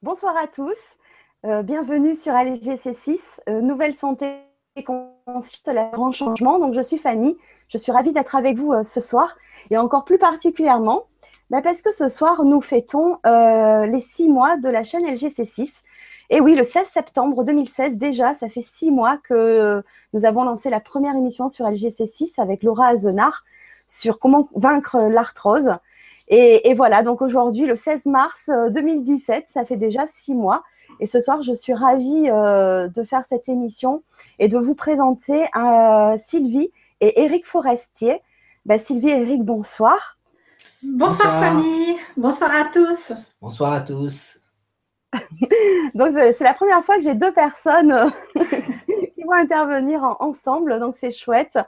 Bonsoir à tous. Euh, bienvenue sur ALGC6, euh, Nouvelle Santé consciente, la grand changement. Donc, je suis Fanny. Je suis ravie d'être avec vous euh, ce soir et encore plus particulièrement bah, parce que ce soir, nous fêtons les six mois de la chaîne LGC6. Et oui, le 16 septembre 2016, déjà, ça fait six mois que nous avons lancé la première émission sur LGC6 avec Laura Azenard sur comment vaincre l'arthrose. Et, et, voilà, donc aujourd'hui, le 16 mars 2017, ça fait déjà six mois. Et ce soir, je suis ravie euh, de faire cette émission et de vous présenter euh, Sylvie et Eric Forestier. Bah, Sylvie et Eric, bonsoir. Bonsoir, Fanny. Bonsoir à tous. Bonsoir à tous. donc c'est la première fois que j'ai deux personnes qui vont intervenir ensemble, donc c'est chouette.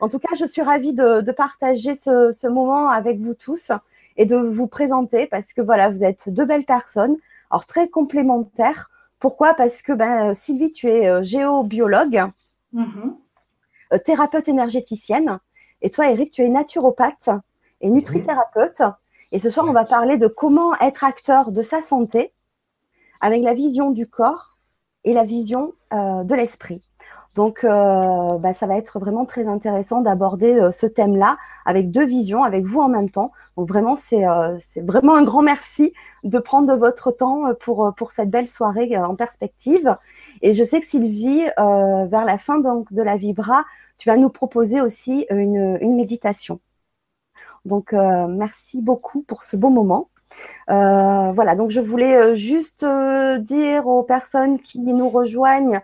En tout cas, je suis ravie de, de partager ce, ce, moment avec vous tous et de vous présenter parce que voilà, vous êtes deux belles personnes alors très complémentaire. Pourquoi? Parce que ben, Sylvie, tu es euh, géobiologue, mm-hmm. euh, thérapeute énergéticienne, et toi, Eric, tu es naturopathe et nutrithérapeute. Et ce soir, on va parler de comment être acteur de sa santé avec la vision du corps et la vision euh, de l'esprit. Donc, euh, bah, ça va être vraiment très intéressant d'aborder euh, ce thème-là avec deux visions, avec vous en même temps. Donc, vraiment, c'est euh, vraiment un grand merci de prendre votre temps pour, pour cette belle soirée en perspective. Et je sais que Sylvie, vers la fin donc, de la Vibra, tu vas nous proposer aussi une, une méditation. Donc, merci beaucoup pour ce beau moment. voilà, donc je voulais juste dire aux personnes qui nous rejoignent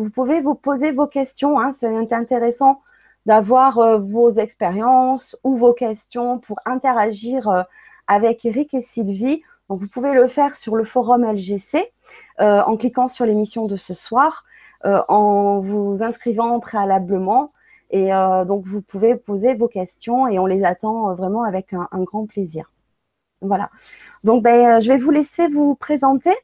vous pouvez vous poser vos questions. Hein. C'est intéressant d'avoir euh, vos expériences ou vos questions pour interagir euh, avec Eric et Sylvie. Donc, vous pouvez le faire sur le forum LGC euh, en cliquant sur l'émission de ce soir, en vous inscrivant préalablement. Et donc, vous pouvez poser vos questions et on les attend vraiment avec un, grand plaisir. Voilà. Donc, ben, je vais vous laisser vous présenter.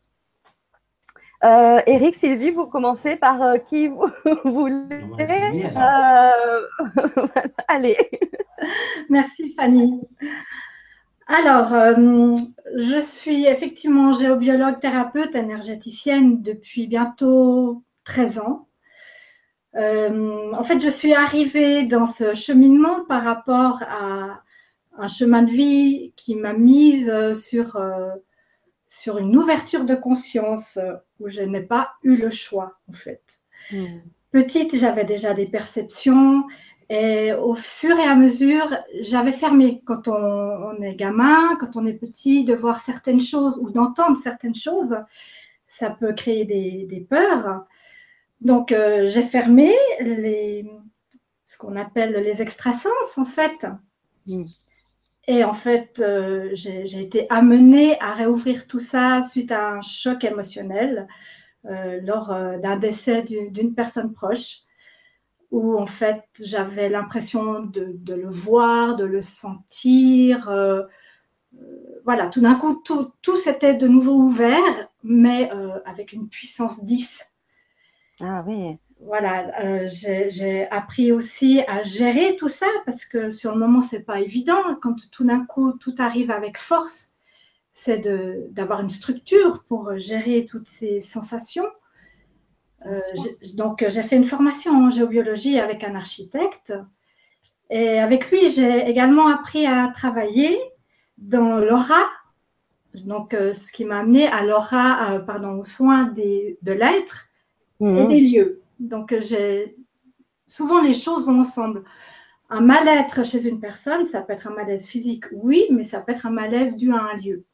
Euh, Eric, Sylvie, vous commencez par euh, qui vous voulez. Euh, allez. Merci Fanny. Alors, je suis effectivement géobiologue thérapeute énergéticienne depuis bientôt 13 ans. en fait, je suis arrivée dans ce cheminement par rapport à un chemin de vie qui m'a mise sur sur une ouverture de conscience euh, où je n'ai pas eu le choix, en fait. Hmm. Petite, j'avais déjà des perceptions et au fur et à mesure, j'avais fermé. Quand on, est gamin, quand on est petit, de voir certaines choses ou d'entendre certaines choses, ça peut créer des, peurs. Donc, euh, j'ai fermé les, ce qu'on appelle les extrasens, en fait. Hmm. Et en fait, euh, j'ai été amenée à réouvrir tout ça suite à un choc émotionnel euh, lors euh, d'un décès d'une personne proche, où en fait j'avais l'impression de, le voir, de le sentir. voilà, tout d'un coup, tout, tout s'était de nouveau ouvert, mais avec une puissance 10. Ah oui voilà, euh, j'ai appris aussi à gérer tout ça parce que sur le moment, c'est pas évident. Quand tout d'un coup, tout arrive avec force, c'est d'avoir une structure pour gérer toutes ces sensations. Euh, donc, j'ai fait une formation en géobiologie avec un architecte. Et avec lui, j'ai également appris à travailler dans l'aura. Donc, euh, ce qui m'a amené à l'aura, pardon, aux soins des, de l'être et mmh. des lieux. Donc, euh, j'ai souvent les choses vont ensemble. Un mal-être chez une personne, ça peut être un malaise physique, oui, mais ça peut être un malaise dû à un lieu.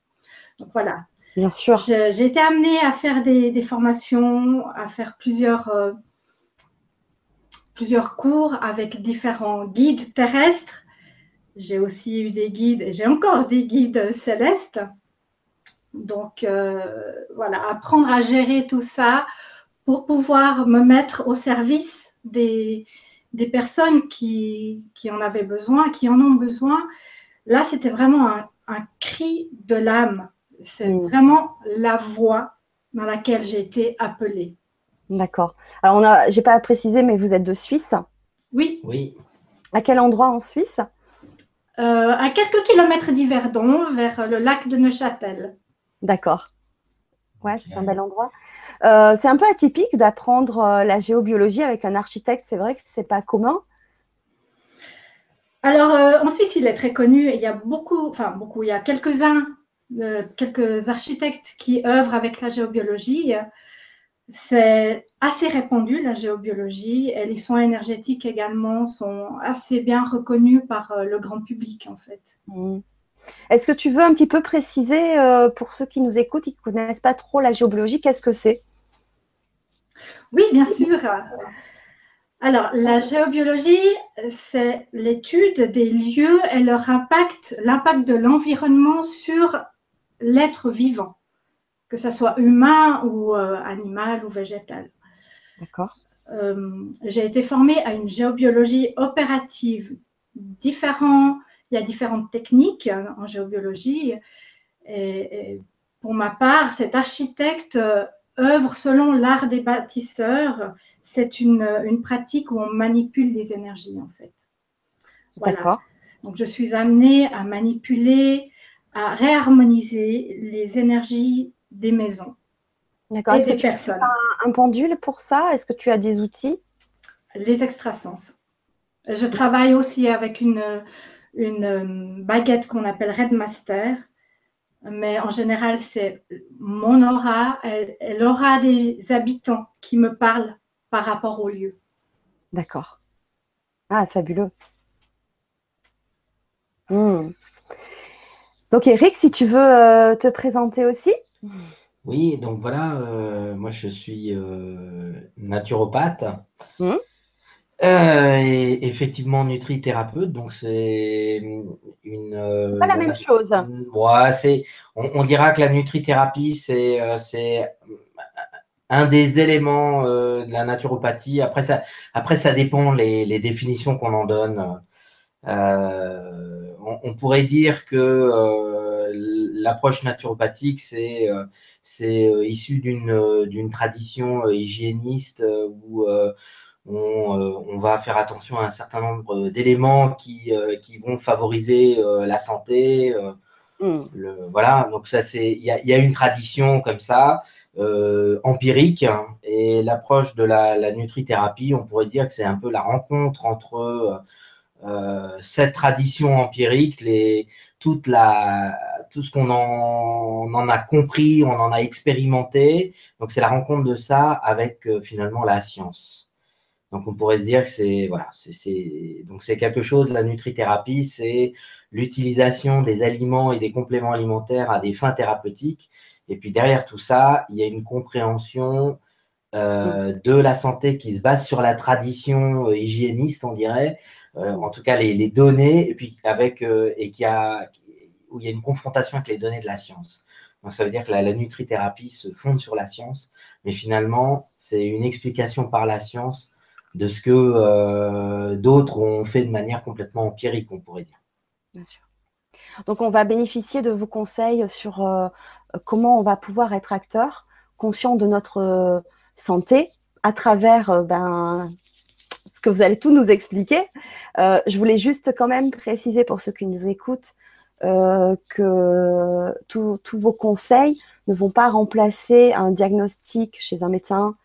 Donc voilà. Bien sûr. J'ai été amenée à faire des, formations, à faire plusieurs, euh, plusieurs cours avec différents guides terrestres. J'ai aussi eu des guides et j'ai encore des guides célestes. Donc euh, voilà, apprendre à gérer tout ça, pour pouvoir me mettre au service des, des personnes qui, qui, en avaient besoin, qui en ont besoin. Là, c'était vraiment un, un, cri de l'âme. C'est mmh. vraiment la voix dans laquelle j'ai été appelée. D'accord. Alors, on a, j'ai pas précisé, mais vous êtes de Suisse Oui. Oui. À quel endroit en Suisse? Euh, À quelques kilomètres d'Yverdon, vers le lac de Neuchâtel. D'accord. Ouais, c'est un bel endroit. Euh, c'est un peu atypique d'apprendre euh, la géobiologie avec un architecte. C'est vrai que c'est pas commun. Alors, euh, en Suisse, il est très connu. Il y a beaucoup, enfin beaucoup, il y a quelques-uns, quelques architectes qui œuvrent avec la géobiologie. C'est assez répandu, la géobiologie, et les soins énergétiques également sont assez bien reconnus par le grand public, en fait. Mmh. Est-ce que tu veux un petit peu préciser euh, pour ceux qui nous écoutent et qui ne connaissent pas trop la géobiologie, qu'est-ce que c'est? Oui, bien sûr. Alors, la géobiologie, c'est l'étude des lieux et leur impact, l'impact de l'environnement sur l'être vivant, que ce soit humain ou euh, animal ou végétal. D'accord. Euh, j'ai été formée à une géobiologie opérative, différente il y a différentes techniques en géobiologie. Et, pour ma part, cet architecte euh, œuvre selon l'art des bâtisseurs. C'est une, une, pratique où on manipule les énergies, en fait. Voilà. Donc, je suis amenée à manipuler, à réharmoniser les énergies des maisons. D'accord. Est-ce que tu as un, pendule pour ça? Est-ce que tu as des outils? Les extrasens. Je travaille aussi avec une, une euh, baguette qu'on appelle Redmaster. Mais en général, c'est mon aura, l'aura des habitants qui me parlent par rapport au lieu. D'accord. Ah, fabuleux. Hmm. Donc Eric, si tu veux euh, te présenter aussi. Oui, donc voilà, euh, moi je suis naturopathe. Hmm. Euh, et effectivement, nutrithérapeute, donc c'est une. Euh, pas la même chose. Ouais, c'est. On, dira que la nutrithérapie, c'est euh, c'est un des éléments de la naturopathie. Après ça, après ça dépend les, les définitions qu'on en donne. On, on, pourrait dire que l'approche naturopathique, c'est c'est issu d'une d'une tradition hygiéniste euh, on, va faire attention à un certain nombre d'éléments qui, euh, qui vont favoriser euh, la santé. Mm. voilà, donc ça c'est, il y a, une tradition comme ça. empirique et l'approche de la, la, nutrithérapie, on pourrait dire que c'est un peu la rencontre entre cette tradition empirique, les, toute la, tout ce qu'on en, en, a compris, on en a expérimenté. Donc c'est la rencontre de ça avec finalement la science. Donc on pourrait se dire que c'est voilà, c'est donc c'est quelque chose. La nutrithérapie, c'est l'utilisation des aliments et des compléments alimentaires à des fins thérapeutiques. Et puis derrière tout ça, il y a une compréhension euh, de la santé qui se base sur la tradition euh, hygiéniste, on dirait, euh, en tout cas les, données, et puis avec et qui a où il y a une confrontation avec les données de la science. Donc ça veut dire que la, la nutrithérapie se fonde sur la science, mais finalement c'est une explication par la science de ce que euh, d'autres ont fait de manière complètement empirique, on pourrait dire. Bien sûr. Donc, on va bénéficier de vos conseils sur euh, comment on va pouvoir être acteur, conscient de notre euh, santé à travers ben, ce que vous allez tout nous expliquer. je voulais juste quand même préciser pour ceux qui nous écoutent que tous vos conseils ne vont pas remplacer un diagnostic chez un médecin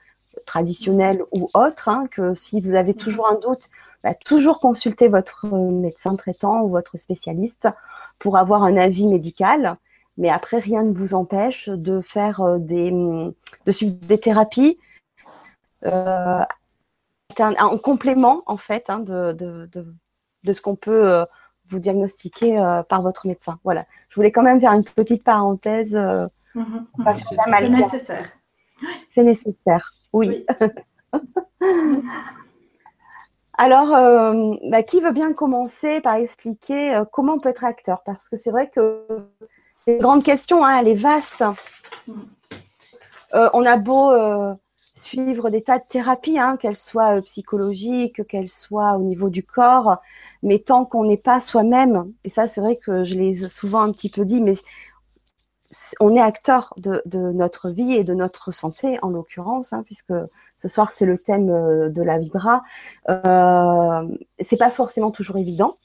traditionnel ou autre, hein, que si vous avez toujours un doute, bah, toujours consulter votre médecin traitant ou votre spécialiste pour avoir un avis médical. Mais après, rien ne vous empêche de faire euh, des, de suivre des thérapies euh, en complément en fait hein, de, de, de, ce qu'on peut euh, vous diagnostiquer par votre médecin. Voilà. Je voulais quand même faire une petite parenthèse. Mmh c'est nécessaire. C'est nécessaire, oui. Alors, euh, bah, qui veut bien commencer par expliquer euh, comment on peut être acteur? Parce que c'est vrai que c'est une grande question, hein, elle est vaste. Euh, on a beau suivre des tas de thérapies, hein, qu'elles soient psychologiques, qu'elles soient au niveau du corps, mais tant qu'on n'est pas soi-même, et ça c'est vrai que je l'ai souvent un petit peu dit, mais on est acteur de, notre vie et de notre santé, en l'occurrence, hein, puisque ce soir c'est le thème euh, de la Vibra. Euh, c'est pas forcément toujours évident,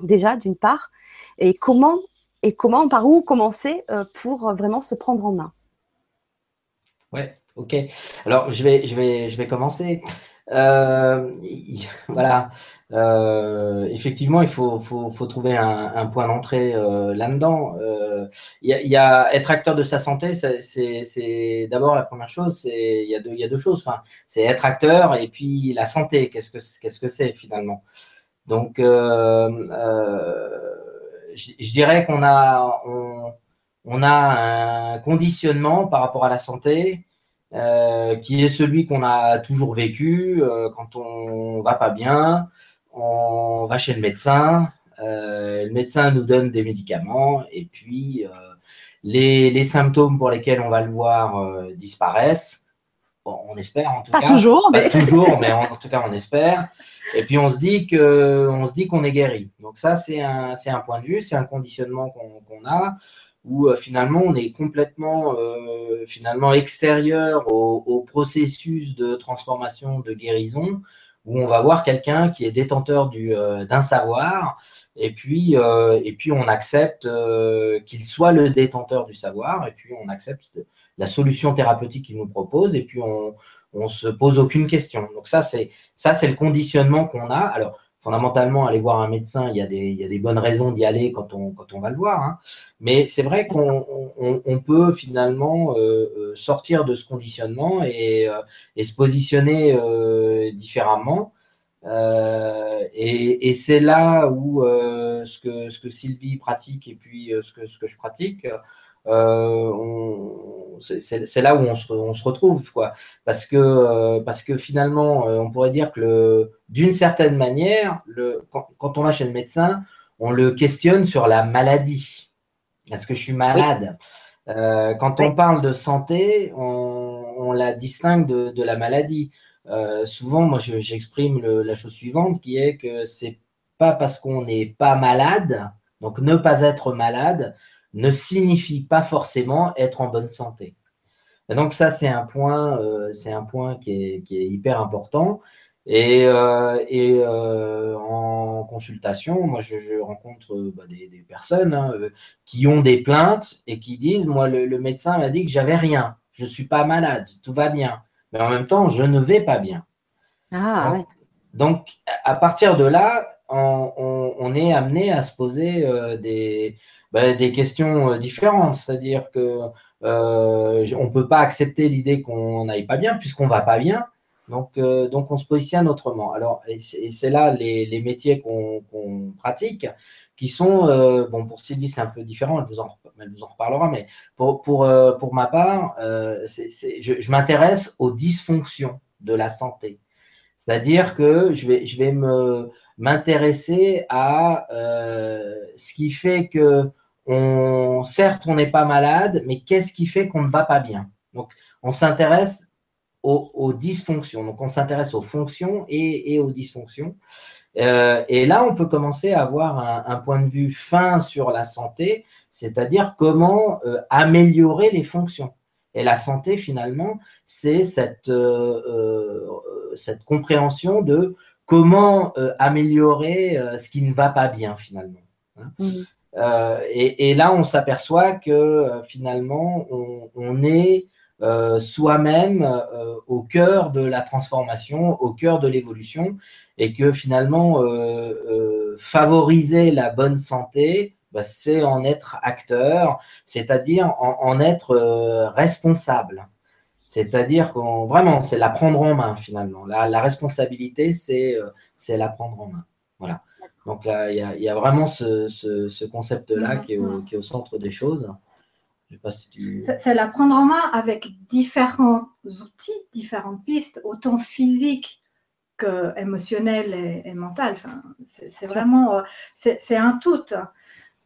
déjà d'une part, et comment et comment, par où commencer euh, pour vraiment se prendre en main? Ouais, ok. Alors, je vais, je vais, je vais commencer. Euh, voilà. Euh, effectivement, il faut, faut, faut trouver un, un point d'entrée euh, là-dedans. Il y, y, a être acteur de sa santé, c'est d'abord la première chose. C'est il y y a deux choses. Enfin, c'est être acteur et puis la santé. Qu'est-ce que qu'est-ce que c'est finalement? Donc, je, je, dirais qu'on a on, on a un conditionnement par rapport à la santé euh, qui est celui qu'on a toujours vécu euh, quand on va pas bien, on va chez le médecin, euh, le médecin nous donne des médicaments et puis les, les, symptômes pour lesquels on va le voir disparaissent. Bon, on espère en tout pas cas. Toujours, pas mais... toujours, mais en, en, tout cas on espère. Et puis on se dit que on se dit qu'on est guéri. Donc ça c'est un point de vue, c'est un conditionnement qu'on qu a où euh, finalement on est complètement euh, finalement extérieur au, au, processus de transformation, de guérison, où on va voir quelqu'un qui est détenteur euh, d'un savoir, et puis euh, et puis on accepte euh, qu'il soit le détenteur du savoir, et puis on accepte la solution thérapeutique qu'il nous propose, et puis on on se pose aucune question. Donc ça c'est ça c'est le conditionnement qu'on a. Alors fondamentalement, aller voir un médecin, il y a des, il y a des bonnes raisons d'y aller quand on, quand on va le voir. Hein. Mais c'est vrai qu'on on, on peut finalement euh, sortir de ce conditionnement et, euh, et se positionner euh, différemment. Euh, et, et c'est là où euh, ce, que, ce que Sylvie pratique et puis ce, que, ce que je pratique, c'est là où on se, on se, retrouve, quoi. Parce que, parce que finalement, on pourrait dire que d'une certaine manière, le, quand, quand, on va chez le médecin, on le questionne sur la maladie. Est-ce que je suis malade? Euh, Quand on parle de santé, on, on la distingue de, de, la maladie. Euh, souvent, moi, j'exprime la chose suivante, qui est que c'est pas parce qu'on n'est pas malade, donc ne pas être malade, ne signifie pas forcément être en bonne santé. Et donc ça, c'est un point, euh, c'est un point qui est, qui est, hyper important. Et, euh, et euh, en consultation, moi, je, je rencontre bah, des, des, personnes hein, qui ont des plaintes et qui disent, moi, le, le médecin m'a dit que j'avais rien, je suis pas malade, tout va bien. Mais en même temps, je ne vais pas bien. Ah, donc, ouais. donc, à partir de là, on, est amené à se poser des, ben, des questions euh, différentes. C'est-à-dire que euh, on ne peut pas accepter l'idée qu'on n'aille pas bien puisqu'on ne va pas bien. Donc, euh, donc, on se positionne autrement. Alors, et c'est là les, les métiers qu'on qu pratique qui sont, euh, bon, pour Sylvie, c'est un peu différent, elle vous en, elle vous en reparlera, mais pour, pour, euh, pour ma part, euh, je m'intéresse aux dysfonctions de la santé. C'est-à-dire que je vais, je vais me, m'intéresser à euh, ce qui fait que on, certes, on n'est pas malade, mais qu'est-ce qui fait qu'on ne va pas bien? Donc, on s'intéresse aux, dysfonctions. Donc, on s'intéresse aux fonctions et, aux dysfonctions. Euh, et là, on peut commencer à avoir un, point de vue fin sur la santé, c'est-à-dire comment euh, améliorer les fonctions. Et la santé, finalement, c'est cette compréhension de comment euh, améliorer euh, ce qui ne va pas bien finalement. Hein. Mmh. Euh, et, et, là, on s'aperçoit que finalement, on, on est soi-même au cœur de la transformation, au cœur de l'évolution, et que finalement, favoriser la bonne santé, bah, c'est en être acteur, c'est-à-dire en, en, être responsable. C'est-à-dire qu'on vraiment, c'est la prendre en main finalement. La, la responsabilité, c'est euh, la prendre en main. Voilà. Donc là, il y a, y a, vraiment ce, ce, ce concept-là qui, qui, est au centre des choses. Si tu... C'est la prendre en main avec différents outils, différentes pistes, autant physiques que émotionnelles et, et mentales. Enfin, c'est vraiment, euh, c'est un tout.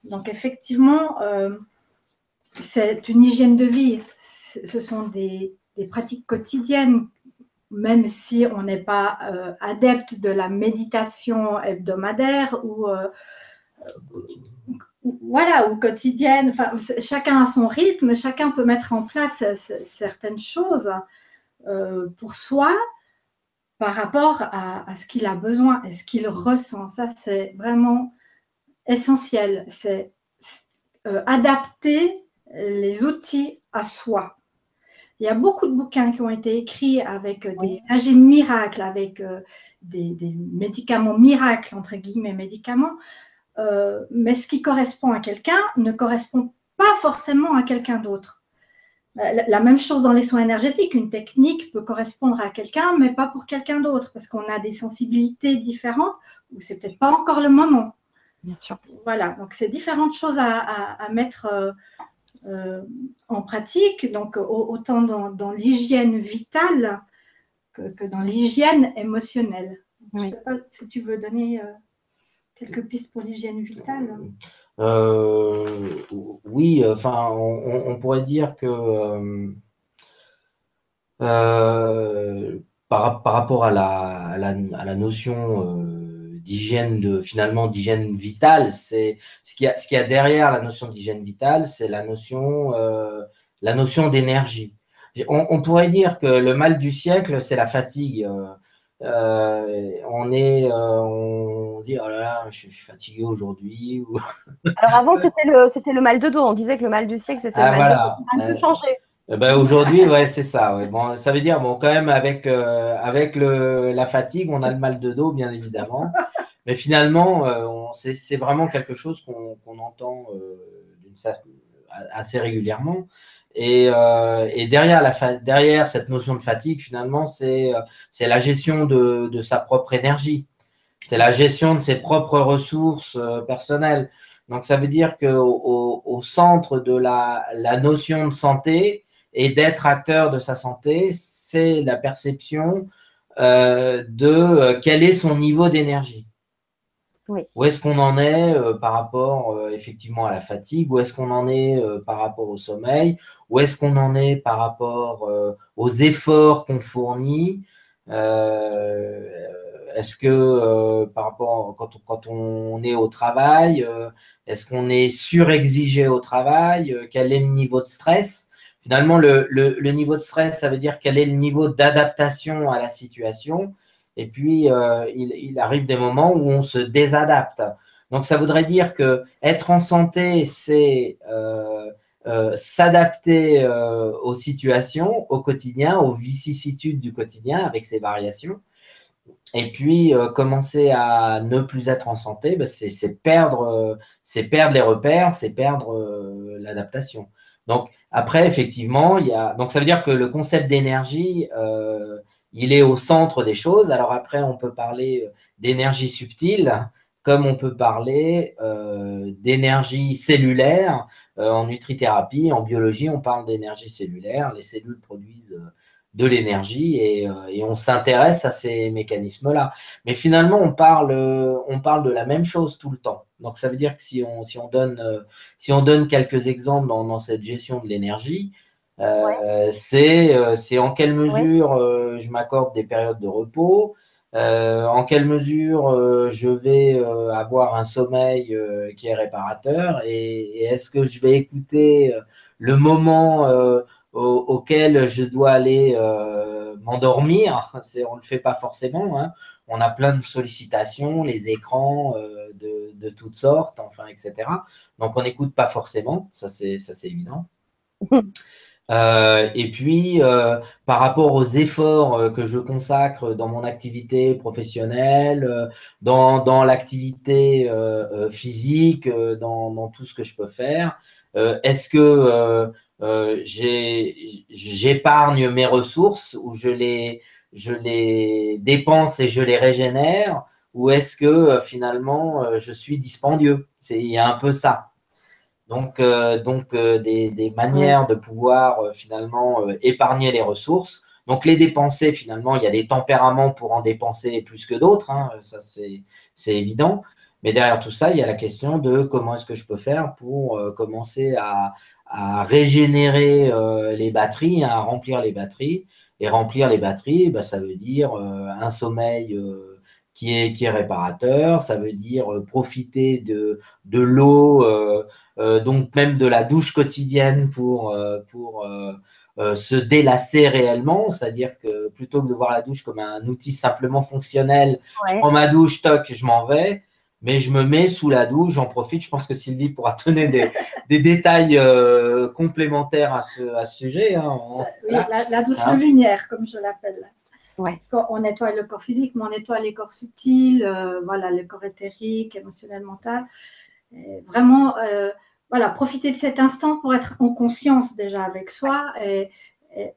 Donc effectivement, euh, c'est une hygiène de vie. Ce sont des, des pratiques quotidiennes, même si on n'est pas euh, adepte de la méditation hebdomadaire ou euh, voilà ou quotidienne. Enfin, chacun a son rythme, chacun peut mettre en place certaines choses euh, pour soi par rapport à, ce qu'il a besoin et ce qu'il ressent. Ça, c'est vraiment essentiel. C'est euh, adapter les outils à soi. Il y a beaucoup de bouquins qui ont été écrits avec des régimes miracles, avec des, médicaments miracles, entre guillemets, médicaments. mais ce qui correspond à quelqu'un ne correspond pas forcément à quelqu'un d'autre. La même chose dans les soins énergétiques. Une technique peut correspondre à quelqu'un, mais pas pour quelqu'un d'autre, parce qu'on a des sensibilités différentes ou c'est peut-être pas encore le moment. Bien sûr. Voilà, donc c'est différentes choses à, mettre euh, euh, en pratique. Donc autant dans, l'hygiène vitale que, dans l'hygiène émotionnelle. Je ne sais pas si tu veux donner euh, quelques pistes pour l'hygiène vitale. Euh, oui, enfin, on, pourrait dire que euh, euh, par, rapport à la, la, notion d'hygiène de finalement d'hygiène vitale, c'est ce qu'il y a ce a derrière la notion d'hygiène vitale, c'est la notion la notion d'énergie. On, pourrait dire que le mal du siècle, c'est la fatigue. on est, dit oh là là, je suis fatigué aujourd'hui. Alors avant, c'était le, c'était le mal de dos. On disait que le mal du siècle, c'était le ah, mal de dos. Ça a un peu changé. Eh ben aujourd'hui, ouais, c'est ça. Bon, ça veut dire, bon, quand même, avec, euh, avec le, la fatigue, on a le mal de dos, bien évidemment. Mais finalement, euh, c'est vraiment quelque chose qu'on entend euh, assez régulièrement. Et, et, derrière, la derrière cette notion de fatigue, finalement, c'est la gestion de, de, sa propre énergie. C'est la gestion de ses propres ressources euh, personnelles. Donc, ça veut dire qu'au au, centre de la, notion de santé et d'être acteur de sa santé, c'est la perception euh, de euh, quel est son niveau d'énergie. Où est-ce qu'on en est par rapport effectivement à la fatigue? Où est-ce qu'on en est par rapport au sommeil? Où est-ce qu'on en est par rapport aux efforts qu'on fournit? Est-ce que euh, par rapport quand on, quand on est au travail, euh, est-ce qu'on est surexigé au travail? Euh, Quel est le niveau de stress? Finalement, le, le, niveau de stress, ça veut dire quel est le niveau d'adaptation à la situation. Et puis, il, il, arrive des moments où on se désadapte. Donc, ça voudrait dire que être en santé, c'est s'adapter aux situations, au quotidien, aux vicissitudes du quotidien avec ses variations. Et puis, euh, commencer à ne plus être en santé, ben, c'est perdre, euh, perdre les repères, c'est perdre euh, l'adaptation. Donc, après, effectivement, il y a. Donc, ça veut dire que le concept d'énergie, il est au centre des choses. Alors, après, on peut parler d'énergie subtile, comme on peut parler d'énergie cellulaire. en nutrithérapie, en biologie, on parle d'énergie cellulaire. Les cellules produisent de l'énergie euh, et, on s'intéresse à ces mécanismes-là. Mais finalement, on parle, on parle de la même chose tout le temps. Donc ça veut dire que si on, si on, donne, euh, si on donne quelques exemples dans, cette gestion de l'énergie, euh, c'est en quelle mesure je m'accorde des périodes de repos, en quelle mesure je vais avoir un sommeil qui est réparateur et est-ce que je vais écouter le moment auquel je dois aller euh, m'endormir? On ne le fait pas forcément. Hein. On a plein de sollicitations, les écrans euh, de, de, toutes sortes, enfin, etc. Donc, on n'écoute pas forcément. Ça, c'est évident. Euh, et puis, euh, par rapport aux efforts euh, que je consacre dans mon activité professionnelle, dans, dans l'activité physique, dans, dans, tout ce que je peux faire, est-ce que j'épargne mes ressources ou je les, je les dépense et je les régénère ou est-ce que euh, finalement euh, je suis dispendieux? Il y a un peu ça. Donc, donc des, manières de pouvoir finalement épargner les ressources. Donc les dépenser, finalement, il y a des tempéraments pour en dépenser plus que d'autres, hein, ça c'est évident. Mais derrière tout ça, il y a la question de comment est-ce que je peux faire pour commencer à, régénérer euh, les batteries, à remplir les batteries. Et remplir les batteries, bah, ça veut dire euh, un sommeil euh, qui, est, qui est réparateur, ça veut dire profiter de, de l'eau, donc même de la douche quotidienne pour, pour se délasser réellement, c'est-à-dire que plutôt que de voir la douche comme un outil simplement fonctionnel, je prends ma douche, toc, je m'en vais. Mais je me mets sous la douche, j'en profite. Je pense que Sylvie pourra donner des, des détails euh, complémentaires à ce, à ce sujet. Hein. Oui, la, douche hein? de lumière, comme je l'appelle. Ouais. On nettoie le corps physique, mais on nettoie les corps subtils, euh, voilà, le corps éthérique, émotionnel, mental. vraiment, euh, voilà, profiter de cet instant pour être en conscience déjà avec soi et,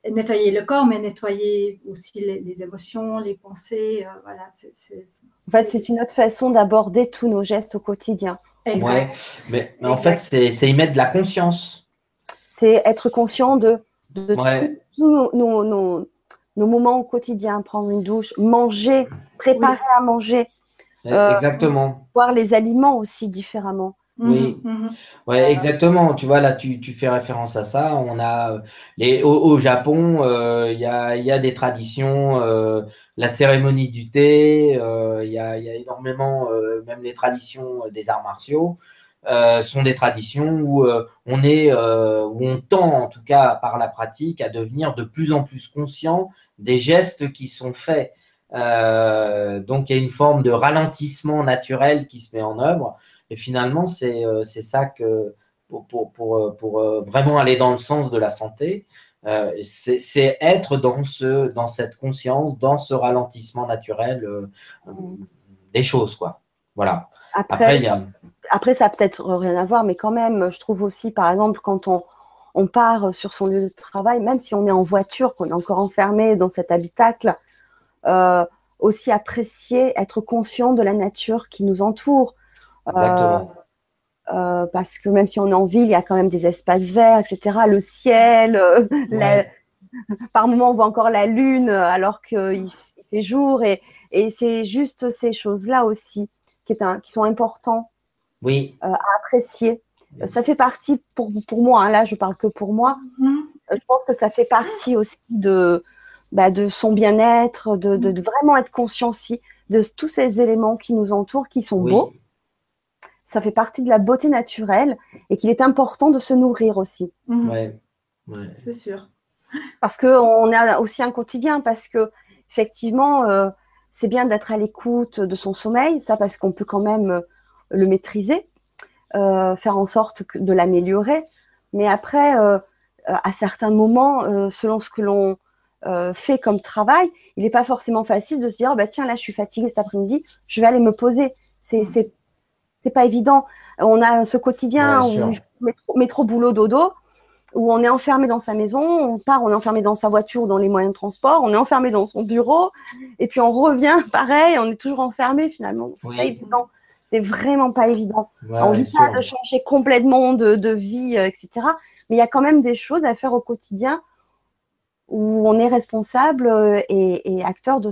nettoyer le corps, mais nettoyer aussi les, émotions, les pensées. Euh, voilà, en fait, c'est une autre façon d'aborder tous nos gestes au quotidien. Ouais, mais, en fait, c'est y mettre de la conscience. C'est être conscient de, tous nos, nos, moments au quotidien, prendre une douche, manger, préparer à manger. Exactement. Euh, voir les aliments aussi différemment. Oui, mhm, mhm. ouais, exactement. Tu vois, là, tu, tu, fais référence à ça. On a les, au, Japon, euh, il y, a, y, a, des traditions, euh, la cérémonie du thé, euh, il y, a, y, a, énormément, même les traditions des arts martiaux, sont des traditions où on est, où on tend, en tout cas par la pratique, à devenir de plus en plus conscient des gestes qui sont faits. donc, il y a une forme de ralentissement naturel qui se met en œuvre. Et finalement, c'est euh, ça que pour, pour, pour, euh, pour, euh, vraiment aller dans le sens de la santé, c'est être dans, ce, dans cette conscience, dans ce ralentissement naturel des choses. Quoi. Voilà. Après, après, ça n'a peut-être rien à voir, mais quand même, je trouve aussi, par exemple, quand on, on part sur son lieu de travail, même si on est en voiture, qu'on est encore enfermé dans cet habitacle, euh, aussi apprécier, être conscient de la nature qui nous entoure. Exactement. Euh, euh, parce que même si on est en ville, il y a quand même des espaces verts, etc. Le ciel, euh, par moments on voit encore la lune alors qu'il fait jour. Et, et c'est juste ces choses-là aussi qui, est un, qui sont importants oui. à apprécier. Ça fait partie, pour, pour moi, hein, là je parle que pour moi, mm-hmm. je pense que ça fait partie aussi de, bah, de son bien-être, de, de, vraiment être conscient aussi de tous ces éléments qui nous entourent, qui sont beaux ça fait partie de la beauté naturelle et qu'il est important de se nourrir aussi. Mhm. Ouais, c'est sûr. Parce qu'on a aussi un quotidien, parce que effectivement, euh, c'est bien d'être à l'écoute de son sommeil, ça parce qu'on peut quand même euh, le maîtriser, euh, faire en sorte de l'améliorer. Mais après, à certains moments, selon ce que l'on fait comme travail, il n'est pas forcément facile de se dire, oh, bah, tiens, là, je suis fatiguée cet après-midi, je vais aller me poser. C'est c'est pas évident. On a ce quotidien où métro, boulot, dodo, où on est enfermé dans sa maison, on part, on est enfermé dans sa voiture ou dans les moyens de transport, on est enfermé dans son bureau, et puis on revient, pareil, on est toujours enfermé finalement. C'est pas évident. C'est vraiment pas évident. on dit pas de changer complètement de, vie, euh, etc. Mais il y a quand même des choses à faire au quotidien où on est responsable euh, et, acteur de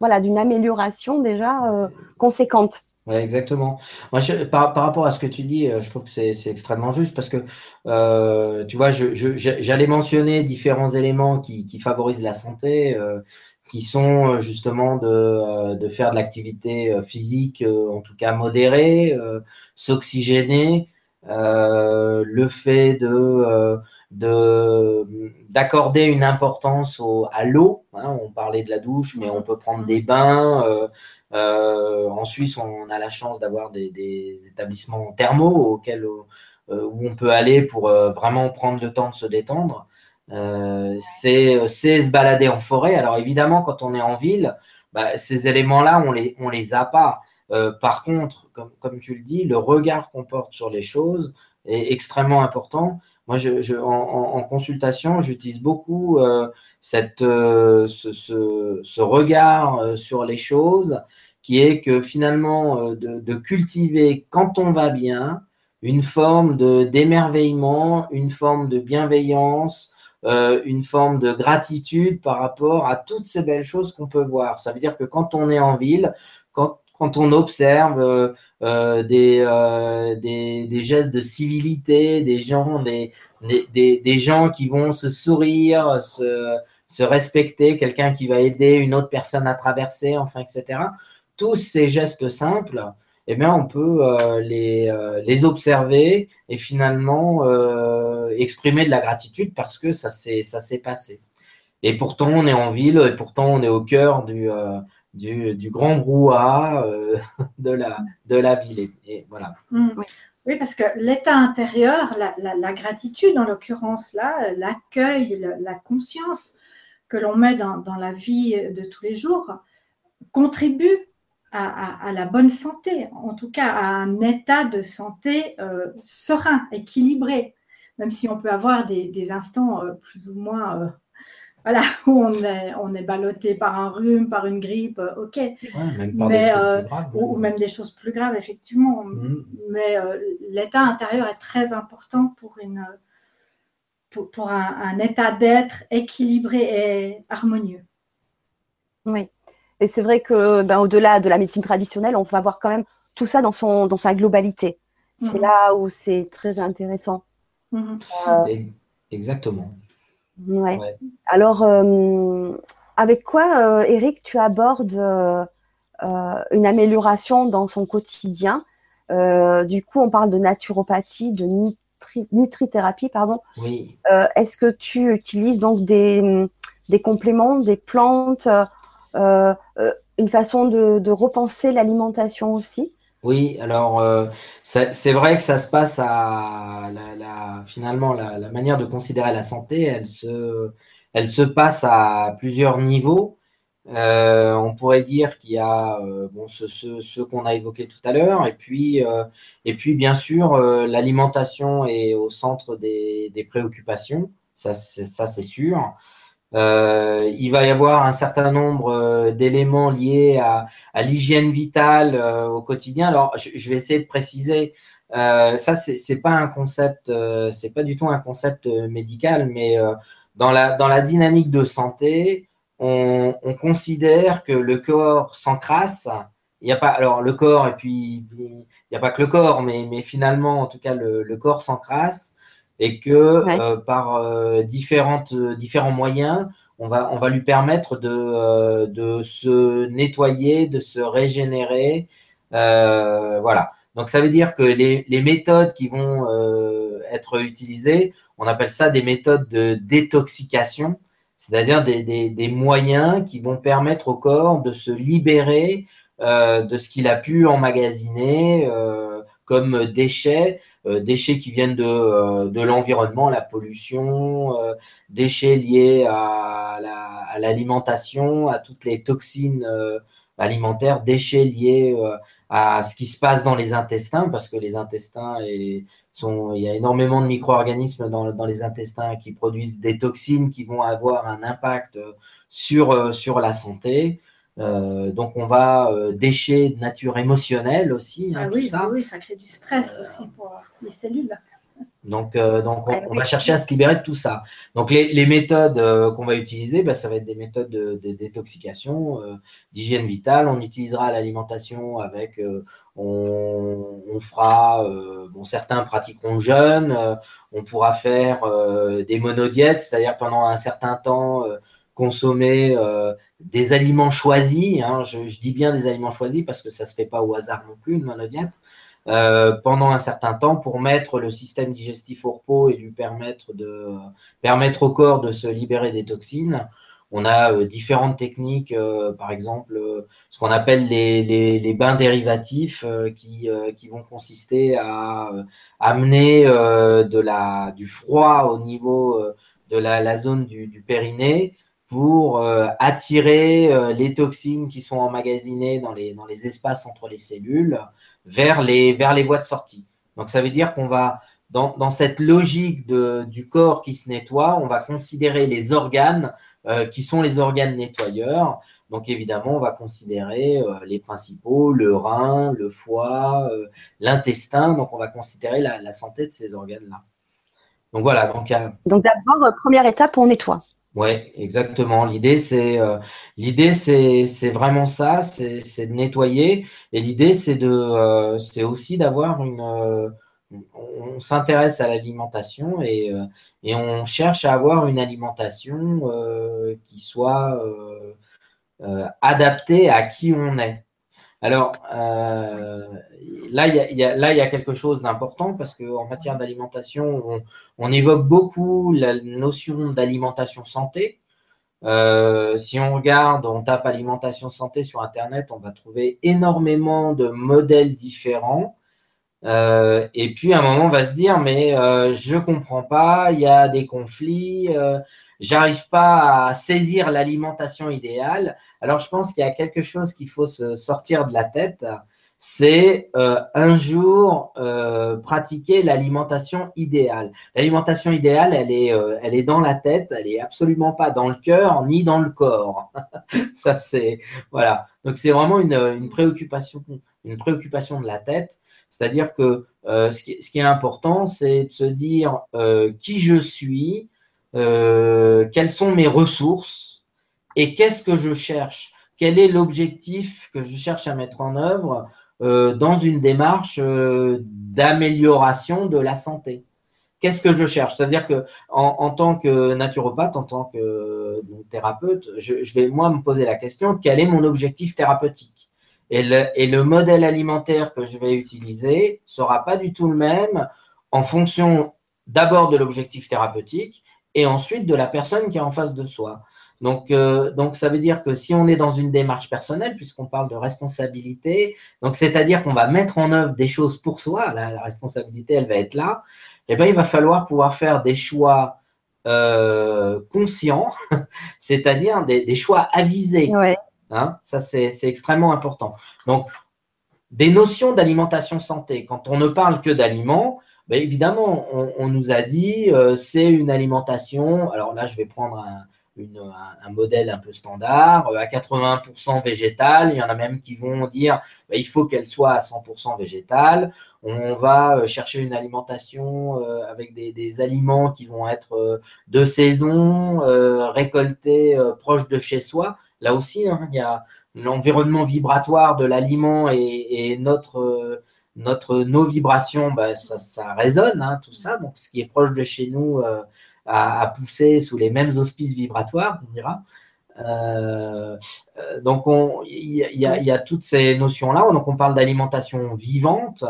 voilà d'une amélioration déjà euh, conséquente. Ouais, exactement. Moi, par, par, rapport à ce que tu dis, euh, je trouve que c'est extrêmement juste parce que, euh, tu vois, j'allais je, mentionner différents éléments qui, qui favorisent la santé, euh, qui sont euh, justement de, euh, de faire de l'activité physique, en tout cas modérée, s'oxygéner, le fait de d'accorder une importance au, à l'eau. Hein, on parlait de la douche, mais on peut prendre des bains. Euh, en Suisse, on a la chance d'avoir des, établissements thermaux auxquels euh, où on peut aller pour euh, vraiment prendre le temps de se détendre. c'est se balader en forêt. Alors évidemment, quand on est en ville, bah, ces éléments-là, on les les a pas. par contre, comme, comme, tu le dis, le regard qu'on porte sur les choses est extrêmement important. Moi, je, je en, consultation, j'utilise beaucoup cette, ce, ce, ce, regard sur les choses qui est que finalement euh, de, cultiver quand on va bien une forme de d'émerveillement, une forme de bienveillance, euh, une forme de gratitude par rapport à toutes ces belles choses qu'on peut voir. Ça veut dire que quand on est en ville, quand, quand on observe euh, des, des, des, gestes de civilité, des gens, des, des, des gens qui vont se sourire, se, se respecter, quelqu'un qui va aider une autre personne à traverser, enfin, etc tous ces gestes simples, eh bien, on peut euh, les, euh, les, observer et finalement euh, exprimer de la gratitude parce que ça s'est passé. Et pourtant, on est en ville et pourtant, on est au cœur du, du, grand brouhaha de, la, de la ville. Et, voilà. Mm. Oui. parce que l'état intérieur, la, gratitude en l'occurrence là, l'accueil, la, conscience que l'on met dans, dans, la vie de tous les jours contribue à, la bonne santé, en tout cas à un état de santé euh, serein, équilibré, même si on peut avoir des, instants euh, plus ou moins, euh, voilà, où on est, on est ballotté par un rhume, par une grippe, ok, mais, ou, même des choses plus graves, effectivement. Mm. Mais l'état intérieur est très important pour une pour, un état d'être équilibré et harmonieux. Oui. Et c'est vrai que ben, au-delà de la médecine traditionnelle, on va voir quand même tout ça dans, son, dans sa globalité. C'est mhm. là où c'est très intéressant. Mhm. Euh, exactement. Ouais. Alors, euh, avec quoi, euh, Eric, tu abordes une amélioration dans son quotidien? Du coup, on parle de naturopathie, de nutrithérapie, pardon. Oui. Est-ce que tu utilises donc des, des compléments, des plantes euh, euh, une façon de, repenser l'alimentation aussi? Oui, alors euh, c'est vrai que ça se passe à la, finalement la, manière de considérer la santé, elle se, elle se passe à plusieurs niveaux. on pourrait dire qu'il y a bon, ce, ce, qu'on a évoqué tout à l'heure, et puis, et puis bien sûr l'alimentation est au centre des, des préoccupations, ça c'est sûr. Euh, il va y avoir un certain nombre euh, d'éléments liés à, l'hygiène vitale euh, au quotidien. Alors, je, vais essayer de préciser. ça, c'est pas un concept, c'est pas du tout un concept médical, mais dans la dans la dynamique de santé, on, considère que le corps s'encrasse. Il n'y a pas alors le corps et puis il n'y a pas que le corps, mais mais finalement, en tout cas, le, le corps s'encrasse et que euh, par euh, différentes, euh, différents moyens, on va, on va lui permettre de, de se nettoyer, de se régénérer. voilà. Donc ça veut dire que les, les méthodes qui vont être utilisées, on appelle ça des méthodes de détoxication, c'est-à-dire des, des, des, moyens qui vont permettre au corps de se libérer de ce qu'il a pu emmagasiner comme déchets euh, déchets qui viennent de, euh, de l'environnement, la pollution, euh, déchets liés à, l'alimentation, à toutes les toxines alimentaires, déchets liés à ce qui se passe dans les intestins, parce que les intestins sont, il y a énormément de micro-organismes dans, dans, les intestins qui produisent des toxines qui vont avoir un impact sur, sur la santé. Euh, donc on va euh, décher de nature émotionnelle aussi. Hein, ah oui, ça. oui, ça crée du stress aussi pour les cellules. Donc, euh, donc on, va chercher à se libérer de tout ça. Donc les, les méthodes qu'on va utiliser, bah, ça va être des méthodes de, détoxication, d'hygiène vitale. On utilisera l'alimentation avec, on, on, fera, bon certains pratiqueront jeûne, on pourra faire des monodiètes, c'est-à-dire pendant un certain temps consommer euh, des aliments choisis. Hein, je, dis bien des aliments choisis parce que ça ne se fait pas au hasard non plus, une monodiète. Euh, pendant un certain temps pour mettre le système digestif au repos et lui permettre de permettre au corps de se libérer des toxines. On a euh, différentes techniques, par exemple ce qu'on appelle les, les, bains dérivatifs qui, qui vont consister à amener de la, du froid au niveau de la, la zone du, du périnée pour euh, attirer euh, les toxines qui sont emmagasinées dans les, dans les espaces entre les cellules vers les, vers les voies de sortie. Donc ça veut dire qu'on va, dans, dans cette logique de, du corps qui se nettoie, on va considérer les organes euh, qui sont les organes nettoyeurs. Donc évidemment, on va considérer les principaux, le rein, le foie, l'intestin. Donc on va considérer la, la santé de ces organes-là. Donc voilà. Donc, donc d'abord, première étape, on nettoie. Ouais, exactement. L'idée, c'est euh, l'idée, c'est vraiment ça, c'est c'est de nettoyer. Et l'idée, c'est de euh, c'est aussi d'avoir une euh, on s'intéresse à l'alimentation et, et on cherche à avoir une alimentation qui soit adaptée à qui on est. Alors, euh, là, il y a, quelque chose d'important parce qu'en matière d'alimentation, on, évoque beaucoup la notion d'alimentation santé. si on regarde, on tape alimentation santé sur Internet, on va trouver énormément de modèles différents. et puis à un moment, on va se dire, mais je comprends pas, il y a des conflits, j'arrive pas à saisir l'alimentation idéale. Alors je pense qu'il y a quelque chose qu'il faut se sortir de la tête c'est euh, un jour euh, pratiquer l'alimentation idéale. L'alimentation idéale, elle est, euh, elle est dans la tête, elle est absolument pas dans le cœur ni dans le corps. Ça c'est voilà. Donc c'est vraiment une, une, préoccupation, une préoccupation de la tête. C'est-à-dire que ce qui, ce, qui, est important, c'est de se dire qui je suis, quelles sont mes ressources et qu'est-ce que je cherche? Quel est l'objectif que je cherche à mettre en œuvre euh, dans une démarche euh, d'amélioration de la santé? Qu'est-ce que je cherche? C'est-à-dire que en, tant que naturopathe, en tant que thérapeute, je, vais moi me poser la question quel est mon objectif thérapeutique? Et le, et le modèle alimentaire que je vais utiliser sera pas du tout le même en fonction d'abord de l'objectif thérapeutique et ensuite de la personne qui est en face de soi. Donc, euh, donc, ça veut dire que si on est dans une démarche personnelle, puisqu'on parle de responsabilité, donc c'est-à-dire qu'on va mettre en œuvre des choses pour soi, la, responsabilité, elle va être là, eh bien, il va falloir pouvoir faire des choix euh, conscients, c'est-à-dire des, choix avisés. Hein, ça, c'est extrêmement important. Donc, des notions d'alimentation santé. Quand on ne parle que d'aliments, ben évidemment, on, on, nous a dit euh, c'est une alimentation. Alors là, je vais prendre un, un, modèle un peu standard, euh, à 80% végétal. Il y en a même qui vont dire bah, il faut qu'elle soit à 100% végétale. On va euh, chercher une alimentation euh, avec des, aliments qui vont être de saison, récoltés proches de chez soi. Là aussi, hein, il y a l'environnement vibratoire de l'aliment et, notre notre, nos vibrations, bah, ça, résonne, hein, tout ça. Donc, ce qui est proche de chez nous, à, pousser sous les mêmes auspices vibratoires, on dira. Euh, euh, donc, il y, a toutes ces notions-là. Donc, on parle d'alimentation vivante,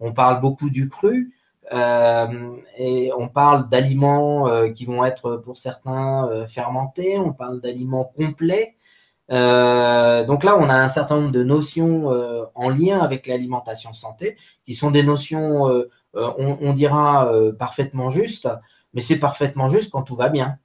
on parle beaucoup du cru, euh, et on parle d'aliments qui vont être pour certains fermentés, on parle d'aliments complets. Donc là, on a un certain nombre de notions en lien avec l'alimentation santé, qui sont des notions, on, on, dira, parfaitement justes, mais c'est parfaitement juste quand tout va bien.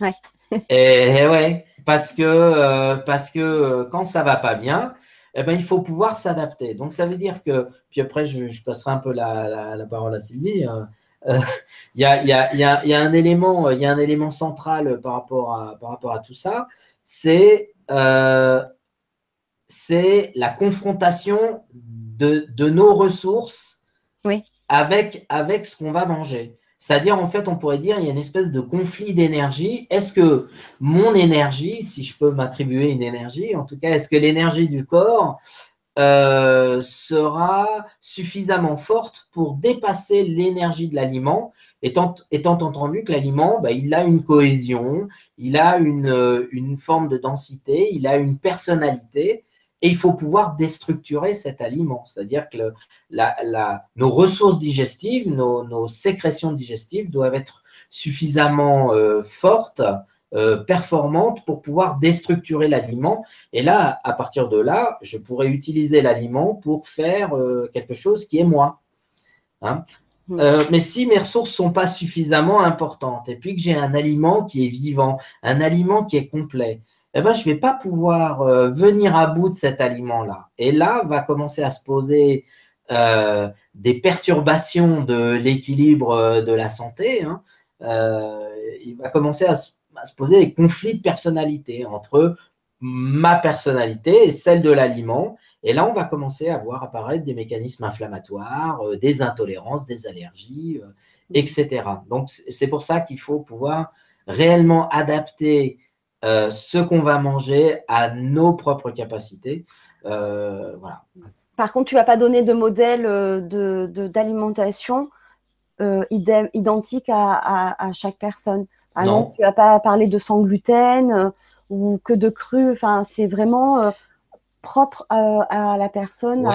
Ouais. et, ouais, parce que, euh, parce que euh, quand ça va pas bien, eh ben, il faut pouvoir s'adapter. Donc, ça veut dire que, puis après, je, passerai un peu la, la, parole à Sylvie. Il y, a, y, a, y, a, y, a, un élément, il y a un élément central par rapport à, par rapport à tout ça, c'est euh, c'est la confrontation de, de nos ressources oui. avec, avec ce qu'on va manger. C'est-à-dire, en fait, on pourrait dire, il y a une espèce de conflit d'énergie. Est-ce que mon énergie, si je peux m'attribuer une énergie, en tout cas, est-ce que l'énergie du corps euh, sera suffisamment forte pour dépasser l'énergie de l'aliment, étant, étant, entendu que l'aliment, bah, il a une cohésion, il a une, une forme de densité, il a une personnalité, et il faut pouvoir déstructurer cet aliment. C'est-à-dire que nos ressources digestives, nos, sécrétions digestives doivent être suffisamment euh, fortes, euh, performantes pour pouvoir déstructurer l'aliment. Et là, à partir de là, je pourrais utiliser l'aliment pour faire euh, quelque chose qui est moi. Hein. Hmm. mais si mes ressources sont pas suffisamment importantes et puis que j'ai un aliment qui est vivant, un aliment qui est complet, eh ben, je ne vais pas pouvoir euh, venir à bout de cet aliment-là. Et là, va commencer à se poser euh, des perturbations de l'équilibre euh, de la santé. Hein. il va commencer à se, poser des conflits de personnalité entre ma personnalité et celle de l'aliment. Et là, on va commencer à voir apparaître des mécanismes inflammatoires, des intolérances, des allergies, etc. Donc, c'est pour ça qu'il faut pouvoir réellement adapter euh, ce qu'on va manger à nos propres capacités. Euh, voilà. Par contre, tu vas pas donner de modèle euh, d'alimentation identique à, chaque personne. Par exemple, tu vas pas parler de sans gluten ou que de cru. Enfin, c'est vraiment propre à, la personne,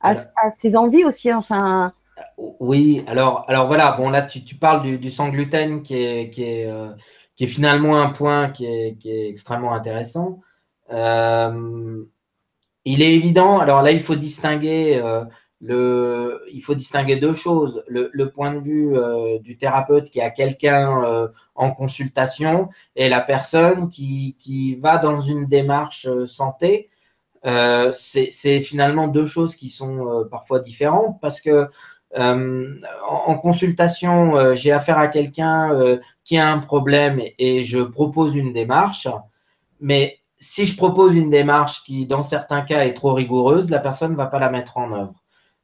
à, ses envies aussi. Enfin. Oui, alors, alors voilà, bon là tu, parles du, du, sans gluten qui est, qui est, qui est finalement un point qui est, extrêmement intéressant. Euh, il est évident, alors là, il faut distinguer, euh, le, il faut distinguer deux choses. Le, point de vue euh, du thérapeute qui a quelqu'un en consultation et la personne qui, qui va dans une démarche santé. c'est finalement deux choses qui sont parfois différentes parce que euh, en, consultation, euh, j'ai affaire à quelqu'un euh, qui a un problème et, je propose une démarche, mais si je propose une démarche qui, dans certains cas, est trop rigoureuse, la personne ne va pas la mettre en œuvre.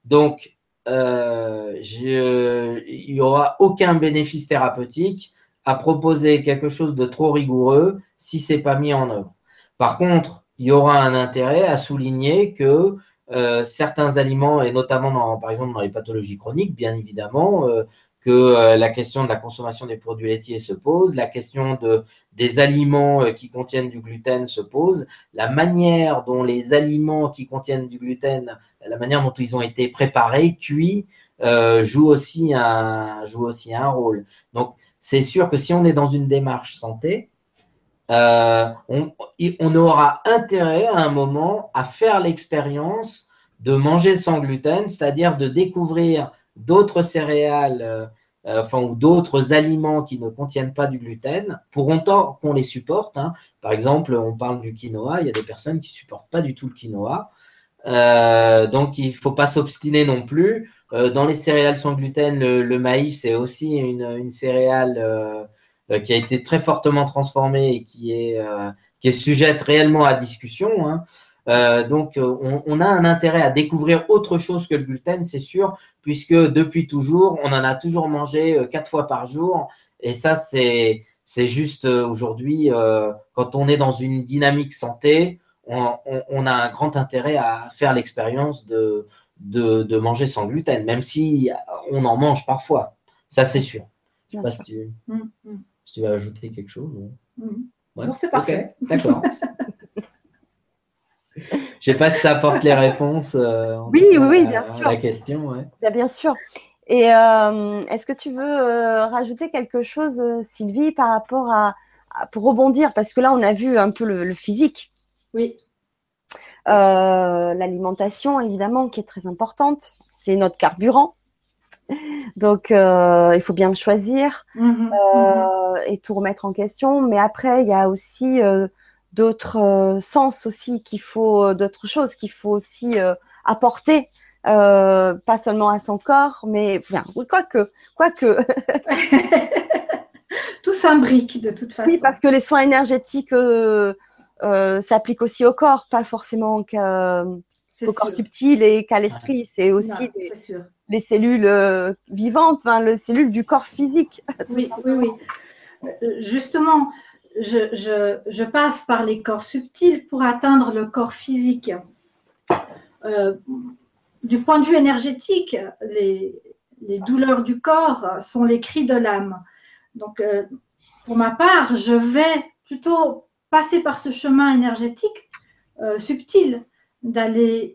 Donc, je, il n'y aura aucun bénéfice thérapeutique à proposer quelque chose de trop rigoureux si c'est pas mis en œuvre. Par contre, il y aura un intérêt à souligner que euh, certains aliments, et notamment dans, par exemple dans les pathologies chroniques, bien évidemment, euh, que euh, la question de la consommation des produits laitiers se pose, la question de, des aliments qui contiennent du gluten se pose, la manière dont les aliments qui contiennent du gluten, la manière dont ils ont été préparés, cuits, joue, aussi un, joue aussi un rôle. Donc, c'est sûr que si on est dans une démarche santé, euh, on, aura intérêt à un moment à faire l'expérience de manger sans gluten, c'est-à-dire de découvrir d'autres céréales euh, euh, enfin, ou d'autres aliments qui ne contiennent pas du gluten, pour autant qu'on les supporte. Hein. Par exemple, on parle du quinoa, il y a des personnes qui ne supportent pas du tout le quinoa. donc, il ne faut pas s'obstiner non plus. dans les céréales sans gluten, le, maïs est aussi une, céréale euh, qui a été très fortement transformée et qui est, euh, qui est sujette réellement à discussion. Hein. Euh, donc, on, on, a un intérêt à découvrir autre chose que le gluten, c'est sûr, puisque depuis toujours, on en a toujours mangé quatre fois par jour. Et ça, c'est c'est juste aujourd'hui, quand on est dans une dynamique santé, on, on, a un grand intérêt à faire l'expérience de, de, de, manger sans gluten, même si on en mange parfois. Ça, c'est sûr. Je sais pas si tu... Mmh, mmh tu vas ajouter quelque chose. Mhm. Non, c'est parfait. D'accord. Je ne sais pas si ça apporte les réponses euh, oui, oui, bien à, sûr. la question. Bien, sûr. Et euh, est-ce que tu veux euh, rajouter quelque chose, Sylvie, par rapport à, pour rebondir, parce que là, on a vu un peu le, physique. Oui. L'alimentation, évidemment, qui est très importante. C'est notre carburant. Donc, euh, il faut bien le choisir mhm, euh, mhm. et tout remettre en question. Mais après, il y a aussi euh, d'autres sens aussi qu'il faut, d'autres choses qu'il faut aussi apporter, pas seulement à son corps, mais bien, quoi que, quoi que. tout s'imbrique de toute façon. Oui, parce que les soins énergétiques s'appliquent aussi au corps, pas forcément au corps subtil et qu'à l'esprit. C'est aussi les cellules euh, vivantes, les cellules du corps physique. Oui, oui, oui. Euh, justement, je, passe par les corps subtils pour atteindre le corps physique. Euh, du point de vue énergétique, les, douleurs du corps sont les cris de l'âme. Donc, pour ma part, je vais plutôt passer par ce chemin énergétique subtil d'aller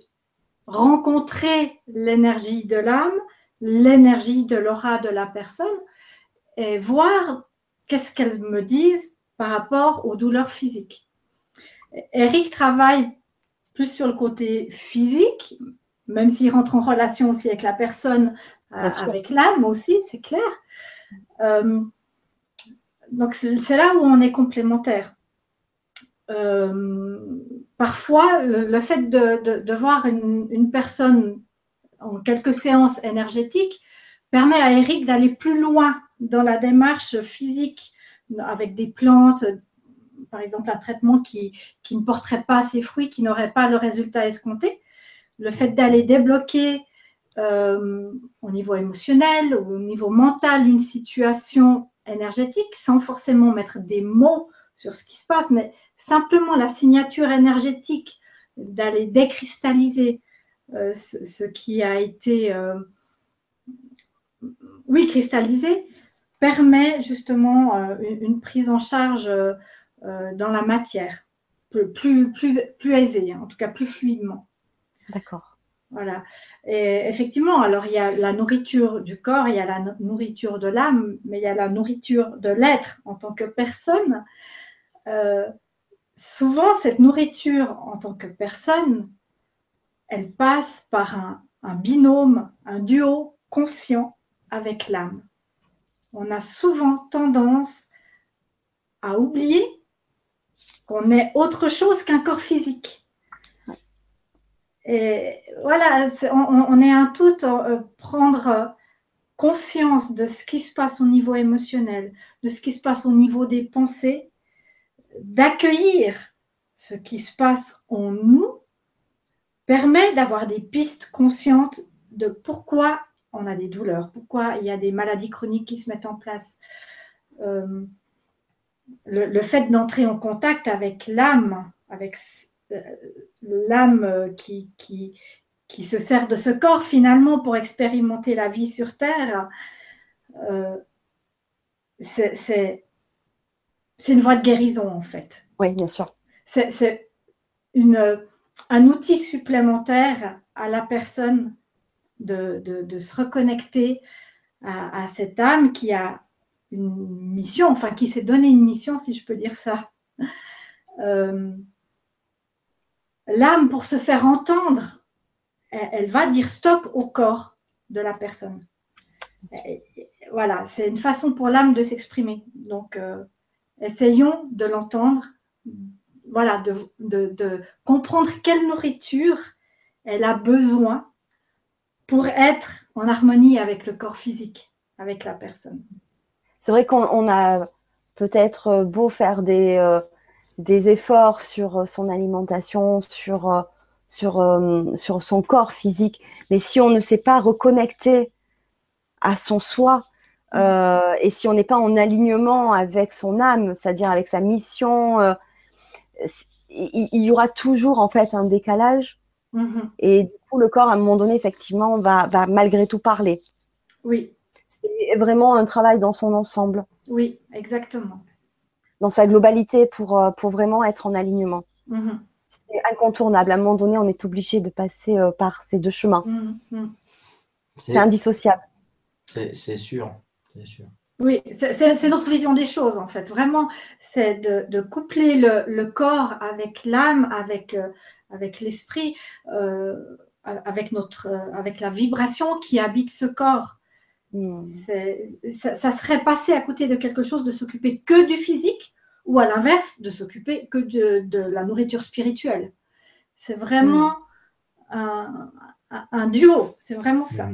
rencontrer l'énergie de l'âme, l'énergie de l'aura de la personne et voir qu'est-ce qu'elles me disent par rapport aux douleurs physiques. Eric travaille plus sur le côté physique, même s'il rentre en relation aussi avec la personne, euh, avec l'âme aussi, c'est clair. Euh, donc c'est là où on est complémentaire. Euh, parfois, le, fait de, voir une, personne en quelques séances énergétiques permet à Eric d'aller plus loin dans la démarche physique avec des plantes, par exemple un traitement qui, ne porterait pas ses fruits, qui n'aurait pas le résultat escompté. Le fait d'aller débloquer euh, au niveau émotionnel ou au niveau mental une situation énergétique sans forcément mettre des mots sur ce qui se passe, mais simplement la signature énergétique d'aller décristalliser euh, ce, qui a été, euh, oui, cristallisé, permet justement euh, une, prise en charge dans la matière, plus, plus, plus, aisée, hein, en tout cas plus fluidement. D'accord. Voilà. Et effectivement, alors il y a la nourriture du corps, il y a la nourriture de l'âme, mais il y a la nourriture de l'être en tant que personne. Euh, souvent, cette nourriture en tant que personne, elle passe par un, un binôme, un duo conscient avec l'âme. On a souvent tendance à oublier qu'on est autre chose qu'un corps physique. Et voilà, on, est un tout, euh, prendre conscience de ce qui se passe au niveau émotionnel, de ce qui se passe au niveau des pensées, d'accueillir ce qui se passe en nous, permet d'avoir des pistes conscientes de pourquoi on a des douleurs, pourquoi il y a des maladies chroniques qui se mettent en place? Euh, le, fait d'entrer en contact avec l'âme, avec euh, l'âme qui, qui, qui, se sert de ce corps finalement pour expérimenter la vie sur Terre, euh, c'est une voie de guérison en fait. Oui, bien sûr. C'est un outil supplémentaire à la personne de, se reconnecter à, cette âme qui a une mission, enfin qui s'est donné une mission, si je peux dire ça l'âme, pour se faire entendre, elle, va dire stop au corps de la personne. voilà, c'est une façon pour l'âme de s'exprimer. Donc, euh, essayons de l'entendre, voilà, de, comprendre quelle nourriture elle a besoin pour être en harmonie avec le corps physique, avec la personne. C'est vrai qu'on a peut-être beau faire des, euh, des efforts sur euh, son alimentation, sur, euh, sur, euh, sur son corps physique. Mais si on ne sait pas reconnecter à son soi, et si on n'est pas en alignement avec son âme, c'est-à-dire avec sa mission, il, y aura toujours en fait un décalage. Mm-hmm. Et du coup, le corps, à un moment donné, effectivement, va, va malgré tout parler. Oui. C'est vraiment un travail dans son ensemble. Oui, exactement dans sa globalité pour, euh, pour vraiment être en alignement. Mhm. C'est incontournable. À un moment donné, on est obligé de passer euh, par ces deux chemins. Mhm. Mhm. C'est indissociable. C'est sûr. sûr. Oui, c'est notre vision des choses en fait. Vraiment, c'est de, coupler le, corps avec l'âme, avec, euh, avec l'esprit, avec, notre, avec la vibration qui habite ce corps. Hmm. Ça, ça, serait passer à côté de quelque chose de s'occuper que du physique ou à l'inverse, de s'occuper que de, la nourriture spirituelle. C'est vraiment un, duo, c'est vraiment ça.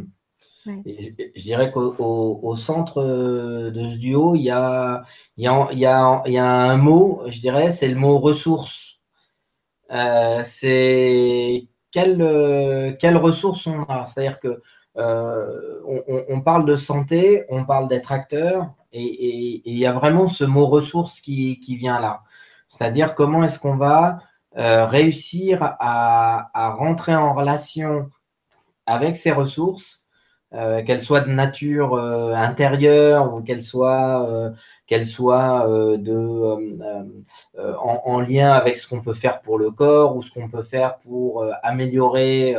Mm. je, dirais qu'au centre de ce duo, il y a, il y a, un mot, je dirais, c'est le mot ressources. Euh, c'est quelle, quelle ressource on a? C'est-à-dire que euh, on, parle de santé, on parle d'être acteur, et il y a vraiment ce mot ressource qui, vient là. C'est-à-dire comment est-ce qu'on va euh, réussir à, rentrer en relation avec ces ressources, euh, qu'elles soient de nature euh, intérieure ou qu'elles soient, qu'elles soient de, en, lien avec ce qu'on peut faire pour le corps ou ce qu'on peut faire pour améliorer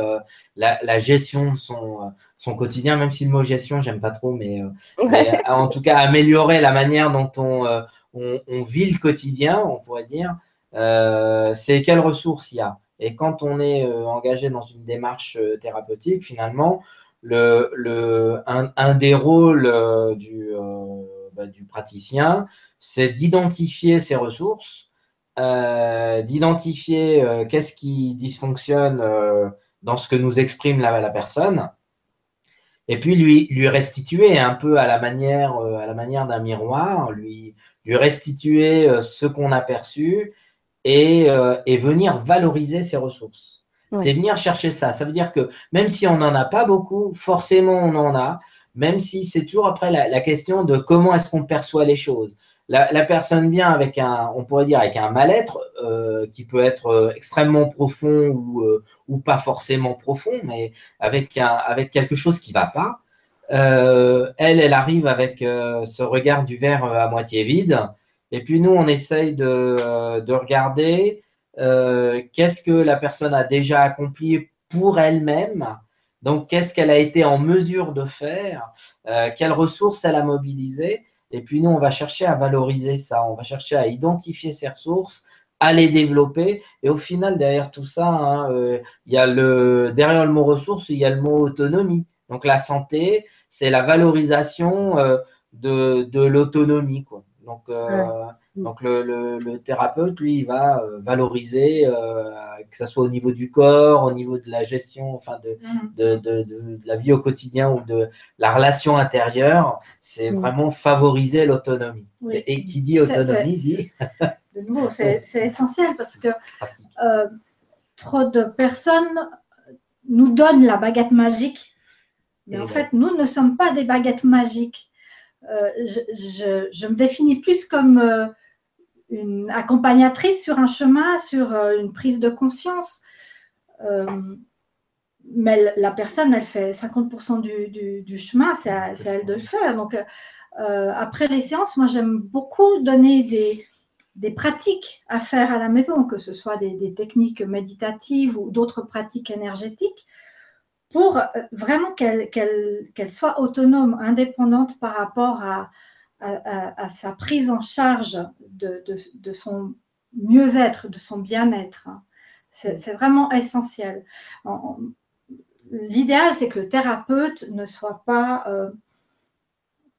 la, la, gestion de son, son quotidien, même si le mot gestion, j'aime pas trop, mais, euh, euh, en tout cas améliorer la manière dont euh, on, on, vit le quotidien, on pourrait dire, c'est quelles ressources il y a. Et quand on est engagé dans une démarche thérapeutique, finalement, le, le, un, un des rôles du, bah, du praticien, c'est d'identifier ses ressources, d'identifier qu'est-ce qui dysfonctionne dans ce que nous exprime la, la personne, et puis lui, lui restituer un peu à la manière, euh, à la manière d'un miroir, lui, lui restituer euh, ce qu'on a perçu et, euh, et venir valoriser ses ressources. C'est venir chercher ça. Ça veut dire que même si on n'en a pas beaucoup, forcément on en a, même si c'est toujours après la, question de comment est-ce qu'on perçoit les choses la, personne vient avec un, on pourrait dire avec un mal-être euh, qui peut être euh, extrêmement profond ou, euh, ou, pas forcément profond, mais avec, un, avec quelque chose qui va pas. elle, elle arrive avec ce regard du verre à moitié vide. Et puis nous, on essaye de, de regarder qu'est-ce que la personne a déjà accompli pour elle-même? Donc, qu'est-ce qu'elle a été en mesure de faire? Quelles ressources elle a mobilisées? Et puis, nous, on va chercher à valoriser ça. On va chercher à identifier ces ressources, à les développer. Et au final, derrière tout ça, hein, il y a le, derrière le mot ressources, il y a le mot autonomie. Donc, la santé, c'est la valorisation de, de l'autonomie. Donc, euh, donc le, le, thérapeute, lui, il va euh, valoriser, euh, que ce soit au niveau du corps, au niveau de la gestion, enfin de, mm. de, de, de, la vie au quotidien ou de la relation intérieure, c'est mm. vraiment favoriser l'autonomie. Et, qui dit autonomie dit. de nouveau, c'est essentiel parce que trop de personnes nous donnent la baguette magique. Mais en fait, nous ne sommes pas des baguettes magiques. Euh, je, me définis plus comme euh, une accompagnatrice sur un chemin, sur euh, une prise de conscience. mais la personne, elle fait 50% du, chemin, c'est à, elle de le faire. Donc, après les séances, moi, j'aime beaucoup donner des, pratiques à faire à la maison, que ce soit des techniques méditatives ou d'autres pratiques énergétiques, pour euh, vraiment qu'elle soit autonome, indépendante par rapport à, sa prise en charge de, son mieux-être, de son bien-être. C'est vraiment essentiel. L'idéal, c'est que le thérapeute ne soit pas euh,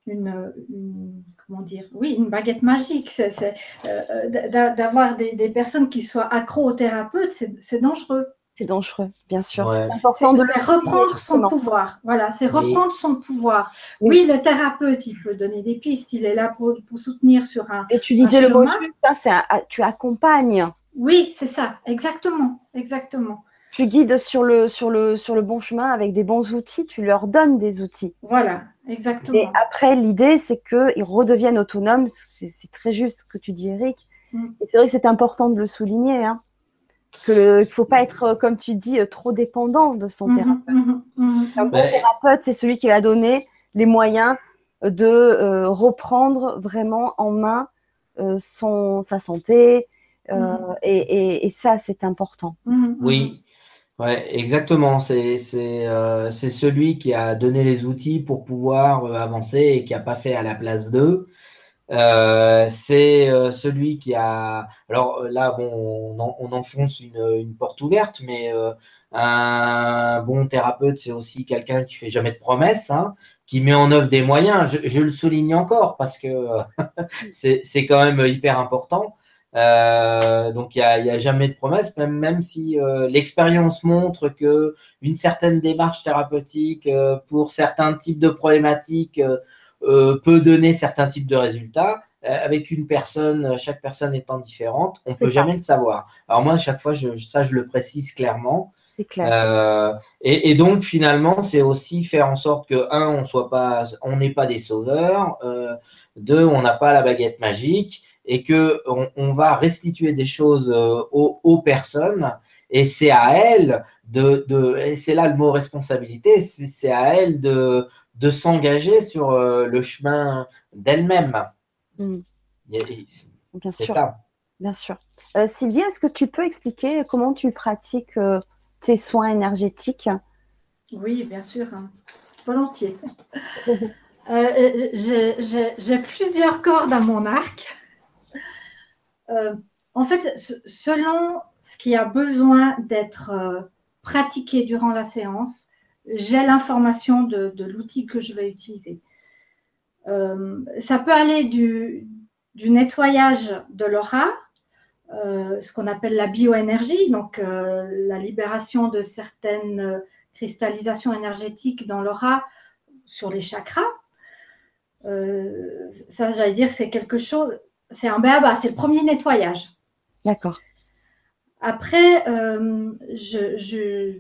une, comment dire, oui, une baguette magique. Euh, d'avoir des, des, personnes qui soient accros au thérapeute, c'est dangereux. C'est dangereux, bien sûr. C'est important de reprendre son pouvoir. Voilà, c'est reprendre son pouvoir. Oui. le thérapeute, il peut donner des pistes, il est là pour, soutenir sur un. Et tu disais le mot c'est tu accompagnes. Oui, c'est ça, exactement, exactement. Tu guides sur le, sur, le, sur le bon chemin avec des bons outils, tu leur donnes des outils. Voilà, exactement. Et après, l'idée, c'est qu'ils redeviennent autonomes. C'est très juste ce que tu dis, Eric. Mm. Et c'est vrai que c'est important de le souligner. Hein qu'il ne faut pas être, euh, comme tu dis, euh, trop dépendant de son mhm, thérapeute. Mhm, mhm, Un bon thérapeute, c'est celui qui va donner les moyens de euh, reprendre vraiment en main son, sa santé. et, ça, c'est important. Oui, ouais, exactement. C'est celui qui a donné les outils pour pouvoir avancer et qui n'a pas fait à la place d'eux. Euh, c'est euh, celui qui a. Alors euh, là, bon, on, enfonce une, porte ouverte, mais un bon thérapeute, c'est aussi quelqu'un qui fait jamais de promesses, hein, qui met en œuvre des moyens. Je, le souligne encore parce que c'est quand même hyper important. donc il n'y a, y a, jamais de promesses, même, même si l'expérience montre que une certaine démarche thérapeutique pour certains types de problématiques euh, peut donner certains types de résultats. Euh, avec une personne, chaque personne étant différente, on ne peut jamais le savoir. Alors moi, à chaque fois, je, ça, je le précise clairement. Clair. Euh, et, donc finalement, c'est aussi faire en sorte que un, on soit pas, on n'est pas des sauveurs. Euh, deux, on n'a pas la baguette magique et que on, va restituer des choses aux, aux, personnes. Et c'est à elles de, de et c'est là le mot responsabilité. C'est à elles de de s'engager sur euh, le chemin d'elle-même. Mm. Bien sûr. Bien sûr. Euh, Sylvie, est-ce que tu peux expliquer comment tu pratiques euh, tes soins énergétiques? Oui, bien sûr. Hein. Volontiers. J'ai plusieurs cordes à mon arc. en fait, selon ce qui a besoin d'être pratiqué durant la séance, j'ai l'information de, l'outil que je vais utiliser. Euh, ça peut aller du, nettoyage de l'aura, euh, ce qu'on appelle la bioénergie, donc euh, la libération de certaines cristallisations énergétiques dans l'aura sur les chakras. ça, j'allais dire, c'est quelque chose, c'est un béaba, c'est le premier nettoyage. D'accord. Après, je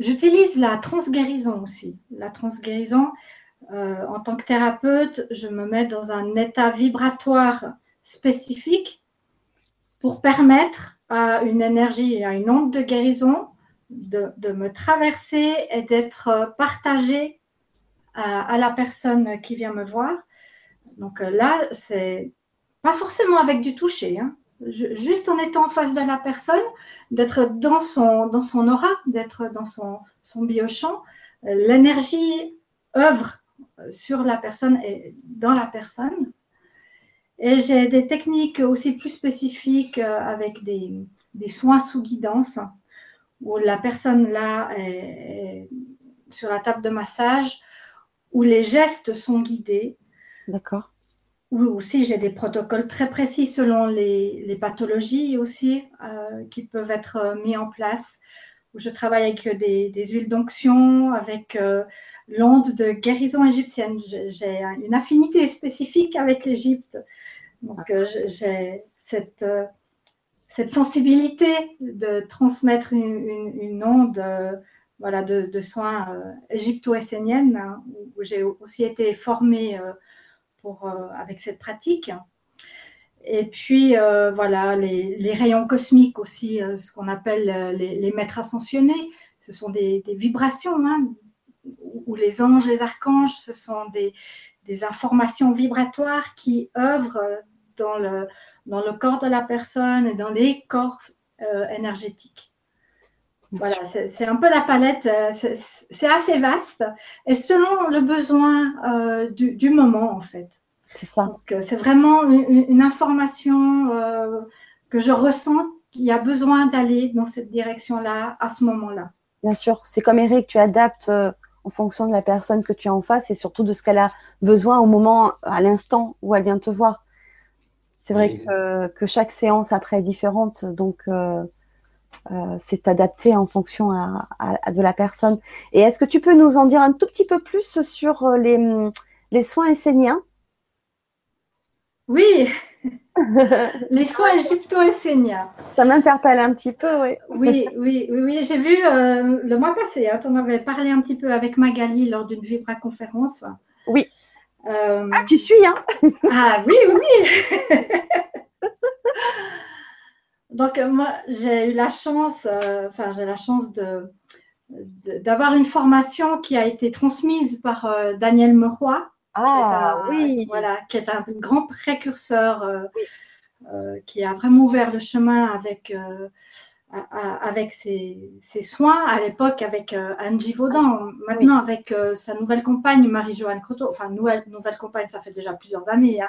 J'utilise la transguérison aussi. La transguérison, euh, en tant que thérapeute, je me mets dans un état vibratoire spécifique pour permettre à une énergie à une onde de guérison de, me traverser et d'être partagée à, la personne qui vient me voir. Donc euh, là, c'est pas forcément avec du toucher. Hein. Juste en étant en face de la personne, d'être dans son, dans son aura, d'être dans son, son biochamp. L'énergie œuvre sur la personne et dans la personne. Et j'ai des techniques aussi plus spécifiques euh, avec des, des soins sous guidance, où la personne là est, sur la table de massage, où les gestes sont guidés. D'accord. Ou aussi j'ai des protocoles très précis selon les, pathologies aussi euh, qui peuvent être euh, mis en place. Je travaille avec des, des huiles d'onction, avec l'onde de guérison égyptienne. J'ai une affinité spécifique avec l'Égypte. Donc, euh, j'ai cette, euh, cette sensibilité de transmettre une, onde euh, voilà, de, soins égypto-esséniennes, hein, où j'ai aussi été formée pour, avec cette pratique. Et puis, voilà, les, rayons cosmiques aussi, ce qu'on appelle les, maîtres ascensionnés. Ce sont des, vibrations, hein, où les anges, les archanges, ce sont des, informations vibratoires qui œuvrent dans le, dans le corps de la personne et dans les corps euh, énergétiques. Voilà, c'est un peu la palette, euh, c'est assez vaste et selon le besoin euh, du, moment en fait. C'est ça. C'est vraiment une, information que je ressens qu'il y a besoin d'aller dans cette direction-là à ce moment-là. Bien sûr, c'est comme Eric, tu adaptes en fonction de la personne que tu as en face et surtout de ce qu'elle a besoin au moment, à l'instant où elle vient te voir. C'est vrai que, chaque séance après est différente, donc euh, euh, c'est adapté en fonction de la personne. Et est-ce que tu peux nous en dire un tout petit peu plus sur euh, les, les soins esséniens? Oui, les soins égypto-esséniens. Ça m'interpelle un petit peu, oui. oui, oui, oui, j'ai vu le mois passé, hein, tu en avais parlé un petit peu avec Magali lors d'une Vibra conférence. Oui. Euh, ah, tu suis, hein? Ah oui, oui. Donc moi, j'ai eu la chance, euh, enfin j'ai la chance de, d'avoir une formation qui a été transmise par euh, Daniel Meroy. Ah oui. Voilà, qui est un grand précurseur, qui a vraiment ouvert le chemin avec avec ses, soins, à l'époque avec euh, Angie Vaudan, maintenant avec euh, sa nouvelle compagne Marie-Joanne Croteau, enfin nouvelle, nouvelle compagne, ça fait déjà plusieurs années, hein.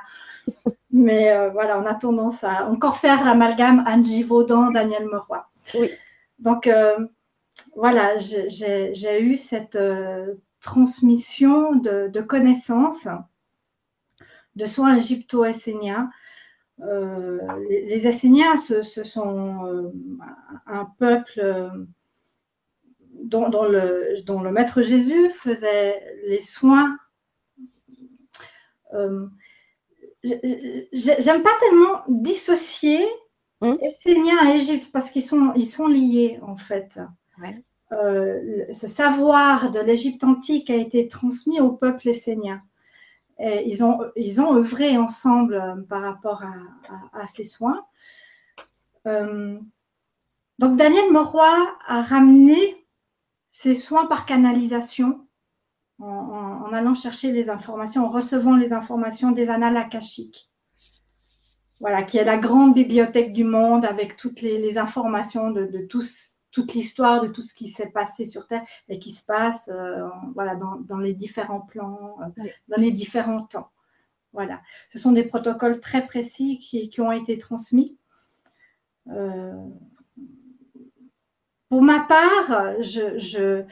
Mais euh, voilà, on a tendance à encore faire l'amalgame Angie Vaudan, Daniel Meroy. Oui. Donc voilà, j'ai eu cette transmission de, de, connaissances de soins égypto-esséniens euh, les, les, Esséniens, ce, sont euh, un peuple euh, dont, le, dont, le, Maître Jésus faisait les soins. J'aime pas tellement dissocier hum. Esséniens et Égypte parce qu'ils sont, ils sont liés en fait. ce savoir de l'Égypte antique a été transmis au peuple essénien ils, ont, ils ont œuvré ensemble euh, par rapport à, ces soins. Euh, donc Daniel Moroy a ramené ces soins par canalisation en, allant chercher les informations, en recevant les informations des annales akashiques. Voilà, qui est la grande bibliothèque du monde avec toutes les, informations de, de tous toute l'histoire de tout ce qui s'est passé sur Terre et qui se passe euh, voilà, dans, les différents plans, euh, dans les différents temps. Voilà. Ce sont des protocoles très précis qui, ont été transmis. Euh, pour ma part, je, je,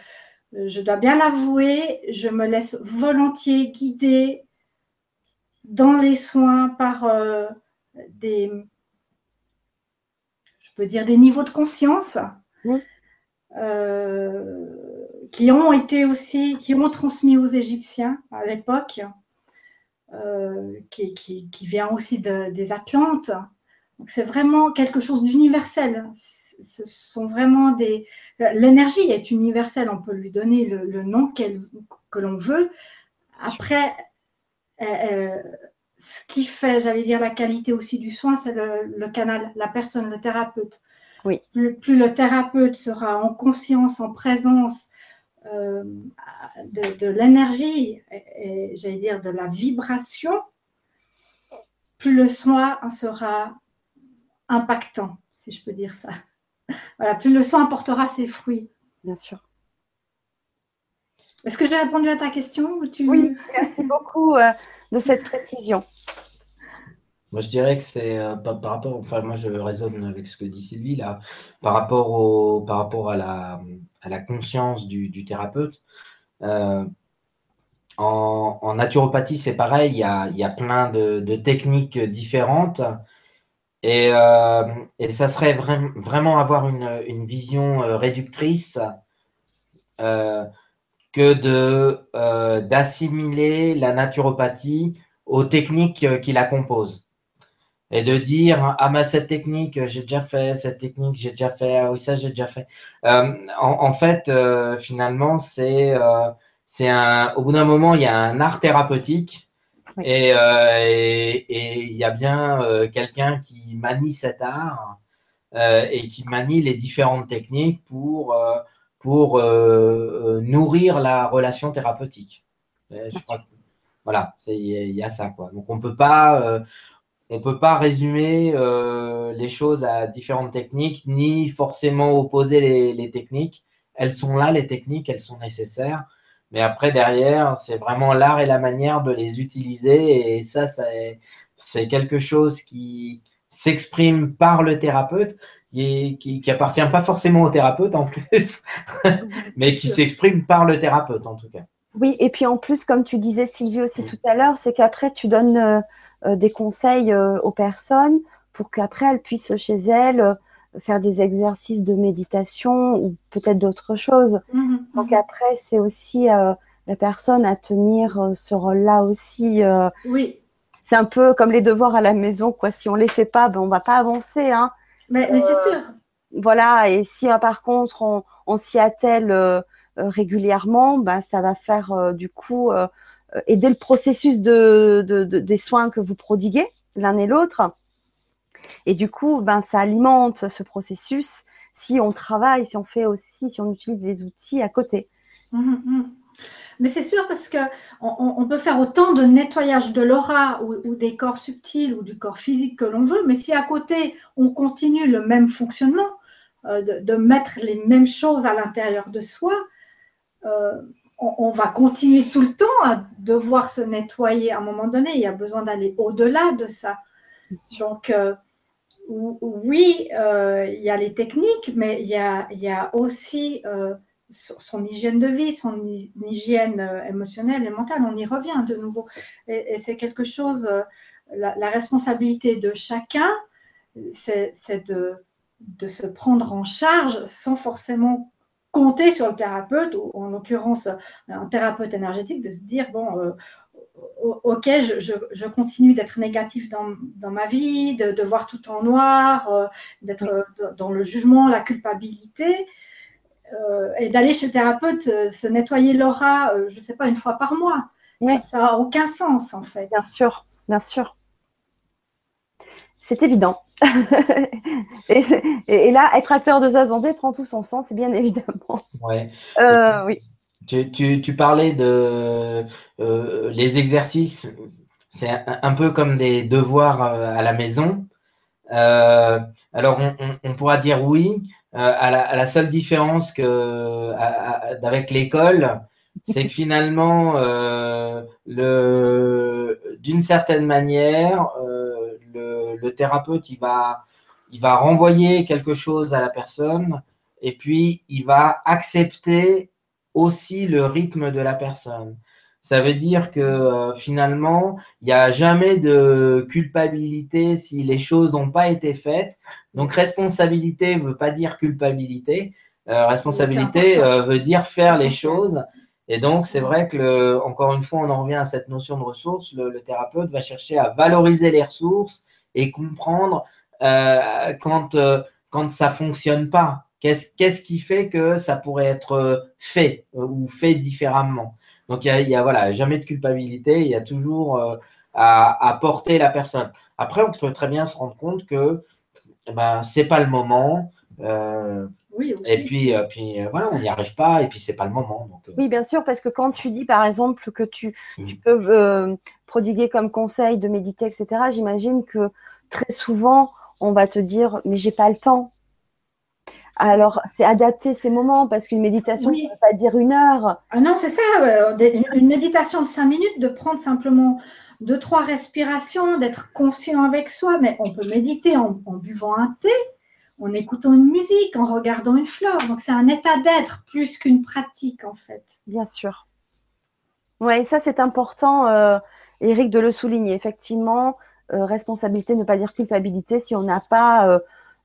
dois bien l'avouer, je me laisse volontiers guider dans les soins par des, je peux dire, des niveaux de conscience euh, qui ont été aussi, qui ont transmis aux Égyptiens à l'époque, euh, qui, qui, vient aussi des Atlantes. Donc c'est vraiment quelque chose d'universel. Ce sont vraiment des. L'énergie est universelle. On peut lui donner le, nom que l'on veut. Après, euh, ce qui fait, j'allais dire, la qualité aussi du soin, c'est le, canal, la personne, le thérapeute. Oui. Plus, le thérapeute sera en conscience, en présence euh, de, l'énergie et, j'allais dire de la vibration, plus le soin sera impactant, si je peux dire ça. Voilà, plus le soin apportera ses fruits. Bien sûr. Est-ce que j'ai répondu à ta question Oui, merci beaucoup euh, de cette précision. Moi, je dirais que c'est euh, par, rapport, enfin, moi, je raisonne avec ce que dit Sylvie là, par rapport, au, par rapport à, la, à la conscience du, thérapeute. Euh, en, naturopathie, c'est pareil, il y a, il y a plein de, techniques différentes. Et, et ça serait vraiment avoir une, vision réductrice que de euh, d'assimiler la naturopathie aux techniques euh, qui la composent. Et de dire ah mais cette technique j'ai déjà fait cette technique j'ai déjà fait ah oui ça j'ai déjà fait. Euh, en, fait finalement c'est c'est au bout d'un moment il y a un art thérapeutique et et il y a bien quelqu'un qui manie cet art et qui manie les différentes techniques pour pour euh, euh, nourrir la relation thérapeutique. Voilà, il y, a ça quoi. Donc on peut pas, euh, peut pas résumer les choses à différentes techniques, ni forcément opposer les, techniques. Elles sont là, les techniques, elles sont nécessaires. Mais après derrière, c'est vraiment l'art et la manière de les utiliser. Et ça, c'est quelque chose qui s'exprime par le thérapeute qui, qui, appartient pas forcément au thérapeute en plus, mais qui s'exprime par le thérapeute en tout cas. Oui, et puis en plus, comme tu disais Sylvie aussi tout à l'heure, c'est qu'après tu donnes euh, euh, des conseils euh, aux personnes pour qu'après elles puissent chez elles faire des exercices de méditation ou peut-être d'autres choses. Mmh, mmh, Donc mmh. après, c'est aussi la personne à tenir ce rôle-là aussi. oui. C'est un peu comme les devoirs à la maison, quoi. Si on les fait pas, ben on va pas avancer, hein. Mais, c'est sûr. Voilà, et si euh, par contre on, s'y attelle euh, euh, régulièrement, ben, ça va faire du coup aider le processus de, des soins que vous prodiguez l'un et l'autre. Et du coup, ben, ça alimente ce processus si on travaille, si on fait aussi, si on utilise des outils à côté. Mmh, mmh. Mais c'est sûr parce qu'on on peut faire autant de nettoyage de l'aura ou, des corps subtils ou du corps physique que l'on veut, mais si à côté on continue le même fonctionnement, euh, de, mettre les mêmes choses à l'intérieur de soi, euh, on, va continuer tout le temps à devoir se nettoyer à un moment donné. Il y a besoin d'aller au-delà de ça. Donc, euh, oui, il y a les techniques, mais il y a, aussi son hygiène de vie, son hygiène euh, émotionnelle et mentale. On y revient de nouveau. Et, c'est quelque chose, euh, la, responsabilité de chacun, c'est de, de, se prendre en charge sans forcément compter sur le thérapeute, ou en l'occurrence un thérapeute énergétique, de se dire, bon, euh, ok, je, je, continue d'être négatif dans, dans, ma vie, de, de, voir tout en noir, d'être dans le jugement, la culpabilité. Euh, et d'aller chez le thérapeute euh, se nettoyer l'aura, euh, je ne sais pas, une fois par mois. Ça n'a aucun sens en fait. Bien sûr, bien sûr. C'est évident. et, là, être acteur de Zazandé prend tout son sens, bien évidemment. Ouais. oui. Tu, parlais de les exercices, c'est un, peu comme des devoirs à la maison. alors, on, pourra dire oui, euh, à, la, seule différence que avec l'école, c'est que finalement, euh, d'une certaine manière, euh, le, thérapeute, il va, il va renvoyer quelque chose à la personne et puis il va accepter aussi le rythme de la personne. Ça veut dire que euh, finalement, il n'y a jamais de culpabilité si les choses n'ont pas été faites. Donc responsabilité ne veut pas dire culpabilité. Euh, responsabilité euh, veut dire faire les choses. Et donc, c'est vrai que, encore une fois, on en revient à cette notion de ressources. Le, thérapeute va chercher à valoriser les ressources et comprendre quand, quand ça ne fonctionne pas. Qu'est-ce qui fait que ça pourrait être fait ou fait différemment? Donc, il n'y a, voilà, jamais de culpabilité, il y a toujours euh, à, porter la personne. Après, on peut très bien se rendre compte que eh ben, ce n'est pas le moment. Euh, oui, aussi. Et puis, euh, puis voilà, on n'y arrive pas, et puis c'est pas le moment. oui, bien sûr, parce que quand tu dis par exemple que tu, mmh. tu peux prodiguer comme conseil de méditer, etc., j'imagine que très souvent, on va te dire mais j'ai pas le temps. Alors, c'est adapter ces moments parce qu'une méditation, ça ne veut pas dire une heure. Ah non, c'est ça. une méditation de cinq minutes, de prendre simplement deux, trois respirations, d'être conscient avec soi. Mais on peut méditer en, buvant un thé, en écoutant une musique, en regardant une fleur. Donc, c'est un état d'être plus qu'une pratique, en fait. Bien sûr. Oui, ça, c'est important, euh, Eric, de le souligner. Effectivement, euh, responsabilité, ne pas dire culpabilité, si on n'a pas. Euh,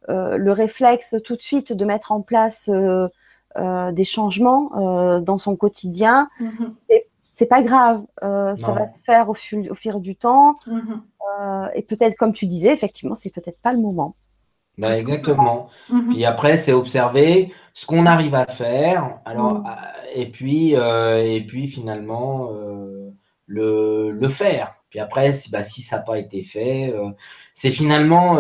le réflexe tout de suite de mettre en place euh, euh, des changements dans son quotidien, mhm. c'est pas grave. ça va se faire au, fil, au fil du temps. Mhm. et peut-être, comme tu disais, effectivement, c'est peut-être pas le moment. Bah, exactement. Mhm. Puis après, c'est observer ce qu'on arrive à faire. Alors, et puis, et puis finalement, le, le, faire. Puis après, si, bah, si ça n'a pas été fait, c'est finalement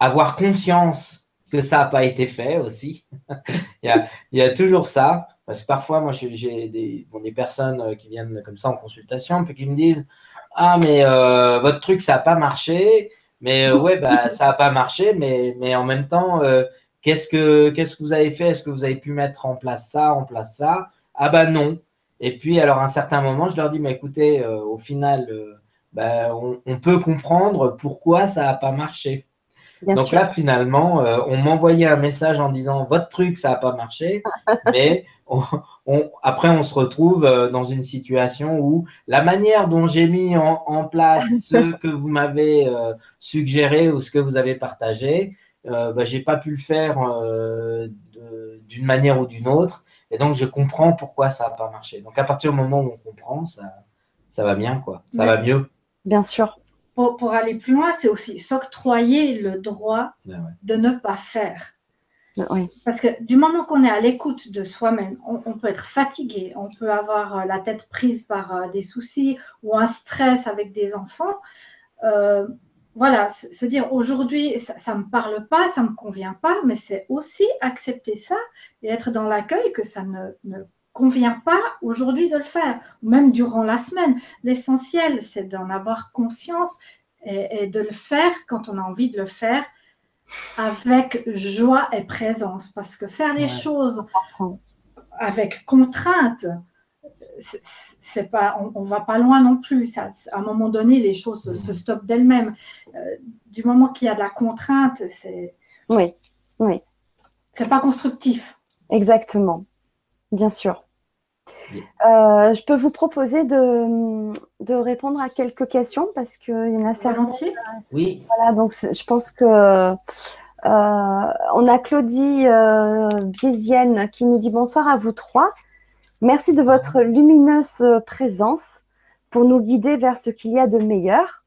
avoir conscience que ça n'a pas été fait aussi. il, y a, toujours ça. Parce que parfois, moi, j'ai des, des, personnes euh, qui viennent comme ça en consultation, puis qui me disent Ah, mais euh, votre truc, ça n'a pas marché. Mais euh, ouais, bah, ça n'a pas marché. Mais, mais en même temps, qu'est-ce que qu'est-ce que vous avez fait? Est-ce que vous avez pu mettre en place ça, en place ça Ah, bah non. Et puis, alors, à un certain moment, je leur dis Mais écoutez, au final, bah, on, on, peut comprendre pourquoi ça n'a pas marché. Donc là, finalement, euh, on m'envoyait un message en disant votre truc, ça n'a pas marché, mais après, on se retrouve euh, dans une situation où la manière dont j'ai mis en, place ce que vous m'avez euh, suggéré ou ce que vous avez partagé, bah, je n'ai pas pu le faire d'une manière ou d'une autre. Et donc, je comprends pourquoi ça n'a pas marché. Donc, à partir du moment où on comprend, ça, ça va bien, quoi. Ça va mieux. Bien sûr pour, aller plus loin, c'est aussi s'octroyer le droit ah de ne pas faire. Ah Parce que du moment qu'on est à l'écoute de soi-même, on, peut être fatigué, on peut avoir euh, la tête prise par euh, des soucis ou un stress avec des enfants. Euh, voilà, se dire aujourd'hui, ça ne me parle pas, ça ne me convient pas, mais c'est aussi accepter ça et être dans l'accueil que ça ne, ne convient pas aujourd'hui de le faire, ou même durant la semaine. L'essentiel, c'est d'en avoir conscience et, de le faire quand on a envie de le faire avec joie et présence. Parce que faire les choses avec contrainte, c'est pas, on, ne va pas loin non plus. Ça, à un moment donné, les choses se, stoppent d'elles-mêmes. Euh, du moment qu'il y a de la contrainte, c'est. Oui, oui. C'est pas constructif. Exactement, bien sûr. Euh, je peux vous proposer de, de, répondre à quelques questions parce qu'il y en a certaines. Oui. Voilà, donc je pense que euh, on a Claudie euh, Biesienne qui nous dit bonsoir à vous trois. Merci de votre lumineuse présence pour nous guider vers ce qu'il y a de meilleur.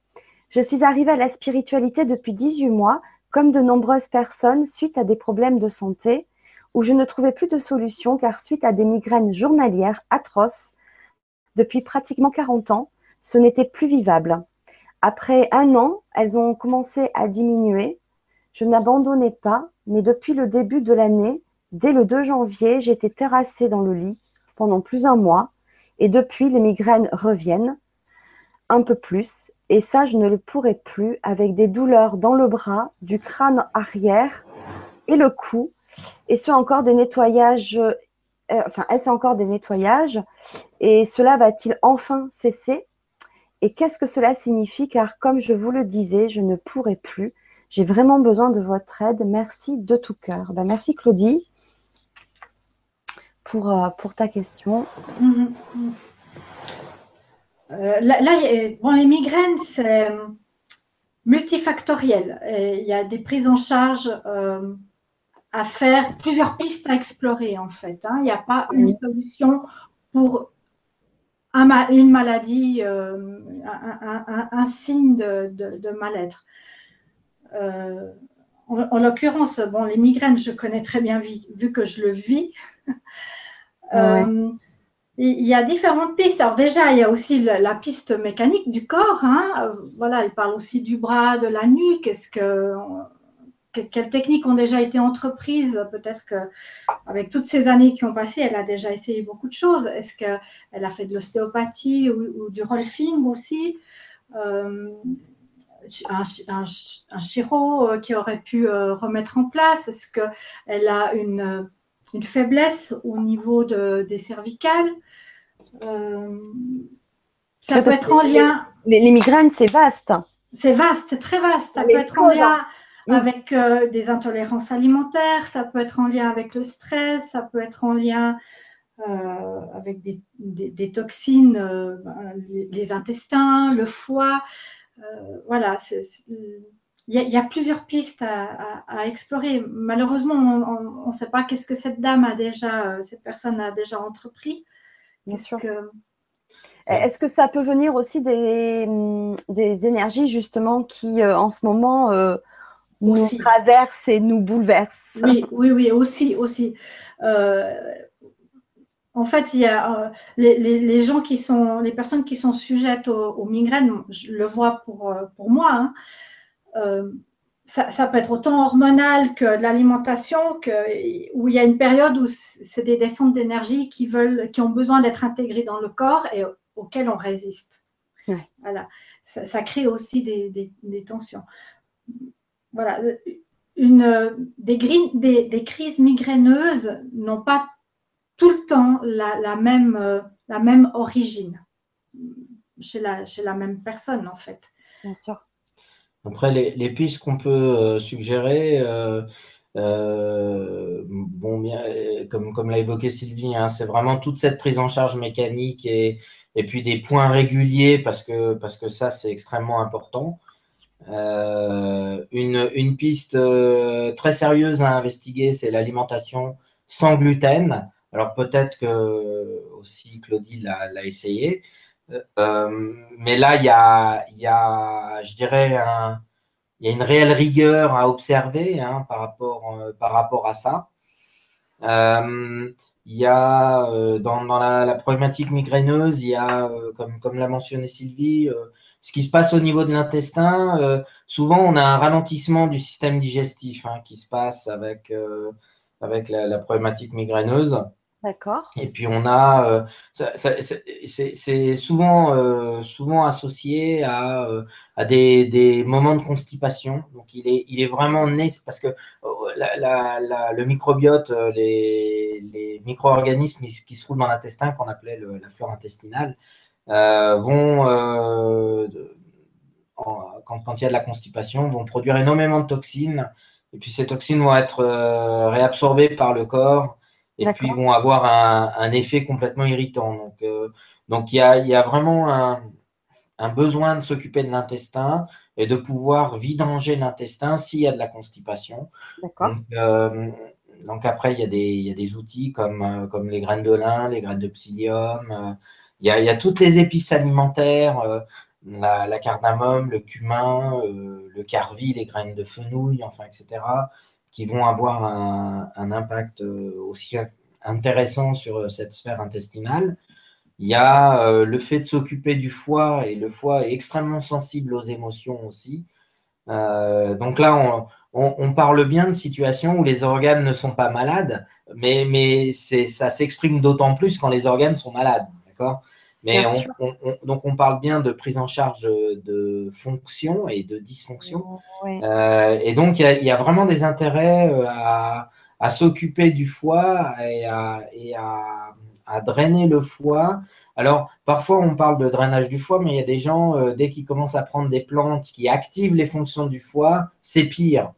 Je suis arrivée à la spiritualité depuis 18 mois, comme de nombreuses personnes, suite à des problèmes de santé où je ne trouvais plus de solution car suite à des migraines journalières atroces, depuis pratiquement 40 ans, ce n'était plus vivable. Après un an, elles ont commencé à diminuer. Je n'abandonnais pas, mais depuis le début de l'année, dès le 2 janvier, j'étais terrassée dans le lit pendant plus d'un mois et depuis, les migraines reviennent un peu plus et ça, je ne le pourrais plus avec des douleurs dans le bras, du crâne arrière et le cou et ce encore des nettoyages, euh, enfin, est-ce encore des nettoyages? Et cela va-t-il enfin cesser? Et qu'est-ce que cela signifie? Car comme je vous le disais, je ne pourrai plus. J'ai vraiment besoin de votre aide. Merci de tout cœur. Ben, merci Claudie pour, euh, ta question. Mm-hmm. Euh, là, les migraines, c'est multifactoriel. il y a des prises en charge à faire, plusieurs pistes à explorer en fait. Hein. Il n'y a pas une solution pour une maladie, euh, un, signe de, mal-être. Euh, en, l'occurrence, bon, les migraines, je connais très bien vu, que je le vis. Euh, il y a différentes pistes. Alors déjà, il y a aussi la, piste mécanique du corps. Hein. Voilà, il parle aussi du bras, de la nuque. Est-ce que quelles techniques ont déjà été entreprises Peut-être qu'avec toutes ces années qui ont passé, elle a déjà essayé beaucoup de choses. Est-ce qu'elle a fait de l'ostéopathie ou, du rolfing aussi? Euh, un, un, chiro qui aurait pu remettre en place Est-ce qu'elle a une, une, faiblesse au niveau de, des cervicales? Ça peut être en lien. Les, migraines, c'est vaste. C'est vaste, c'est très vaste. Ça peut être en lien mm. avec des intolérances alimentaires, ça peut être en lien avec le stress, ça peut être en lien euh, avec des, toxines, euh, ben, les, intestins, le foie. Euh, voilà, il y, a plusieurs pistes à, explorer. Malheureusement, on ne sait pas qu'est-ce que cette dame a déjà, cette personne a déjà entrepris. Bien sûr. Est-ce que ça peut venir aussi des, des énergies justement qui en ce moment nous traversent et nous bouleversent Oui, oui, oui, aussi, aussi. En fait, il y a euh, les, gens qui sont, les personnes qui sont sujettes aux, migraines, je le vois pour, euh, pour moi, hein, euh, ça, peut être autant hormonal que l'alimentation, où il y a une période où c'est des descentes d'énergie qui veulent, qui ont besoin d'être intégrées dans le corps et auxquelles on résiste. Voilà, ça, crée aussi des, tensions. Voilà, une, des, des crises migraineuses n'ont pas tout le temps la, même, euh, la même origine chez la, chez la même personne, en fait. Bien sûr. Après, les, les pistes qu'on peut euh, suggérer, euh, bon, comme, comme l'a évoqué Sylvie, hein, c'est vraiment toute cette prise en charge mécanique et, et puis des points réguliers parce que, parce que ça, c'est extrêmement important. Une, une piste très sérieuse à investiguer, c'est l'alimentation sans gluten. Alors peut-être que aussi Claudie l'a essayé. Euh, mais là, il y a, y a, je dirais, y a une réelle rigueur à observer hein, par, rapport, euh, par rapport à ça. Euh, il y a dans, dans la, la, problématique migraineuse, il y a, comme, comme l'a mentionné Sylvie, ce qui se passe au niveau de l'intestin. souvent, on a un ralentissement du système digestif hein, qui se passe avec, avec la, la problématique migraineuse. D'accord. Et puis on a, euh, c'est souvent, euh, souvent associé à, euh, à des, des, moments de constipation. Donc il est, il est vraiment né parce que la, la, le microbiote, les, les micro-organismes qui se trouvent dans l'intestin, qu'on appelait la flore intestinale, vont, quand, quand il y a de la constipation, vont produire énormément de toxines. Et puis ces toxines vont être réabsorbées par le corps et puis vont avoir un, un effet complètement irritant. Donc, euh, donc il y a, y a, vraiment un, un besoin de s'occuper de l'intestin et de pouvoir vidanger l'intestin s'il y a de la constipation. Donc, euh, donc, après, il y, a des, il y a des outils comme, euh, comme les graines de lin, les graines de psyllium. Euh, il, y a, toutes les épices alimentaires, la, la, cardamome, le cumin, le carvi, les graines de fenouil, enfin, etc qui vont avoir un, impact euh, aussi intéressant sur euh, cette sphère intestinale. Il y a euh, le fait de s'occuper du foie et le foie est extrêmement sensible aux émotions aussi. donc là, on, parle bien de situations où les organes ne sont pas malades, mais, mais ça s'exprime d'autant plus quand les organes sont malades. D'accord? Mais donc, on parle bien de prise en charge de fonction et de dysfonction. Euh, et donc, il y, a vraiment des intérêts euh, à, s'occuper du foie et, à, drainer le foie. Alors, parfois, on parle de drainage du foie, mais il y a des gens, euh, dès qu'ils commencent à prendre des plantes qui activent les fonctions du foie, c'est pire.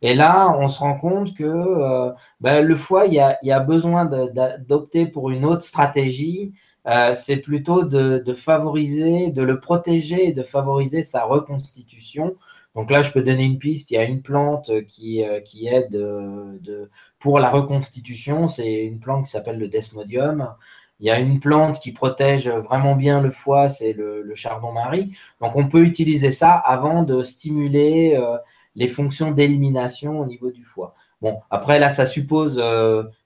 Et là, on se rend compte que ben, le foie, il y a, il y a besoin d'opter pour une autre stratégie euh, c'est plutôt de, favoriser, de le protéger et de favoriser sa reconstitution. Donc là, je peux donner une piste. Il y a une plante qui, euh, qui aide de, pour la reconstitution. C'est une plante qui s'appelle le desmodium. Il y a une plante qui protège vraiment bien le foie, c'est le, chardon-marie. Donc on peut utiliser ça avant de stimuler euh, les fonctions d'élimination au niveau du foie. Bon, après là, ça suppose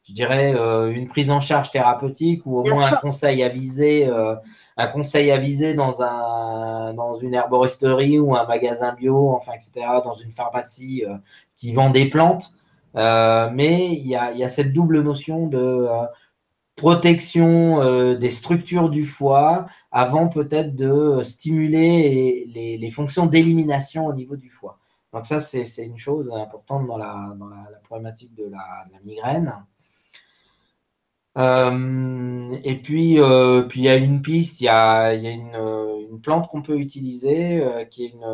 je dirais, euh, une prise en charge thérapeutique ou au moins un conseil avisé, euh, un conseil avisé dans, un, dans une herboristerie ou un magasin bio, enfin, etc., dans une pharmacie euh, qui vend des plantes. mais il y a, y a, cette double notion de protection des structures du foie, avant peut-être de stimuler les, fonctions d'élimination au niveau du foie. Donc ça, c'est une chose importante dans la, problématique de la, migraine. Euh, et puis, euh, puis il y a une piste, il y a, une, plante qu'on peut utiliser qui est une,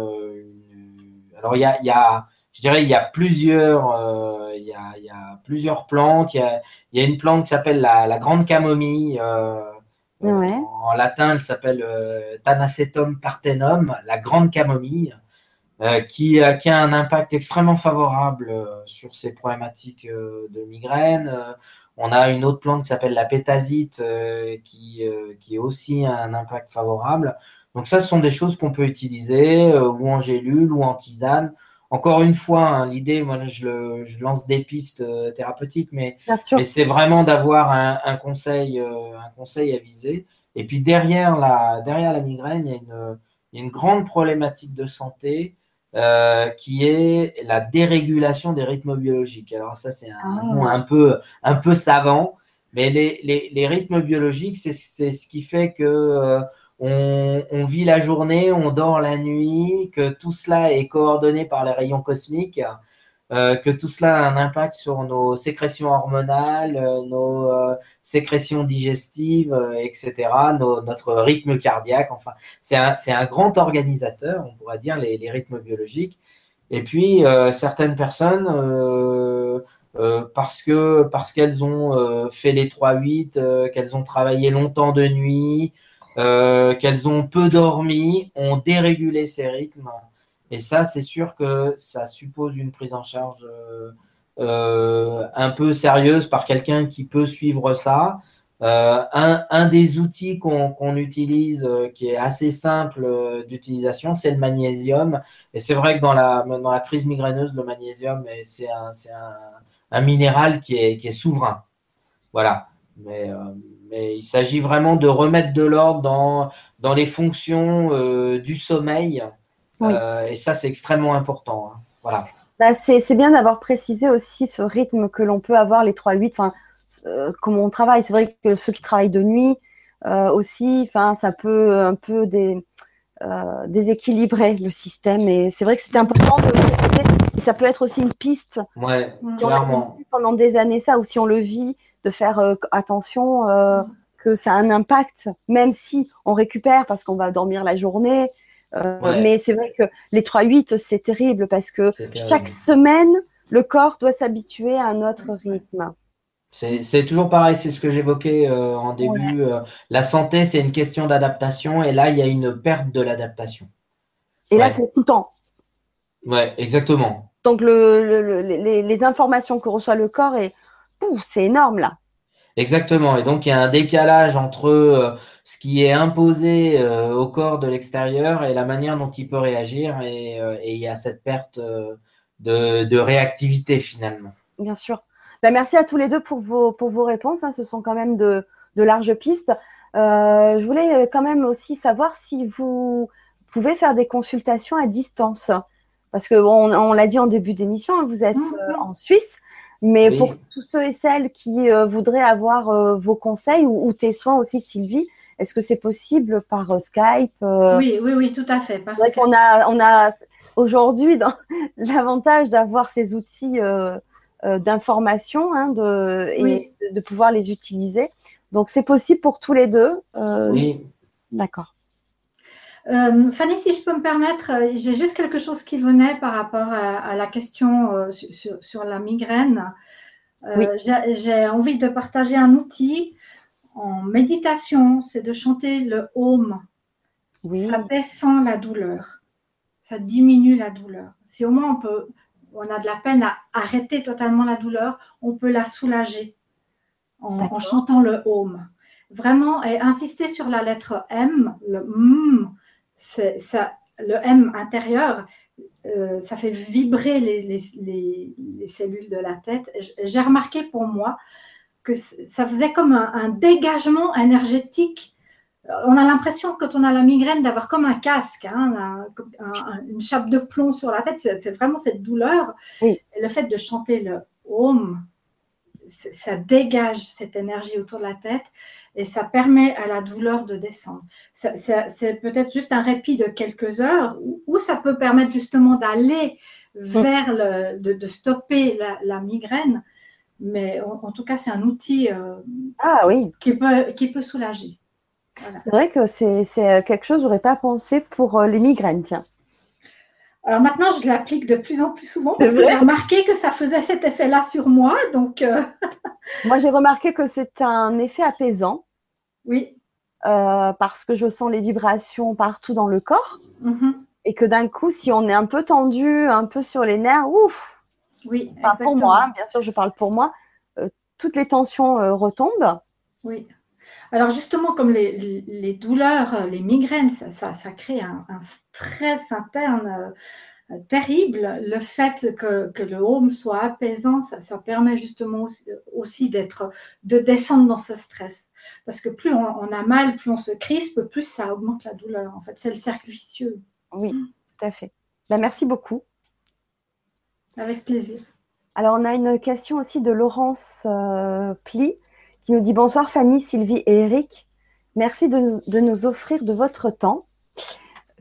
alors il y a, je dirais, il y a plusieurs, il, y a, plusieurs plantes. Il y a, une plante qui s'appelle la, grande camomille. En, latin, elle s'appelle euh, Tanacetum partenum, la grande camomille, euh, qui, a un impact extrêmement favorable euh, sur ces problématiques de migraine. on a une autre plante qui s'appelle la pétasite, qui, qui a aussi un impact favorable. Donc ça, ce sont des choses qu'on peut utiliser ou en gélule ou en tisane encore une fois, hein, l'idée, moi, je, lance des pistes euh, thérapeutiques, mais, c'est vraiment d'avoir un, conseil, euh, un conseil à viser. Et puis derrière la, derrière la migraine, il y, a une, grande problématique de santé euh, qui est la dérégulation des rythmes biologiques. Alors ça, c'est un ah. mot un peu, un peu savant, mais les, les rythmes biologiques, c'est ce qui fait que on, vit la journée, on dort la nuit, que tout cela est coordonné par les rayons cosmiques, euh, que tout cela a un impact sur nos sécrétions hormonales, euh, nos euh, sécrétions digestives, etc., notre rythme cardiaque. Enfin, c'est un, grand organisateur, on pourrait dire, les, rythmes biologiques. Et puis, certaines personnes, parce que parce qu'elles ont fait les 3-8, qu'elles ont travaillé longtemps de nuit, qu'elles ont peu dormi, ont dérégulé ces rythmes. Et ça, c'est sûr que ça suppose une prise en charge euh, euh, un peu sérieuse par quelqu'un qui peut suivre ça. Un, des outils qu'on utilise, qui est assez simple d'utilisation, c'est le magnésium. Et c'est vrai que dans la, crise migraineuse, le magnésium, c'est un, minéral qui est, souverain. Voilà. Mais il s'agit vraiment de remettre de l'ordre dans, les fonctions euh, du sommeil. Euh, et ça, c'est extrêmement important. Hein. Voilà. Bah, c'est bien d'avoir précisé aussi ce rythme que l'on peut avoir les 3-8, enfin, euh, comment on travaille. C'est vrai que ceux qui travaillent de nuit aussi, enfin, ça peut un peu déséquilibrer le système. Et c'est vrai que c'était important de préciser. Et ça peut être aussi une piste. Ouais, clairement. Pendant des années, ça, ou si on le vit, de faire euh, attention euh, que ça a un impact, même si on récupère parce qu'on va dormir la journée. Euh, mais c'est vrai que les 3-8, c'est terrible parce que chaque semaine, le corps doit s'habituer à un autre rythme. C'est toujours pareil, c'est ce que j'évoquais en début. la santé, c'est une question d'adaptation et là, il y a une perte de l'adaptation. Et là, c'est tout le temps. Ouais, exactement. Donc, le, les, les, informations que reçoit le corps, c'est énorme là. Exactement. Et donc, il y a un décalage entre euh, ce qui est imposé euh, au corps de l'extérieur et la manière dont il peut réagir. Et, euh, il y a cette perte de, réactivité finalement. Bien sûr. Ben, merci à tous les deux pour vos, pour vos réponses. Hein. Ce sont quand même de, larges pistes. je voulais quand même aussi savoir si vous pouvez faire des consultations à distance. Parce que on l'a dit en début d'émission, hein, vous êtes mmh. en Suisse. Mais pour tous ceux et celles qui euh, voudraient avoir euh, vos conseils ou, tes soins aussi, Sylvie, est-ce que c'est possible par euh, Skype Oui, oui, oui, tout à fait. Parce qu'on a, on a aujourd'hui l'avantage d'avoir ces outils d'information hein, de, et de, pouvoir les utiliser. Donc, c'est possible pour tous les deux. oui. D'accord. Euh, Fanny, si je peux me permettre, euh, j'ai juste quelque chose qui venait par rapport à, la question euh, sur, la migraine. J'ai envie de partager un outil en méditation, c'est de chanter le home. Ça descend la douleur, ça diminue la douleur. Si au moins on peut, on a de la peine à arrêter totalement la douleur, on peut la soulager en, chantant le home. Vraiment, et insister sur la lettre M, le M, ça, le M intérieur, euh, ça fait vibrer les, cellules de la tête. J'ai remarqué pour moi que ça faisait comme un, dégagement énergétique. On a l'impression, quand on a la migraine, d'avoir comme un casque, hein, une chape de plomb sur la tête. C'est vraiment cette douleur. Le fait de chanter le Om, ça dégage cette énergie autour de la tête et ça permet à la douleur de descendre. C'est peut-être juste un répit de quelques heures ou, ça peut permettre justement d'aller vers le, de, stopper la, migraine. Mais en, tout cas, c'est un outil euh, ah, oui. qui, peut, qui peut soulager. C'est vrai que c'est quelque chose que n'aurais pas pensé pour euh, les migraines, tiens. Alors maintenant, je l'applique de plus en plus souvent parce que j'ai remarqué que ça faisait cet effet-là sur moi. Donc, euh, moi, j'ai remarqué que c'est un effet apaisant. Oui. Euh, parce que je sens les vibrations partout dans le corps. Mm-hmm. Et que d'un coup, si on est un peu tendu, un peu sur les nerfs, ouf. Oui. Enfin, pour moi, bien sûr, je parle pour moi. Euh, toutes les tensions retombent. Oui. Alors justement, comme les, douleurs, les migraines, ça, crée un, stress interne euh, terrible. Le fait que, le home soit apaisant, ça, permet justement aussi, d'être, de descendre dans ce stress. Parce que plus on, a mal, plus on se crispe, plus ça augmente la douleur. En fait, c'est le cercle vicieux. Oui, tout à fait. Ben, merci beaucoup. Avec plaisir. Alors, on a une question aussi de Laurence euh, Pli qui nous dit bonsoir Fanny, Sylvie et Eric. Merci de, nous offrir de votre temps.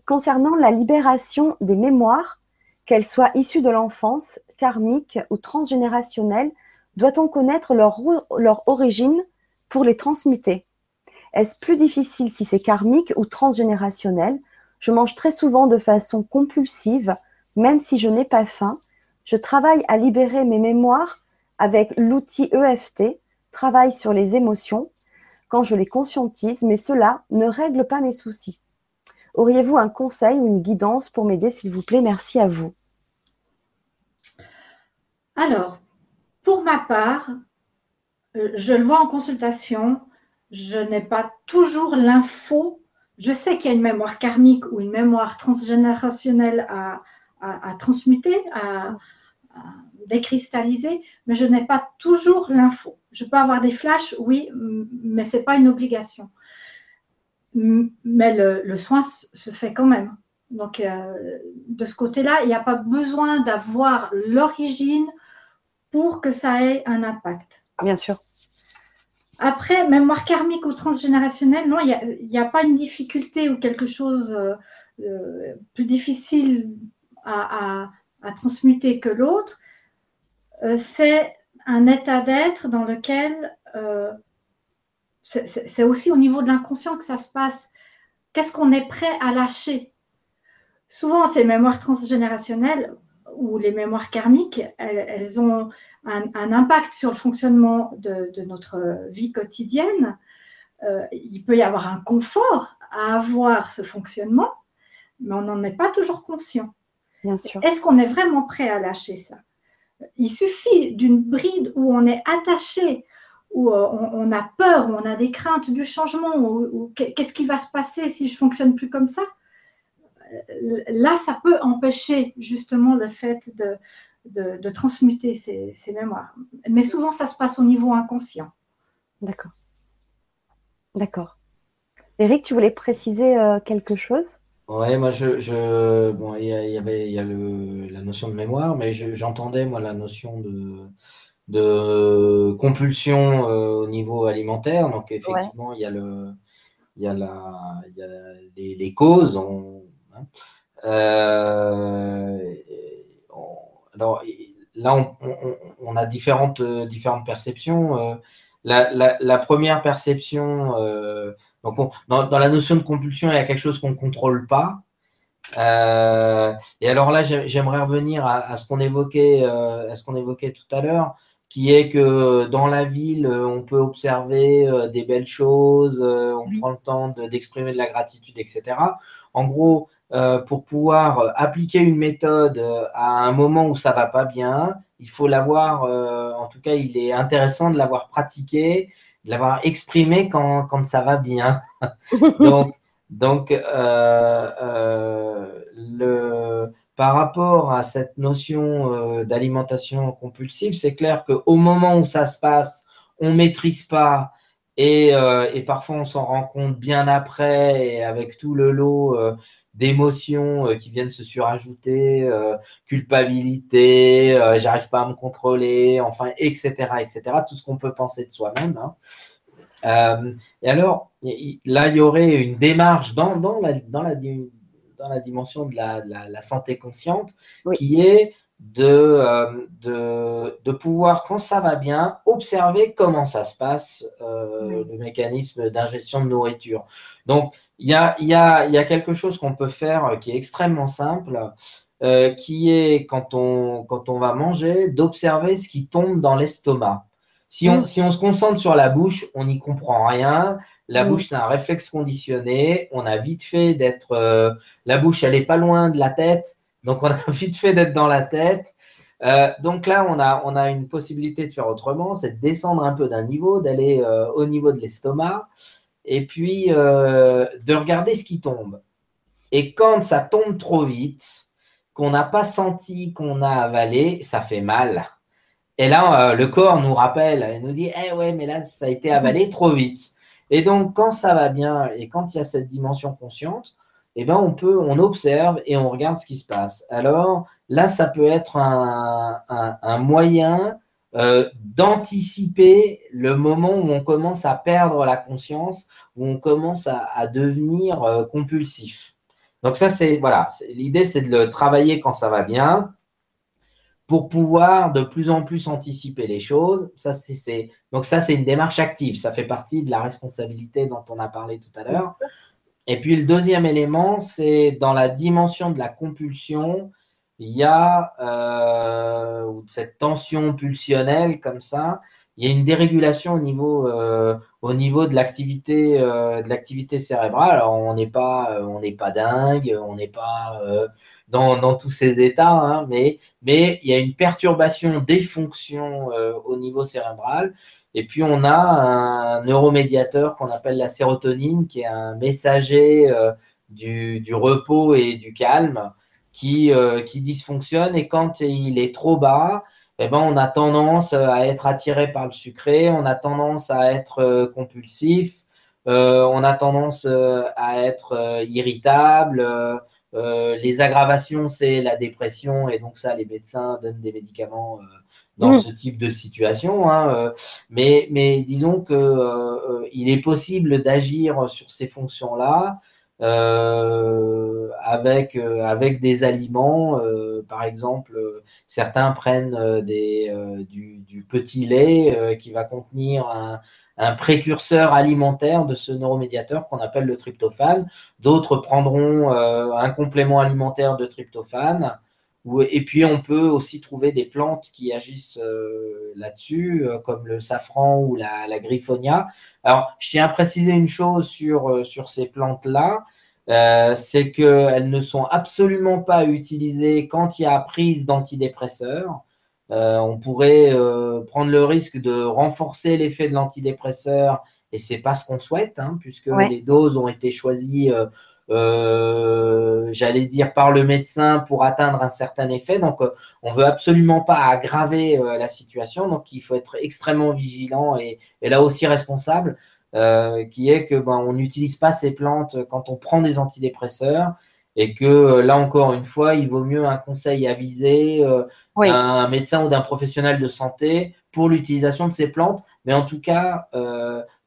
Concernant la libération des mémoires, qu'elles soient issues de l'enfance, karmiques ou transgénérationnelles, doit-on connaître leur, leur origine pour les transmuter? Est-ce plus difficile si c'est karmique ou transgénérationnel? Je mange très souvent de façon compulsive, même si je n'ai pas faim. Je travaille à libérer mes mémoires avec l'outil EFT travaille sur les émotions quand je les conscientise, mais cela ne règle pas mes soucis. Auriez-vous un conseil ou une guidance pour m'aider, s'il vous plaît? Merci à vous. Alors, pour ma part, euh, je le vois en consultation, je n'ai pas toujours l'info. Je sais qu'il y a une mémoire karmique ou une mémoire transgénérationnelle à, transmuter, décristalliser, mais je n'ai pas toujours l'info. Je peux avoir des flashs, oui, mais ce n'est pas une obligation. Mais le, soin se fait quand même. Donc, euh, de ce côté-là, il n'y a pas besoin d'avoir l'origine pour que ça ait un impact. Bien sûr. Après, mémoire karmique ou transgénérationnelle, non, il n'y a, pas une difficulté ou quelque chose euh, euh, plus difficile à transmuter que l'autre. Euh, c'est un état d'être dans lequel euh, c'est aussi au niveau de l'inconscient que ça se passe. Qu'est-ce qu'on est prêt à lâcher? Souvent, ces mémoires transgénérationnelles ou les mémoires karmiques, elles, ont un, impact sur le fonctionnement de, notre vie quotidienne. Euh, il peut y avoir un confort à avoir ce fonctionnement, mais on n'en est pas toujours conscient. Bien sûr. Est-ce qu'on est vraiment prêt à lâcher ça? Il suffit d'une bride où on est attaché, où euh, on, a peur, où on a des craintes du changement, ou, qu'est-ce qui va se passer si je fonctionne plus comme ça? Euh, là, ça peut empêcher justement le fait de, transmuter ces, mémoires. Mais souvent, ça se passe au niveau inconscient. D'accord. D'accord. Eric, tu voulais préciser euh, quelque chose? Ouais, moi, je, je bon, il y, avait, il y a le, la notion de mémoire, mais j'entendais, moi, la notion de, de compulsion euh, au niveau alimentaire. Donc, effectivement, il y a le, il y a la, il y a les, les causes. On, hein. euh, alors, là, on, on, on, a différentes, différentes perceptions. Euh, la, la, la première perception, euh, donc, dans, la notion de compulsion, il y a quelque chose qu'on ne contrôle pas. Euh, et alors là, j'aimerais revenir à, ce qu'on évoquait, euh, à ce qu'on évoquait tout à l'heure, qui est que dans la ville, on peut observer des belles choses, on prend le temps d'exprimer de, la gratitude, etc. En gros, pour pouvoir appliquer une méthode à un moment où ça va pas bien, il faut l'avoir, en tout cas, il est intéressant de l'avoir pratiqué de l'avoir exprimé quand, quand, ça va bien. donc, donc euh, euh, le, par rapport à cette notion euh, d'alimentation compulsive, c'est clair qu'au moment où ça se passe, on ne maîtrise pas et, et, parfois on s'en rend compte bien après et avec tout le lot d'émotions qui viennent se surajouter, culpabilité, j'arrive pas à me contrôler, enfin, etc., etc. Tout ce qu'on peut penser de soi-même. Hein. et alors, là, il y aurait une démarche dans, dans, la, dans, la, dans la dimension de la, la, santé consciente qui est de, de, de, pouvoir, quand ça va bien, observer comment ça se passe, euh, le mécanisme d'ingestion de nourriture. Donc, il y a, y, a, y a, quelque chose qu'on peut faire qui est extrêmement simple, euh, qui est quand on, quand on va manger, d'observer ce qui tombe dans l'estomac. Si on, si on se concentre sur la bouche, on n'y comprend rien. La bouche, c'est un réflexe conditionné. On a vite fait d'être. Euh, la bouche, elle n'est pas loin de la tête. Donc, on a vite fait d'être dans la tête. Euh, donc là, on a, une possibilité de faire autrement, c'est de descendre un peu d'un niveau, d'aller euh, au niveau de l'estomac, et puis euh, de regarder ce qui tombe. Et quand ça tombe trop vite, qu'on n'a pas senti qu'on a avalé, ça fait mal. Et là, le corps nous rappelle, il nous dit, eh ouais, mais là, ça a été avalé trop vite. Et donc, quand ça va bien et quand il y a cette dimension consciente, eh ben, on peut, on observe et on regarde ce qui se passe. Alors là, ça peut être un, moyen euh, d'anticiper le moment où on commence à perdre la conscience, où on commence à, devenir euh, compulsif. Donc ça, c'est voilà, l'idée, c'est de le travailler quand ça va bien pour pouvoir de plus en plus anticiper les choses. Donc ça, c'est une démarche active. Ça fait partie de la responsabilité dont on a parlé tout à l'heure. Et puis le deuxième élément, c'est dans la dimension de la compulsion, il y a euh, cette tension pulsionnelle comme ça, il y a une dérégulation au niveau, euh, au niveau de l'activité euh, de l'activité cérébrale. Alors on n'est pas on n'est pas dingue, on n'est pas dans, dans, tous ces états, hein, mais mais il y a une perturbation des fonctions au niveau cérébral et puis, on a un neuromédiateur qu'on appelle la sérotonine, qui est un messager euh, du, repos et du calme, qui, euh, qui dysfonctionne. Et quand il est trop bas, eh ben, on a tendance à être attiré par le sucré, on a tendance à être euh, compulsif, on a tendance à être irritable. les aggravations, c'est la dépression, et donc ça, les médecins donnent des médicaments dans mm. ce type de situation. Hein, euh, mais, mais disons que euh, il est possible d'agir sur ces fonctions-là euh, avec, avec des aliments. par exemple, certains prennent des, du, du, petit lait qui va contenir un, un précurseur alimentaire de ce neuromédiateur qu'on appelle le tryptophane. D'autres prendront un complément alimentaire de tryptophane et puis on peut aussi trouver des plantes qui agissent euh, là-dessus, euh, comme le safran ou la, la, griffonia. Alors, je tiens à préciser une chose sur, euh, sur ces plantes-là, c'est qu'elles ne sont absolument pas utilisées quand il y a prise d'antidépresseurs. on pourrait prendre le risque de renforcer l'effet de l'antidépresseur, et c'est pas ce qu'on souhaite, hein, puisque les doses ont été choisies euh, j'allais dire par le médecin pour atteindre un certain effet. Donc, euh, on veut absolument pas aggraver euh, la situation. Donc, il faut être extrêmement vigilant et, là aussi responsable, qui est que ben, on n'utilise pas ces plantes quand on prend des antidépresseurs et que là encore une fois, il vaut mieux un conseil avisé d'un médecin ou d'un professionnel de santé pour l'utilisation de ces plantes. Mais en tout cas,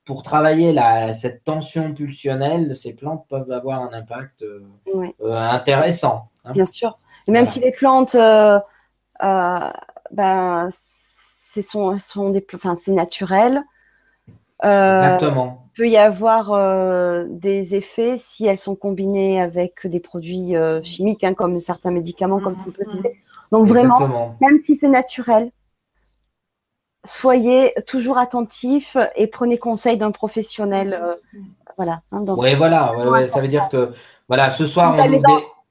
pour travailler la, cette tension pulsionnelle, ces plantes peuvent avoir un impact euh, euh, intéressant. Hein. Bien sûr. Et même si les plantes, euh, ben, sont, sont des, enfin, c'est naturel. Exactement. Il peut y avoir des effets si elles sont combinées avec des produits chimiques, hein, comme certains médicaments, comme tu précisais. Donc vraiment, même si c'est naturel, soyez toujours attentifs et prenez conseil d'un professionnel. Euh, voilà. Hein, oui, voilà. ça veut dire que voilà, ce soir,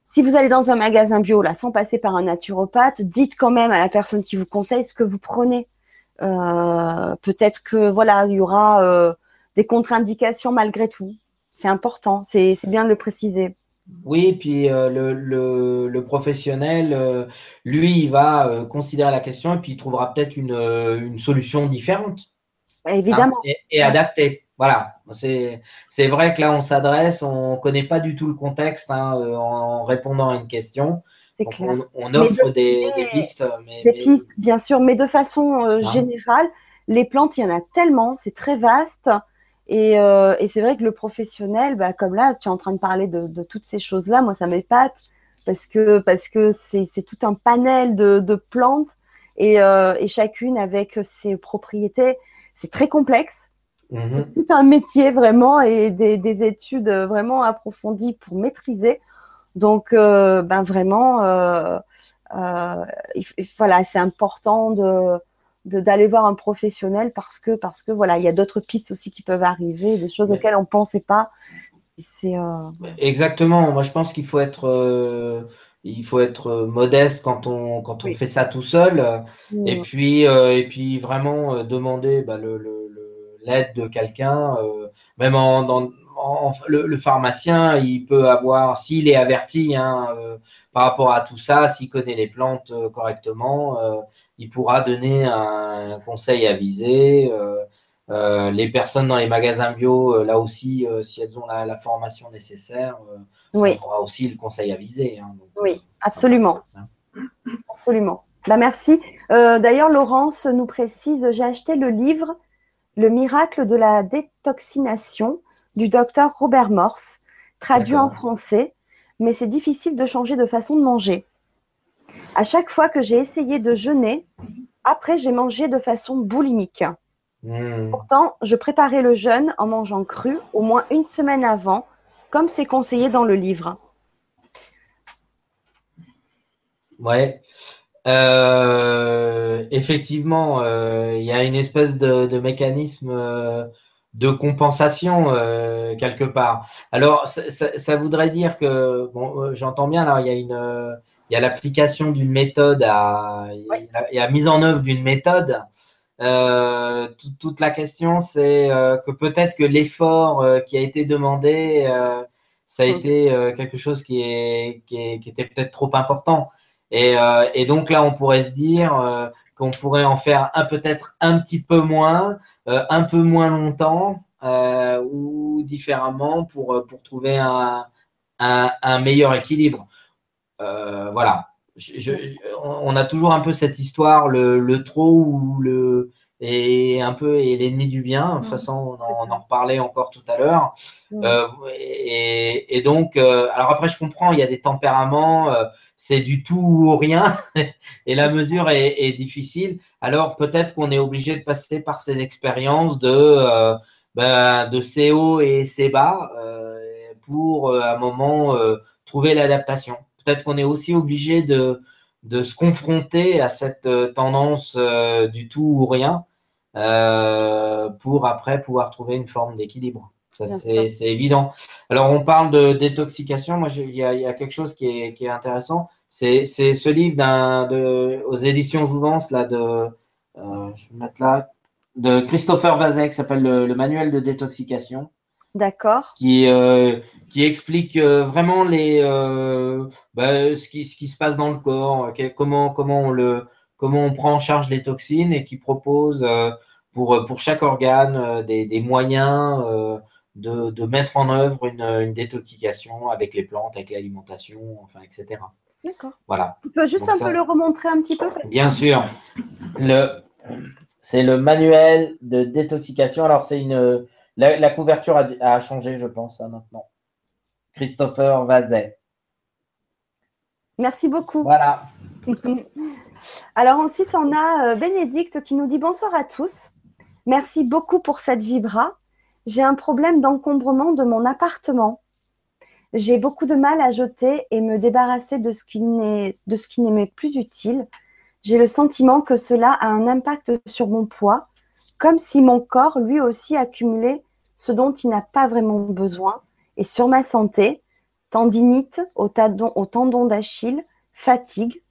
si vous allez dans un magasin bio, là, sans passer par un naturopathe, dites quand même à la personne qui vous conseille ce que vous prenez. Euh, peut-être que voilà, il y aura euh, des contre-indications malgré tout. C'est important, c'est bien de le préciser. Oui, puis euh, le, le, professionnel, euh, lui, il va euh, considérer la question et puis il trouvera peut-être une, une, solution différente. Évidemment. Hein, et, adaptée. voilà, c'est vrai que là, on s'adresse, on ne connaît pas du tout le contexte hein, en répondant à une question. On, offre des, pistes. des pistes, bien sûr, mais de façon hein? générale, les plantes, il y en a tellement, c'est très vaste. Et, euh, et c'est vrai que le professionnel, bah, comme là, tu es en train de parler de, de toutes ces choses-là, moi, ça m'épate parce que parce que c'est tout un panel de, de plantes et, euh, et, chacune avec ses propriétés. C'est très complexe. C'est mhm. tout un métier vraiment et des, des, études vraiment approfondies pour maîtriser. Donc, euh, ben vraiment, voilà, c'est important de d'aller voir un professionnel parce que parce que voilà il y a d'autres pistes aussi qui peuvent arriver des choses auxquelles on pensait pas. C'est euh... exactement. Moi je pense qu'il faut être euh, il faut être modeste quand on quand on fait ça tout seul. Et puis euh, et puis vraiment euh, demander bah, le l'aide de quelqu'un même en, dans, le, pharmacien, il peut avoir, s'il est averti hein, par rapport à tout ça, s'il connaît les plantes correctement, il pourra donner un conseil avisé. Euh, euh, les personnes dans les magasins bio, euh, là aussi, si elles ont la, formation nécessaire, oui. on aura aussi le conseil avisé. Hein, oui, absolument. Absolument. Bah, merci. D'ailleurs, Laurence nous précise, j'ai acheté le livre Le miracle de la détoxination du docteur Robert Morse, traduit en français, mais c'est difficile de changer de façon de manger. À chaque fois que j'ai essayé de jeûner, après j'ai mangé de façon boulimique. Hmm. Pourtant, je préparais le jeûne en mangeant cru au moins une semaine avant, comme c'est conseillé dans le livre. Ouais. Euh, effectivement, euh, il y a une espèce de, mécanisme euh, de compensation quelque part. Alors, ça, voudrait dire que, bon, j'entends bien, là, il y a une il y a l'application d'une méthode, à, il y a la mise en œuvre d'une méthode. Euh, toute la question, c'est euh, que peut-être que l'effort euh, qui a été demandé, ça a mm. été quelque chose qui, est, qui, est, qui était peut-être trop important. Et, et, donc là, on pourrait se dire qu'on pourrait en faire un peut-être un petit peu moins, un peu moins longtemps ou différemment pour, pour trouver un, un, un meilleur équilibre. Euh, voilà. on a toujours un peu cette histoire, le, trop ou le et un peu et l'ennemi du bien. De toute façon, on en, reparlait encore tout à l'heure. Euh, et, donc, euh, alors après, je comprends, il y a des tempéraments, c'est du tout ou rien, et la mesure est, difficile. Alors peut-être qu'on est obligé de passer par ces expériences de ben, de ces hauts et ces bas pour à un moment trouver l'adaptation peut-être qu'on est aussi obligé de, de, se confronter à cette euh, tendance euh, du tout ou rien euh, pour après pouvoir trouver une forme d'équilibre. Ça, c'est évident. Alors, on parle de détoxication. Moi, il y, a quelque chose qui est, qui est intéressant. C'est ce livre de, aux éditions Jouvence, là, de, je vais mettre là, de Christopher Vazek, qui s'appelle le, Manuel de détoxication. D'accord. Qui, euh, qui explique euh, vraiment les, euh, bah, ce, qui, ce qui se passe dans le corps, comment, comment, on le, comment on prend en charge les toxines et qui propose pour, pour chaque organe des, des moyens de, de, mettre en œuvre une, une, détoxication avec les plantes, avec l'alimentation, enfin, etc. D'accord. Voilà. Tu peux juste un peu le remontrer un petit peu Bien sûr. Le, c'est le manuel de détoxication. Alors, c'est une la, couverture a, changé, je pense, hein, maintenant. Christopher Vazet. Merci beaucoup. Voilà. Alors ensuite, on a euh, Bénédicte qui nous dit bonsoir à tous. Merci beaucoup pour cette vibra. J'ai un problème d'encombrement de mon appartement. J'ai beaucoup de mal à jeter et me débarrasser de ce qui n'est m'est plus utile. J'ai le sentiment que cela a un impact sur mon poids, comme si mon corps lui aussi accumulait ce dont il n'a pas vraiment besoin, et sur ma santé, tendinite au, tendon, d'Achille, fatigue.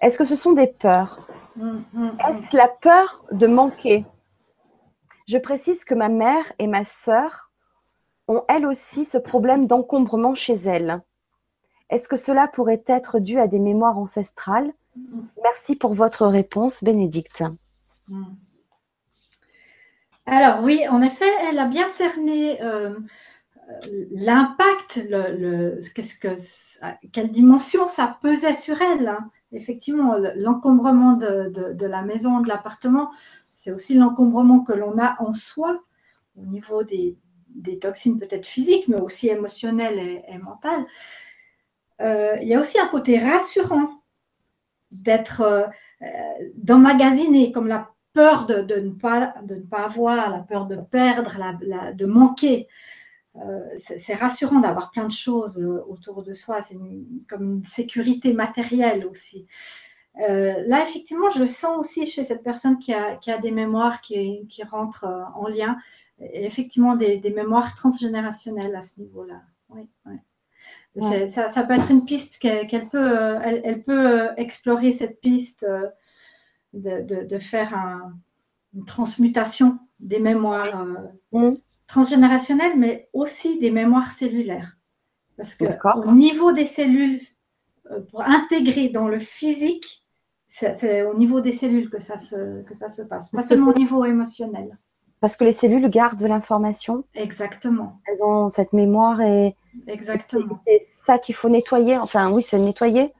Est-ce que ce sont des peurs? Mm, mm, mm. Est-ce la peur de manquer? Je précise que ma mère et ma sœur ont elles aussi ce problème d'encombrement chez elles. Est-ce que cela pourrait être dû à des mémoires ancestrales? Merci pour votre réponse, Bénédicte. Alors oui, en effet, elle a bien cerné l'impact, le, qu'est-ce que, quelle dimension ça pesait sur elle. Hein. Effectivement, l'encombrement de, la maison, de l'appartement, c'est aussi l'encombrement que l'on a en soi au niveau des, toxines peut-être physiques, mais aussi émotionnelles et, mentales. Euh, il y a aussi un côté rassurant d'être euh, d'emmagasiner, comme la peur de, ne pas, de ne pas avoir, la peur de perdre, de manquer. Euh, c'est rassurant d'avoir plein de choses euh, autour de soi. C'est comme une sécurité matérielle aussi. Euh, là, effectivement, je sens aussi chez cette personne qui a, des mémoires qui, qui rentrent en lien, effectivement des, mémoires transgénérationnelles à ce niveau-là. Oui, Ça, peut être une piste qu'elle peut, elle, peut explorer cette piste de, faire une transmutation des mémoires. Mm transgénérationnel, mais aussi des mémoires cellulaires. Parce que au niveau des cellules, euh, pour intégrer dans le physique, c'est au niveau des cellules que ça se, que ça se passe, pas seulement au niveau émotionnel. Parce que les cellules gardent de l'information. Exactement. Elles ont cette mémoire et. Exactement. C'est ça qu'il faut nettoyer. Enfin, oui, c'est nettoyer.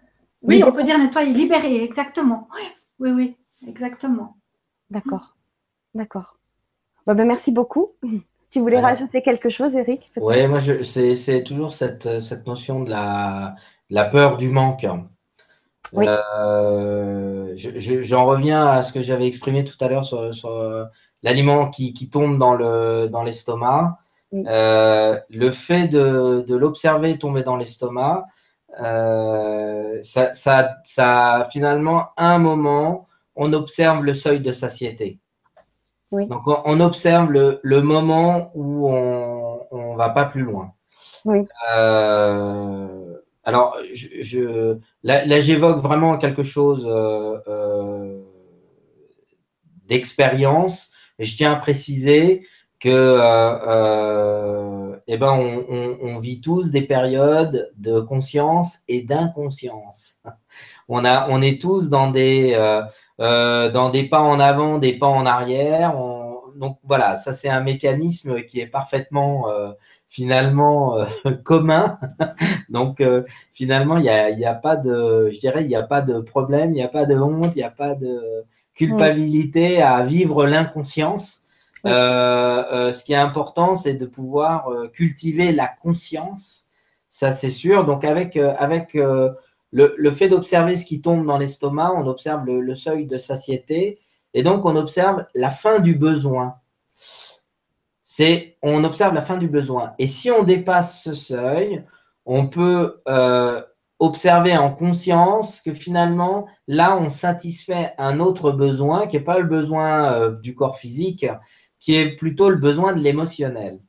Oui, on peut dire nettoyer, libérer, exactement. Oui, oui, exactement. D'accord. D'accord. ben, merci beaucoup. Tu voulais rajouter quelque chose, Eric Oui, moi, c'est toujours cette, cette, notion de la, la peur du manque. Oui. Euh, j'en reviens à ce que j'avais exprimé tout à l'heure sur, sur euh, l'aliment qui, qui, tombe dans l'estomac. Dans euh, le fait de, de l'observer tomber dans l'estomac, euh, ça, ça, ça, finalement, un moment, on observe le seuil de satiété. Donc, on, observe le, moment où on ne va pas plus loin. Euh, alors, je, là, j'évoque vraiment quelque chose euh, euh, d'expérience. Je tiens à préciser que eh ben, on, vit tous des périodes de conscience et d'inconscience. On, a, on est tous dans des, euh, dans des pas en avant, des pas en arrière. Donc voilà, ça c'est un mécanisme qui est parfaitement euh, finalement euh, commun. Donc finalement, il n'y a, y a, pas de, je dirais, il n'y a pas de problème, il n'y a pas de honte, il n'y a pas de culpabilité à vivre l'inconscience. ce qui est important, c'est de pouvoir cultiver la conscience. Ça, c'est sûr. Donc avec avec le, fait d'observer ce qui tombe dans l'estomac, on observe le, seuil de satiété et donc on observe la fin du besoin. C'est on observe la fin du besoin. Et si on dépasse ce seuil, on peut euh, observer en conscience que finalement, là, on satisfait un autre besoin qui n'est pas le besoin euh, du corps physique, qui est plutôt le besoin de l'émotionnel.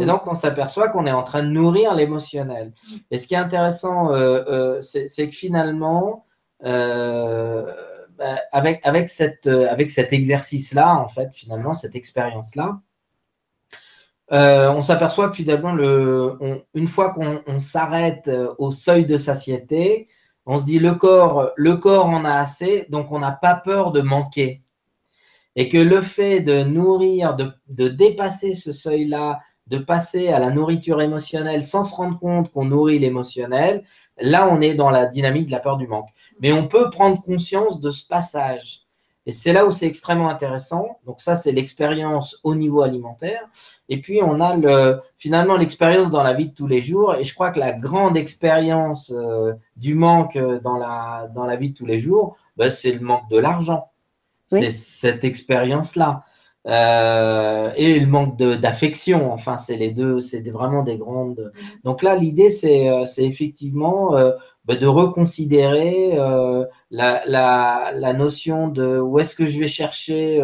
Et donc, on s'aperçoit qu'on est en train de nourrir l'émotionnel. Et ce qui est intéressant, euh, euh, c'est que finalement, euh, bah, avec, avec, cette, avec cet exercice-là, en fait, finalement, cette expérience-là, on s'aperçoit que finalement, le, une fois qu'on s'arrête au seuil de satiété, on se dit le corps, le corps en a assez, donc on n'a pas peur de manquer. Et que le fait de nourrir, de, de dépasser ce seuil-là, de passer à la nourriture émotionnelle sans se rendre compte qu'on nourrit l'émotionnel, là, on est dans la dynamique de la peur du manque. Mais on peut prendre conscience de ce passage. Et c'est là où c'est extrêmement intéressant. Donc ça, c'est l'expérience au niveau alimentaire. Et puis, on a le, finalement l'expérience dans la vie de tous les jours. Et je crois que la grande expérience euh, du manque dans la, dans la vie de tous les jours, ben, c'est le manque de l'argent. C'est cette expérience-là. Euh, et le manque d'affection. Enfin, c'est les deux, c'est vraiment des grandes. Donc là, l'idée, c'est euh, effectivement euh, bah, de reconsidérer la, la, la, notion de où est-ce que je vais chercher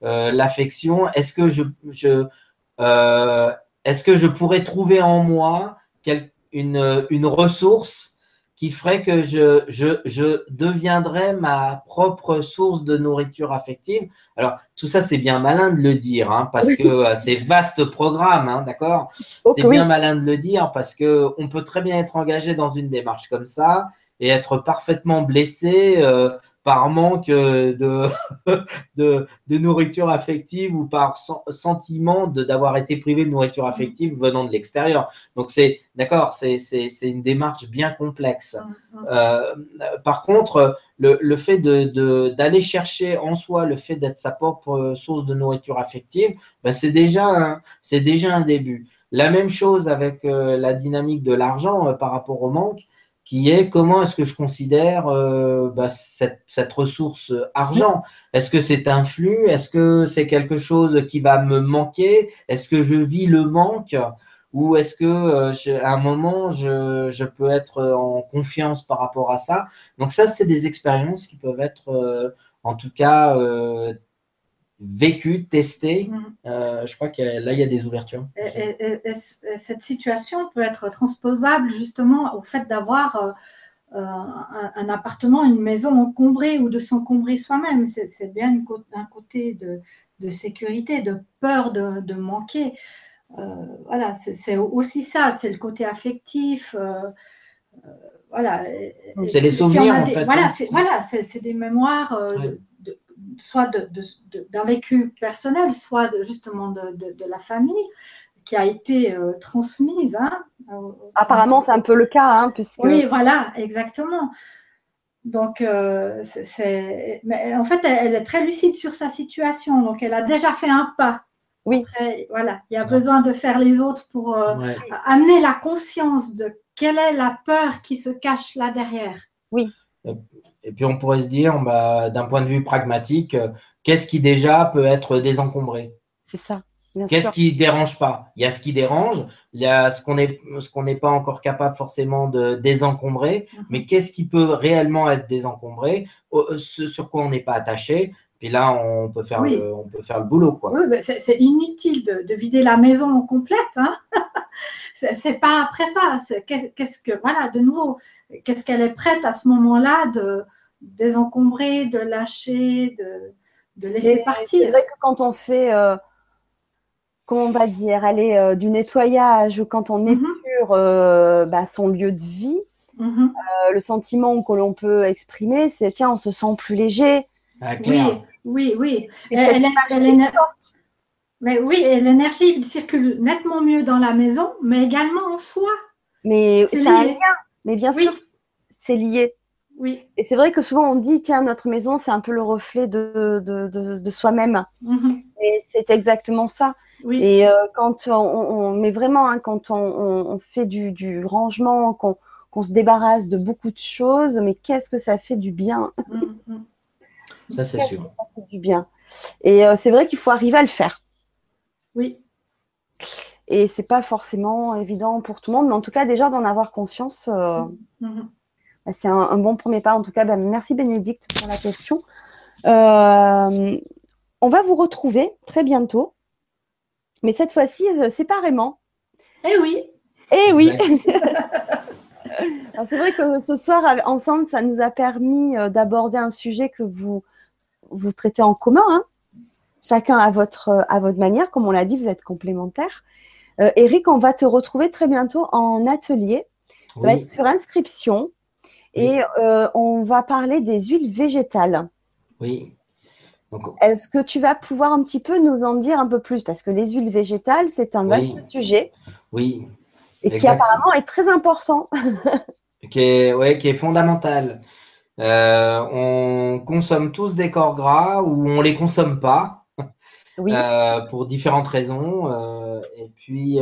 l'affection. Est-ce que je, je est-ce que je pourrais trouver en moi une, une ressource qui ferait que je, je, je deviendrais ma propre source de nourriture affective. Alors, tout ça, c'est bien malin de le dire, hein, parce que euh, c'est vaste programme, hein, d'accord? C'est bien malin de le dire, parce que on peut très bien être engagé dans une démarche comme ça et être parfaitement blessé euh, par manque de, de, nourriture affective ou par sentiment d'avoir été privé de nourriture affective venant de l'extérieur. Donc c'est d'accord, c'est une démarche bien complexe. Mmh, mmh. Euh, par contre, le, le fait d'aller de, chercher en soi le fait d'être sa propre source de nourriture affective, ben c'est déjà, c'est déjà un début. La même chose avec euh, la dynamique de l'argent euh, par rapport au manque qui est comment est-ce que je considère euh, bah, cette, cette, ressource argent? Est-ce que c'est un flux? Est-ce que c'est quelque chose qui va me manquer? Est-ce que je vis le manque? Ou est-ce que euh, à un moment je, je, peux être en confiance par rapport à ça? Donc ça, c'est des expériences qui peuvent être euh, en tout cas vécu, testé. Mm. Euh, je crois que là, il y a des ouvertures. Et, cette situation peut être transposable justement au fait d'avoir euh, euh, un, appartement, une maison encombrée ou de s'encombrer soi-même. C'est bien un côté de, sécurité, de peur de, manquer. voilà, c'est aussi ça, c'est le côté affectif. voilà. C'est les souvenirs, en fait. Voilà, hein. c'est des mémoires soit d'un vécu personnel, soit justement de, la famille qui a été euh, transmise. Hein, Apparemment, c'est un peu le cas. Hein, puisque... Oui, voilà, exactement. Donc, euh, c'est, mais en fait, elle, est très lucide sur sa situation. Donc, elle a déjà fait un pas. Oui. voilà, il y a besoin de faire les autres pour euh, amener la conscience de quelle est la peur qui se cache là derrière. Oui. Et puis on pourrait se dire, bah, d'un point de vue pragmatique, euh, qu'est-ce qui déjà peut être désencombré? C'est ça. Qu'est-ce qui dérange pas? Il y a ce qui dérange, il y a ce qu'on n'est pas encore capable forcément de désencombrer, mhm. mais qu'est-ce qui peut réellement être désencombré? Euh, Ce sur quoi on n'est pas attaché. Puis là, on peut faire, le, on peut faire le boulot. Quoi. Oui, c'est inutile de, vider la maison complète. Hein c'est pas après pas. Qu'est-ce que, voilà, de nouveau, qu'est-ce qu'elle est prête à ce moment-là de, désencombrer, de lâcher, de, de laisser partir. C'est vrai que quand on fait, euh, comment on va dire, aller euh, du nettoyage ou quand on mhm. épure euh, bah, son lieu de vie, mhm. le sentiment que l'on peut exprimer, c'est tiens, on se sent plus léger. Ah, oui, oui, oui. Elle, mais oui, l'énergie circule nettement mieux dans la maison, mais également en soi. Mais c'est un lien. Mais bien sûr, c'est lié. Oui. Et c'est vrai que souvent on dit, tiens, notre maison, c'est un peu le reflet de, de, soi-même. Mhm. Et c'est exactement ça. Oui. Et euh, quand on, met vraiment, hein, quand on, fait du, rangement, qu'on se débarrasse de beaucoup de choses, mais qu'est-ce que ça fait du bien? Mhm. Ça, c'est sûr. ça fait du bien? Et euh, c'est vrai qu'il faut arriver à le faire. Oui. Et c'est pas forcément évident pour tout le monde, mais en tout cas, déjà d'en avoir conscience. Euh, mhm. C'est un, bon premier pas. En tout cas, bah, merci Bénédicte pour la question. Euh, on va vous retrouver très bientôt, mais cette fois-ci euh, séparément. Eh oui. Eh oui. c'est vrai que ce soir, ensemble, ça nous a permis euh, d'aborder un sujet que vous, vous traitez en commun, hein. chacun à votre, à votre manière. Comme on l'a dit, vous êtes complémentaires. Eric, on va te retrouver très bientôt en atelier. Ça va être sur inscription. Et euh, on va parler des huiles végétales. Oui. Est-ce que tu vas pouvoir un petit peu nous en dire un peu plus? Parce que les huiles végétales, c'est un vaste sujet. Oui. Et qui apparemment est très important. qui, est, ouais, qui est fondamental. Euh, on consomme tous des corps gras ou on ne les consomme pas. Oui. Euh, pour différentes raisons. et puis,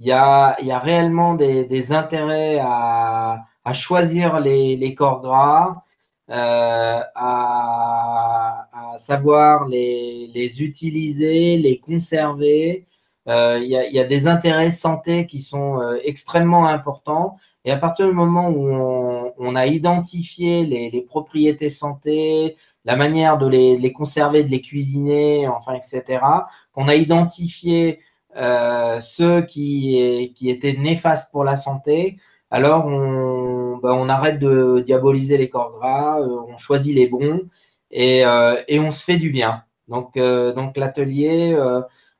il y a, y, a, réellement des, des intérêts à, à choisir les, les corps gras, euh, à, à, savoir les, les, utiliser, les conserver. Euh, il y, a, y, a, des intérêts santé qui sont euh, extrêmement importants. Et à partir du moment où on, on a identifié les, les, propriétés santé, la manière de les, les, conserver, de les cuisiner, enfin, etc., qu'on a identifié euh, ceux qui, qui étaient néfastes pour la santé, alors on, bah, on arrête de diaboliser les corps gras, euh, on choisit les bons et, euh, et, on se fait du bien. Donc, euh, donc l'atelier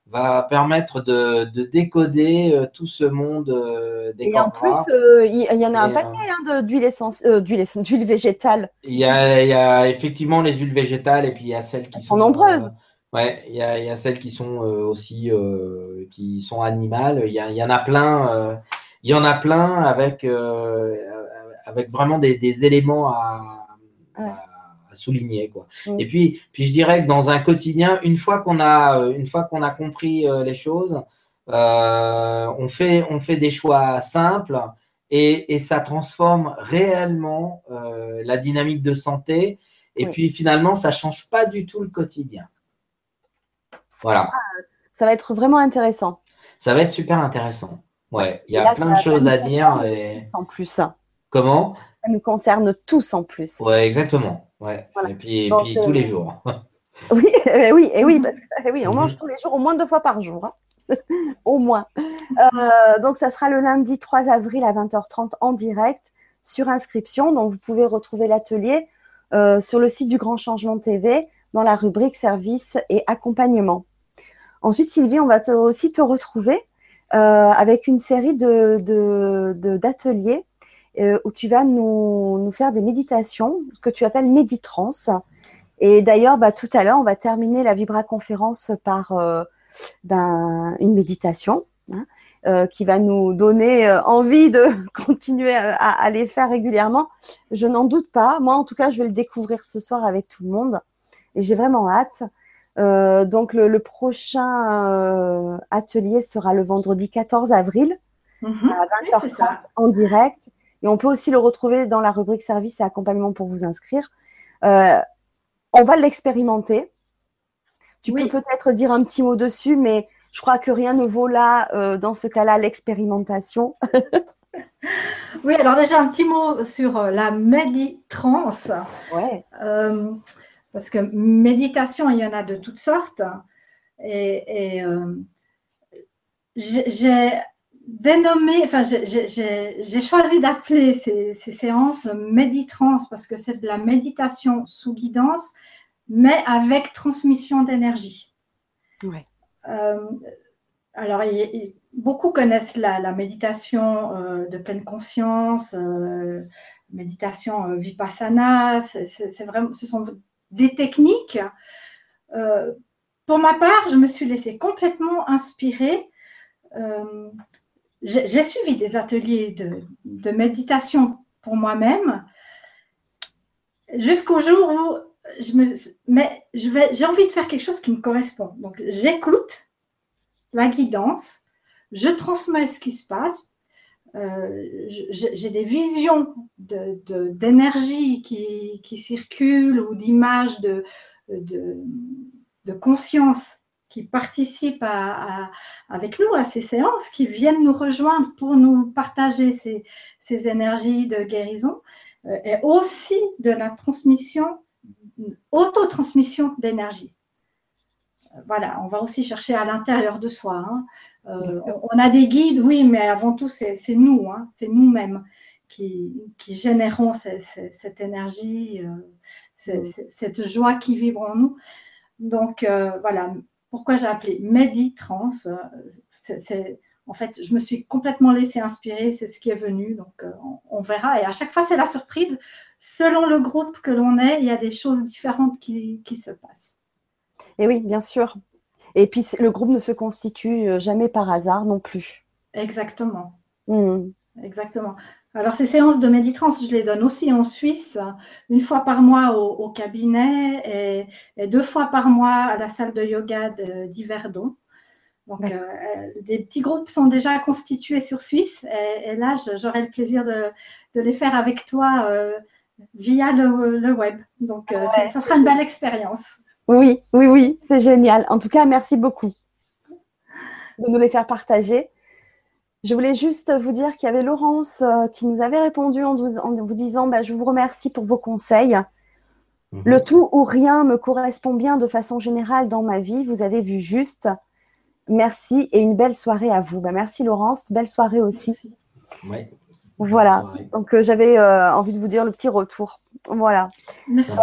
va permettre de, décoder tout ce monde des Et en plus, il y, en a un paquet hein, d'huile végétale. Il y, a, effectivement les huiles végétales et puis il y a celles qui sont, nombreuses. Ouais, il y a, celles qui sont aussi qui sont animales. Il y, en a plein. Il y en a plein avec avec vraiment des, éléments à, souligner. Quoi. Et puis, puis, je dirais que dans un quotidien, une fois qu'on a, une fois qu'on a compris euh, les choses, euh, on, fait, on fait des choix simples et, ça transforme réellement euh, la dynamique de santé. Et puis finalement, ça ne change pas du tout le quotidien. Voilà. Ça va être vraiment intéressant. Ça va être super intéressant. Ouais, il y a plein de choses à dire. Et... En plus. Comment? Ça nous concerne tous en plus. Ouais, exactement. Ouais. Et puis, puis tous les euh, jours. oui, eh oui, et oui, parce que eh oui, on mange tous les jours, au moins deux fois par jour. Hein. au moins. Euh, donc, ça sera le lundi 3 avril à 20h30 en direct sur inscription. Donc, vous pouvez retrouver l'atelier euh, sur le site du Grand Changement TV dans la rubrique services et accompagnement. Ensuite, Sylvie, on va aussi te retrouver avec une série d'ateliers de, de, euh, où tu vas nous, nous, faire des méditations, ce que tu appelles méditrance. Et d'ailleurs, bah, tout à l'heure, on va terminer la Vibra conférence par euh, ben, une méditation hein, euh, qui va nous donner euh, envie de continuer à, à, les faire régulièrement. Je n'en doute pas. Moi, en tout cas, je vais le découvrir ce soir avec tout le monde et j'ai vraiment hâte. Euh, donc, le, le prochain atelier sera le vendredi 14 avril mm-hmm. à 20h30 en direct. Et on peut aussi le retrouver dans la rubrique service et accompagnement pour vous inscrire. Euh, on va l'expérimenter. Tu peux peut-être dire un petit mot dessus, mais je crois que rien ne vaut là, euh, dans ce cas-là, l'expérimentation. oui, alors déjà un petit mot sur euh, la méditrance. Ouais. Parce que méditation, il y en a de toutes sortes. Et, et j'ai dénommé, enfin, j'ai choisi d'appeler ces, séances méditrance parce que c'est de la méditation sous guidance, mais avec transmission d'énergie. Euh, alors, beaucoup connaissent la, méditation euh, de pleine conscience, euh, méditation vipassana. C'est vraiment, ce sont des techniques. pour ma part, je me suis laissée complètement inspirer j'ai suivi des ateliers de, méditation pour moi-même jusqu'au jour où je me, mais j'ai envie de faire quelque chose qui me correspond. Donc, j'écoute la guidance, je transmets ce qui se passe, euh, j'ai des visions d'énergie qui, circulent ou d'images de, de, conscience qui participent avec nous à ces séances, qui viennent nous rejoindre pour nous partager ces, énergies de guérison, euh, et aussi de la transmission, autotransmission d'énergie. Euh, voilà, on va aussi chercher à l'intérieur de soi. Hein. Euh, on a des guides, oui, mais avant tout, c'est nous, hein, c'est nous-mêmes qui, générons cette énergie, cette joie qui vibre en nous. Donc voilà, pourquoi j'ai appelé Meditrans c'est, En fait, je me suis complètement laissée inspirer, c'est ce qui est venu, donc euh, on, verra. Et à chaque fois, c'est la surprise. Selon le groupe que l'on est, il y a des choses différentes qui, se passent. Et oui, bien sûr. Et puis, le groupe ne se constitue euh, jamais par hasard non plus. Exactement. Mmh. Exactement. Alors, ces séances de méditrance, je les donne aussi en Suisse, une fois par mois au, cabinet et, deux fois par mois à la salle de yoga d'Yverdon. Donc, euh, des petits groupes sont déjà constitués sur Suisse et, là, j'aurai le plaisir de, les faire avec toi euh, via le, web. Donc, euh, ça sera une belle expérience. Oui, oui, oui, c'est génial. En tout cas, merci beaucoup de nous les faire partager. Je voulais juste vous dire qu'il y avait Laurence euh, qui nous avait répondu en, vous, disant bah, Je vous remercie pour vos conseils. Mhm. Le tout ou rien me correspond bien de façon générale dans ma vie. Vous avez vu juste. Merci et une belle soirée à vous. Bah, merci Laurence, belle soirée aussi. Voilà. Donc euh, j'avais euh, envie de vous dire le petit retour. Voilà. Merci.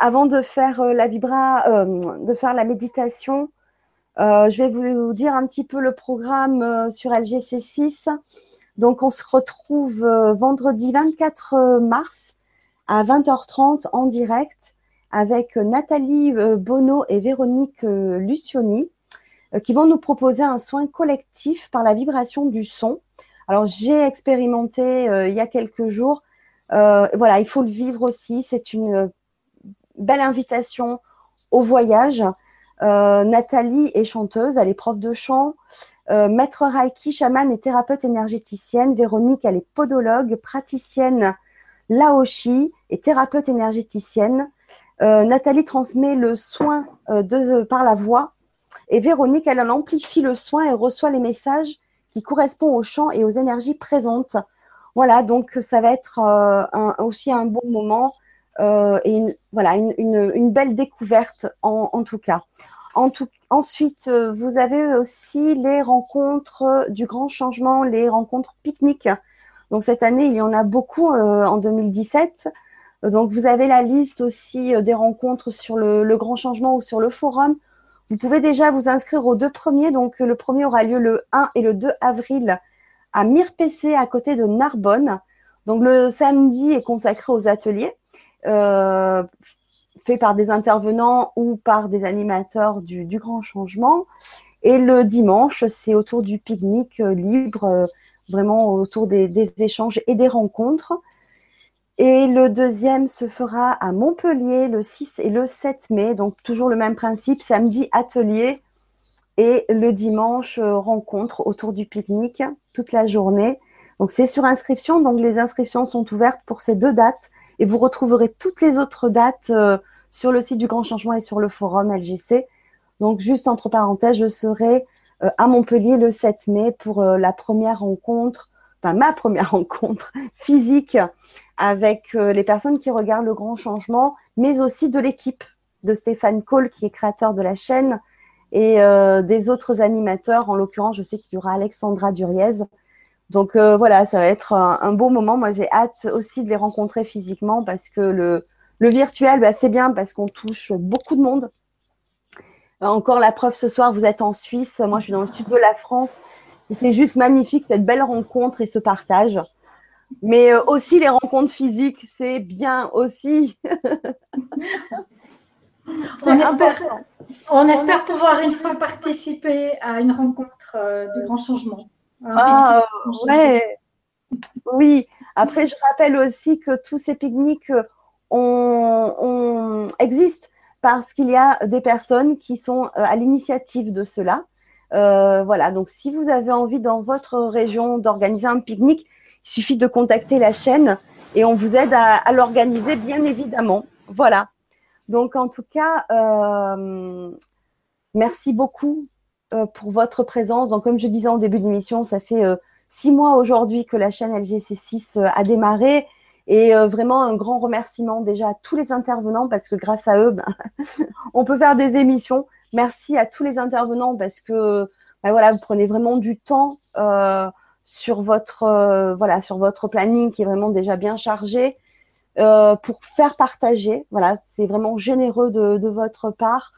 Avant de faire la vibra, de faire la méditation, je vais vous dire un petit peu le programme sur LGC6. Donc, on se retrouve vendredi 24 mars à 20h30 en direct avec Nathalie Bonneau et Véronique Lucioni qui vont nous proposer un soin collectif par la vibration du son. Alors, j'ai expérimenté il y a quelques jours euh, voilà, il faut le vivre aussi. C'est une belle invitation au voyage. Euh, Nathalie est chanteuse, elle est prof de chant. Euh, maître Reiki, chamane et thérapeute énergéticienne. Véronique, elle est podologue, praticienne Laoshi et thérapeute énergéticienne. Nathalie transmet le soin de, par la voix et Véronique, elle, elle amplifie le soin et reçoit les messages qui correspondent au chant et aux énergies présentes voilà, donc ça va être euh, aussi un bon moment euh, et une, voilà, une, belle découverte en, tout cas. ensuite, euh, vous avez aussi les rencontres du grand changement, les rencontres pique-nique. Donc cette année, il y en a beaucoup en 2017. Donc vous avez la liste aussi des rencontres sur le, le, grand changement ou sur le forum. Vous pouvez déjà vous inscrire aux deux premiers. Donc le premier aura lieu le 1 et le 2 avril à Mirpc à côté de Narbonne. Donc le samedi est consacré aux ateliers euh, faits par des intervenants ou par des animateurs du, grand changement. Et le dimanche, c'est autour du pique-nique euh, libre, euh, vraiment autour des, des, échanges et des rencontres. Et le deuxième se fera à Montpellier le 6 et le 7 mai. Donc toujours le même principe, samedi atelier, et le dimanche, rencontre autour du pique-nique toute la journée. Donc c'est sur inscription, donc les inscriptions sont ouvertes pour ces deux dates et vous retrouverez toutes les autres dates euh, sur le site du Grand Changement et sur le forum LGC. Donc juste entre parenthèses, je serai euh, à Montpellier le 7 mai pour la première rencontre, enfin ma première rencontre physique avec les personnes qui regardent le Grand Changement, mais aussi de l'équipe de Stéphane Cole qui est créateur de la chaîne et euh, des autres animateurs. En l'occurrence, je sais qu'il y aura Alexandra Duriez. Donc euh, voilà, ça va être un, beau moment. Moi, j'ai hâte aussi de les rencontrer physiquement parce que le, le virtuel, bah, c'est bien parce qu'on touche beaucoup de monde. Encore la preuve ce soir, vous êtes en Suisse. Moi, je suis dans le sud de la France. Et c'est juste magnifique cette belle rencontre et ce partage. Mais euh, aussi les rencontres physiques, c'est bien aussi. On espère, on espère pouvoir une fois participer à une rencontre euh, de grand changement. Ah, ouais. Oui. Après, je rappelle aussi que tous ces pique-niques on, existent parce qu'il y a des personnes qui sont euh, à l'initiative de cela. Euh, voilà, donc si vous avez envie dans votre région d'organiser un pique-nique, il suffit de contacter la chaîne et on vous aide à l'organiser, bien évidemment. Voilà. Donc, en tout cas, euh, merci beaucoup euh, pour votre présence. Donc, comme je disais en début d'émission, ça fait euh, six mois aujourd'hui que la chaîne LGC6 a démarré. Et vraiment un grand remerciement déjà à tous les intervenants parce que grâce à eux, ben, on peut faire des émissions. Merci à tous les intervenants parce que ben voilà, vous prenez vraiment du temps sur votre voilà sur votre planning qui est vraiment déjà bien chargé. Euh, pour faire partager. Voilà, c'est vraiment généreux de, votre part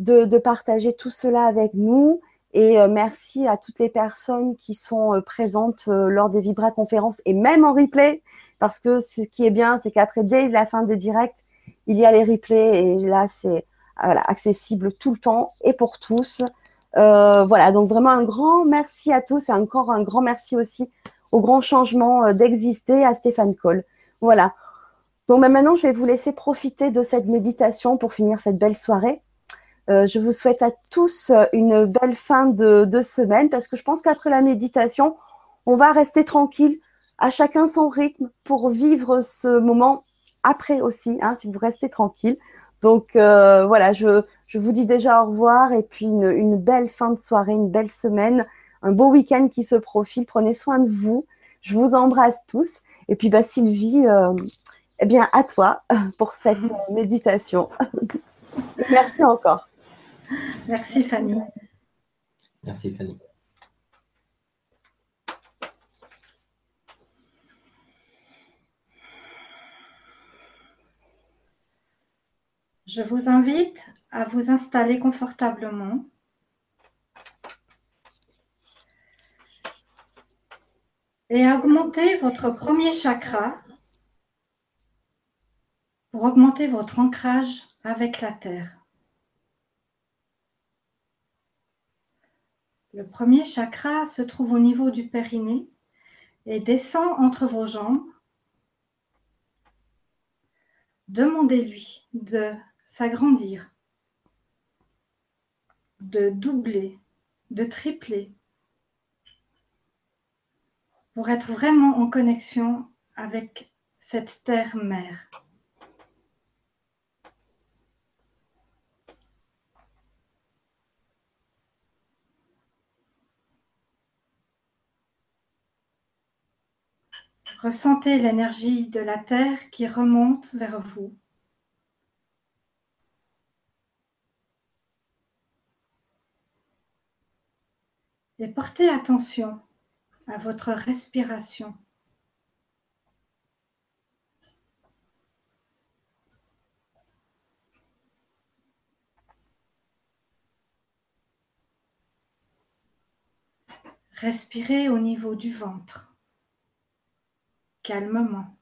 de, partager tout cela avec nous. Et euh, merci à toutes les personnes qui sont euh, présentes lors des Vibra conférences et même en replay, parce que ce qui est bien, c'est qu'après, dès la fin des directs, il y a les replays et là, c'est accessible tout le temps et pour tous. voilà, donc vraiment un grand merci à tous et encore un grand merci aussi au grand changement d'exister à Stéphane Cole. Voilà. Donc maintenant, je vais vous laisser profiter de cette méditation pour finir cette belle soirée. Euh, je vous souhaite à tous euh, une belle fin de, semaine parce que je pense qu'après la méditation, on va rester tranquille, à chacun son rythme pour vivre ce moment après aussi, hein, si vous restez tranquille. Donc euh, voilà, je, vous dis déjà au revoir et puis une, belle fin de soirée, une belle semaine, un beau week-end qui se profile. Prenez soin de vous. Je vous embrasse tous. Et puis, bah, Sylvie, eh bien, à toi pour cette méditation. Merci encore. Merci Fanny. Merci Fanny. Je vous invite à vous installer confortablement. Et à augmenter votre premier chakra pour augmenter votre ancrage avec la terre. Le premier chakra se trouve au niveau du périnée et descend entre vos jambes. Demandez-lui de s'agrandir, de doubler, de tripler, pour être vraiment en connexion avec cette terre-mère. Ressentez l'énergie de la Terre qui remonte vers vous. Et portez attention à votre respiration. Respirez au niveau du ventre calmement.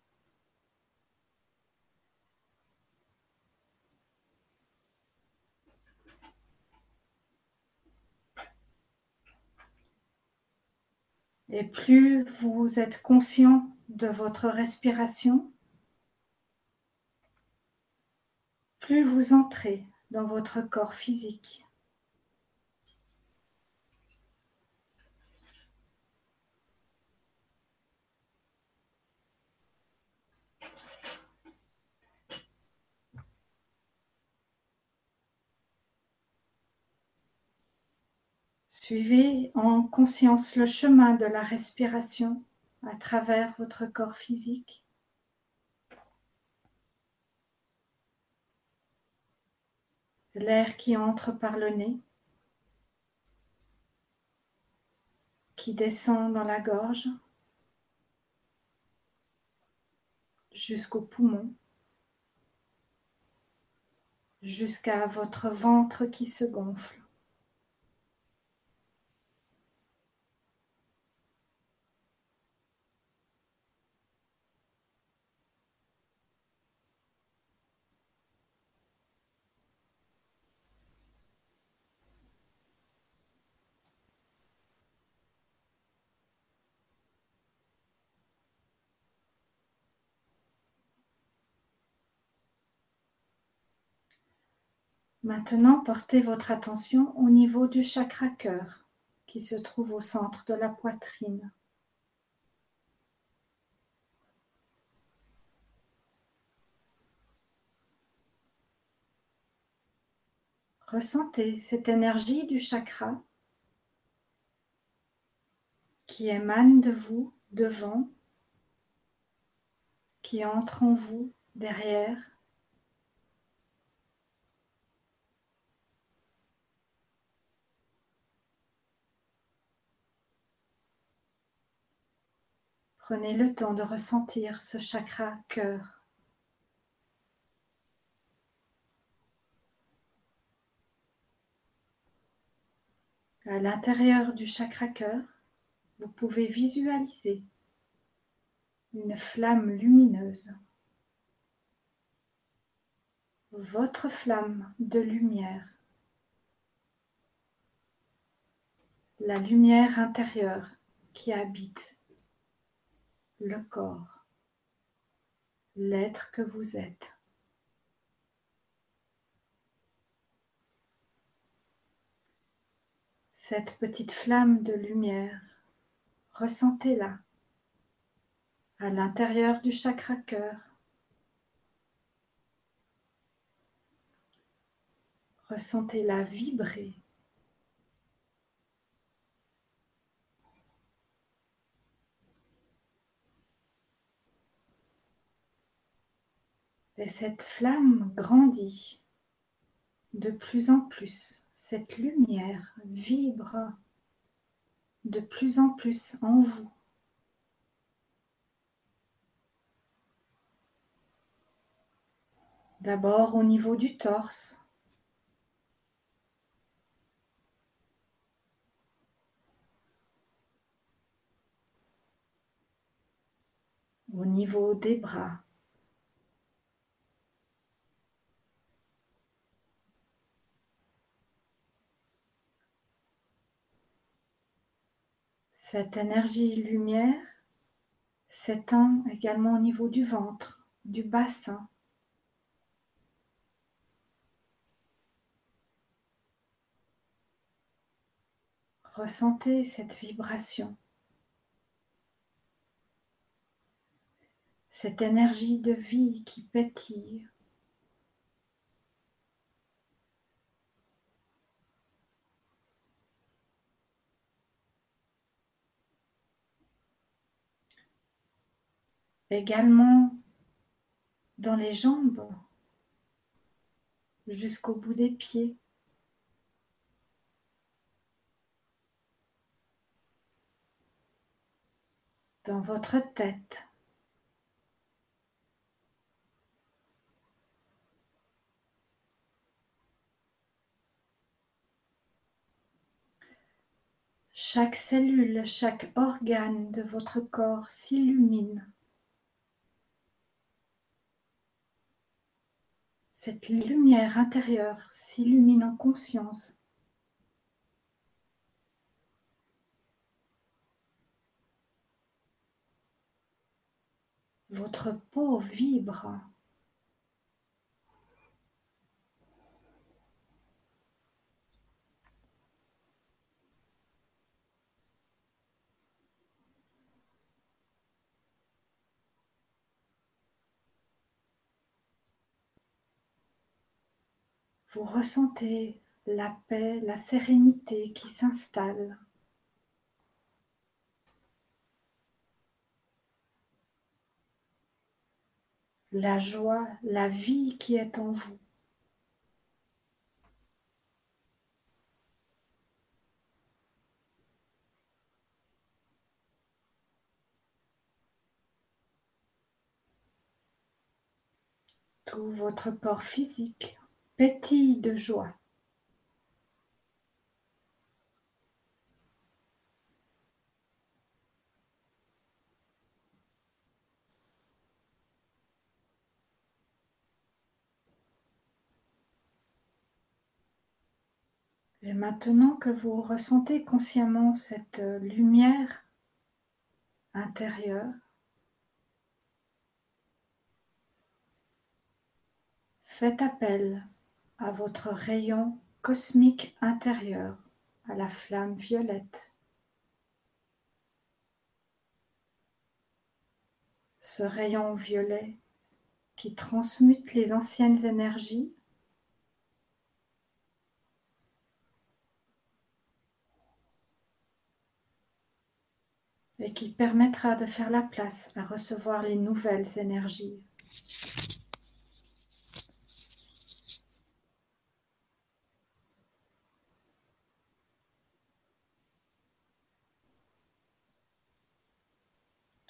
Et plus vous êtes conscient de votre respiration, plus vous entrez dans votre corps physique. Suivez en conscience le chemin de la respiration à travers votre corps physique. L'air qui entre par le nez, qui descend dans la gorge jusqu'au poumon, jusqu'à votre ventre qui se gonfle. Maintenant, portez votre attention au niveau du chakra cœur qui se trouve au centre de la poitrine. Ressentez cette énergie du chakra qui émane de vous devant, qui entre en vous derrière Prenez le temps de ressentir ce chakra cœur. À l'intérieur du chakra cœur, vous pouvez visualiser une flamme lumineuse. Votre flamme de lumière. La lumière intérieure qui habite le corps, l'être que vous êtes. Cette petite flamme de lumière, ressentez-la à l'intérieur du chakra cœur. Ressentez-la vibrer Et cette flamme grandit de plus en plus. Cette lumière vibre de plus en plus en vous. D'abord au niveau du torse. au niveau des bras. Cette énergie lumière s'étend également au niveau du ventre, du bassin. Ressentez cette vibration. Cette énergie de vie qui pétille. Également dans les jambes jusqu'au bout des pieds. dans votre tête. Chaque cellule, chaque organe de votre corps s'illumine. Cette lumière intérieure s'illumine en conscience. Votre peau vibre. Vous ressentez la paix, la sérénité qui s'installe. la joie, la vie qui est en vous. Tout votre corps physique pétille de joie. Et maintenant que vous ressentez consciemment cette lumière intérieure, faites appel à votre rayon cosmique intérieur, à la flamme violette. Ce rayon violet qui transmute les anciennes énergies et qui permettra de faire la place à recevoir les nouvelles énergies.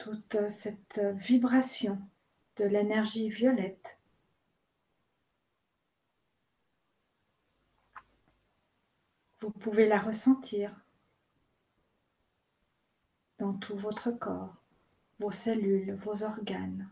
Toute cette vibration de l'énergie violette vous pouvez la ressentir dans tout votre corps, vos cellules, vos organes.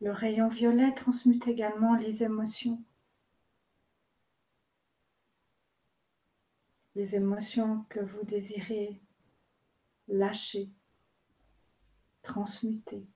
Le rayon violet transmute également les émotions. Les émotions que vous désirez lâcher, transmuter.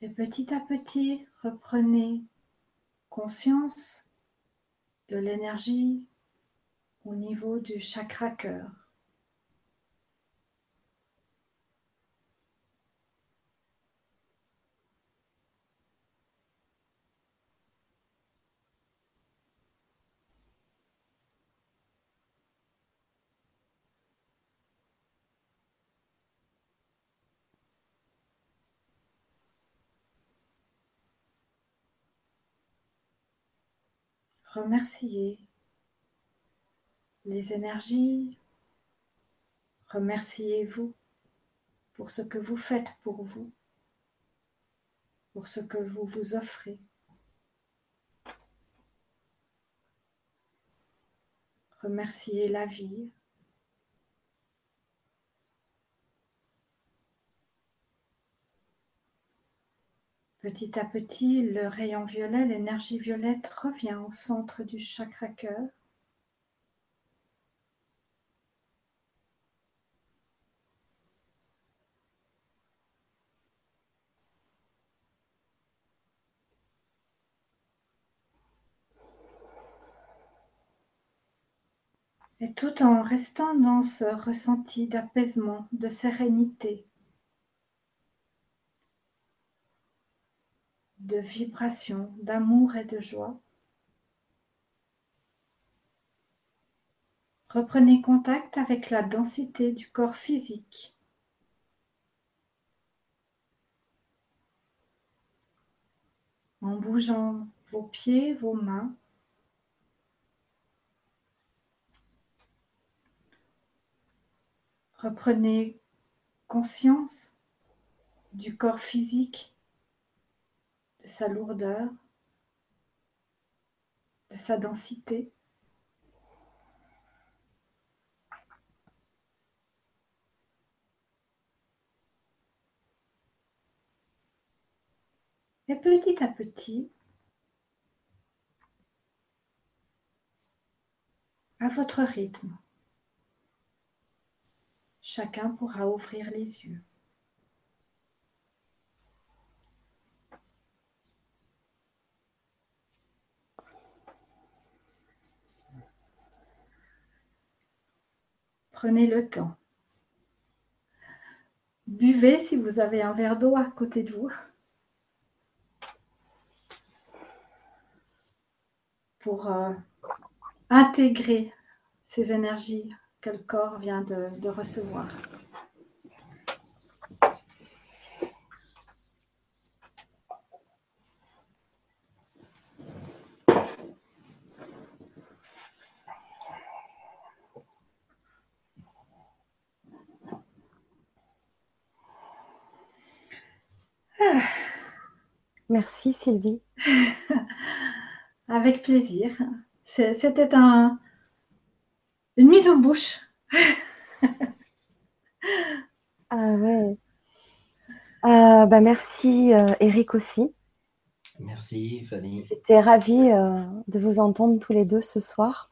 Et petit à petit, reprenez conscience de l'énergie au niveau du chakra cœur. Remerciez les énergies, remerciez-vous pour ce que vous faites pour vous, pour ce que vous vous offrez. Remerciez la vie, Petit à petit, le rayon violet, l'énergie violette revient au centre du chakra cœur. Et tout en restant dans ce ressenti d'apaisement, de sérénité, de vibration, d'amour et de joie. Reprenez contact avec la densité du corps physique. En bougeant vos pieds, vos mains. Reprenez conscience du corps physique de sa lourdeur, de sa densité. Et petit à petit, à votre rythme, chacun pourra ouvrir les yeux. Prenez le temps. Buvez si vous avez un verre d'eau à côté de vous. Pour euh, intégrer ces énergies que le corps vient de recevoir. Merci Sylvie. Avec plaisir. C'était un, une mise en bouche. ah ouais. Euh, bah merci euh, Eric aussi. Merci Fanny. J'étais ravie euh, de vous entendre tous les deux ce soir.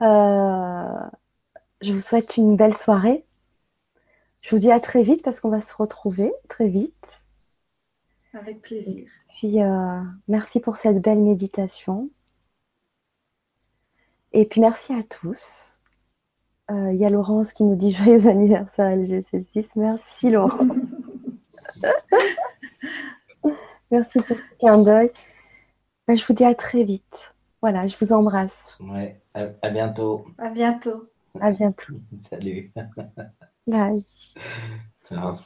je vous souhaite une belle soirée. Je vous dis à très vite parce qu'on va se retrouver très vite. Avec plaisir. puis, euh, merci pour cette belle méditation. Et puis, merci à tous. Euh, il y a Laurence qui nous dit joyeux anniversaire LGC6. Merci, Laurence. merci pour ce clin d'œil. Ben, je vous dis à très vite. Voilà, je vous embrasse. Ouais, à, à bientôt. À bientôt. À bientôt. Salut. Bye. Ciao.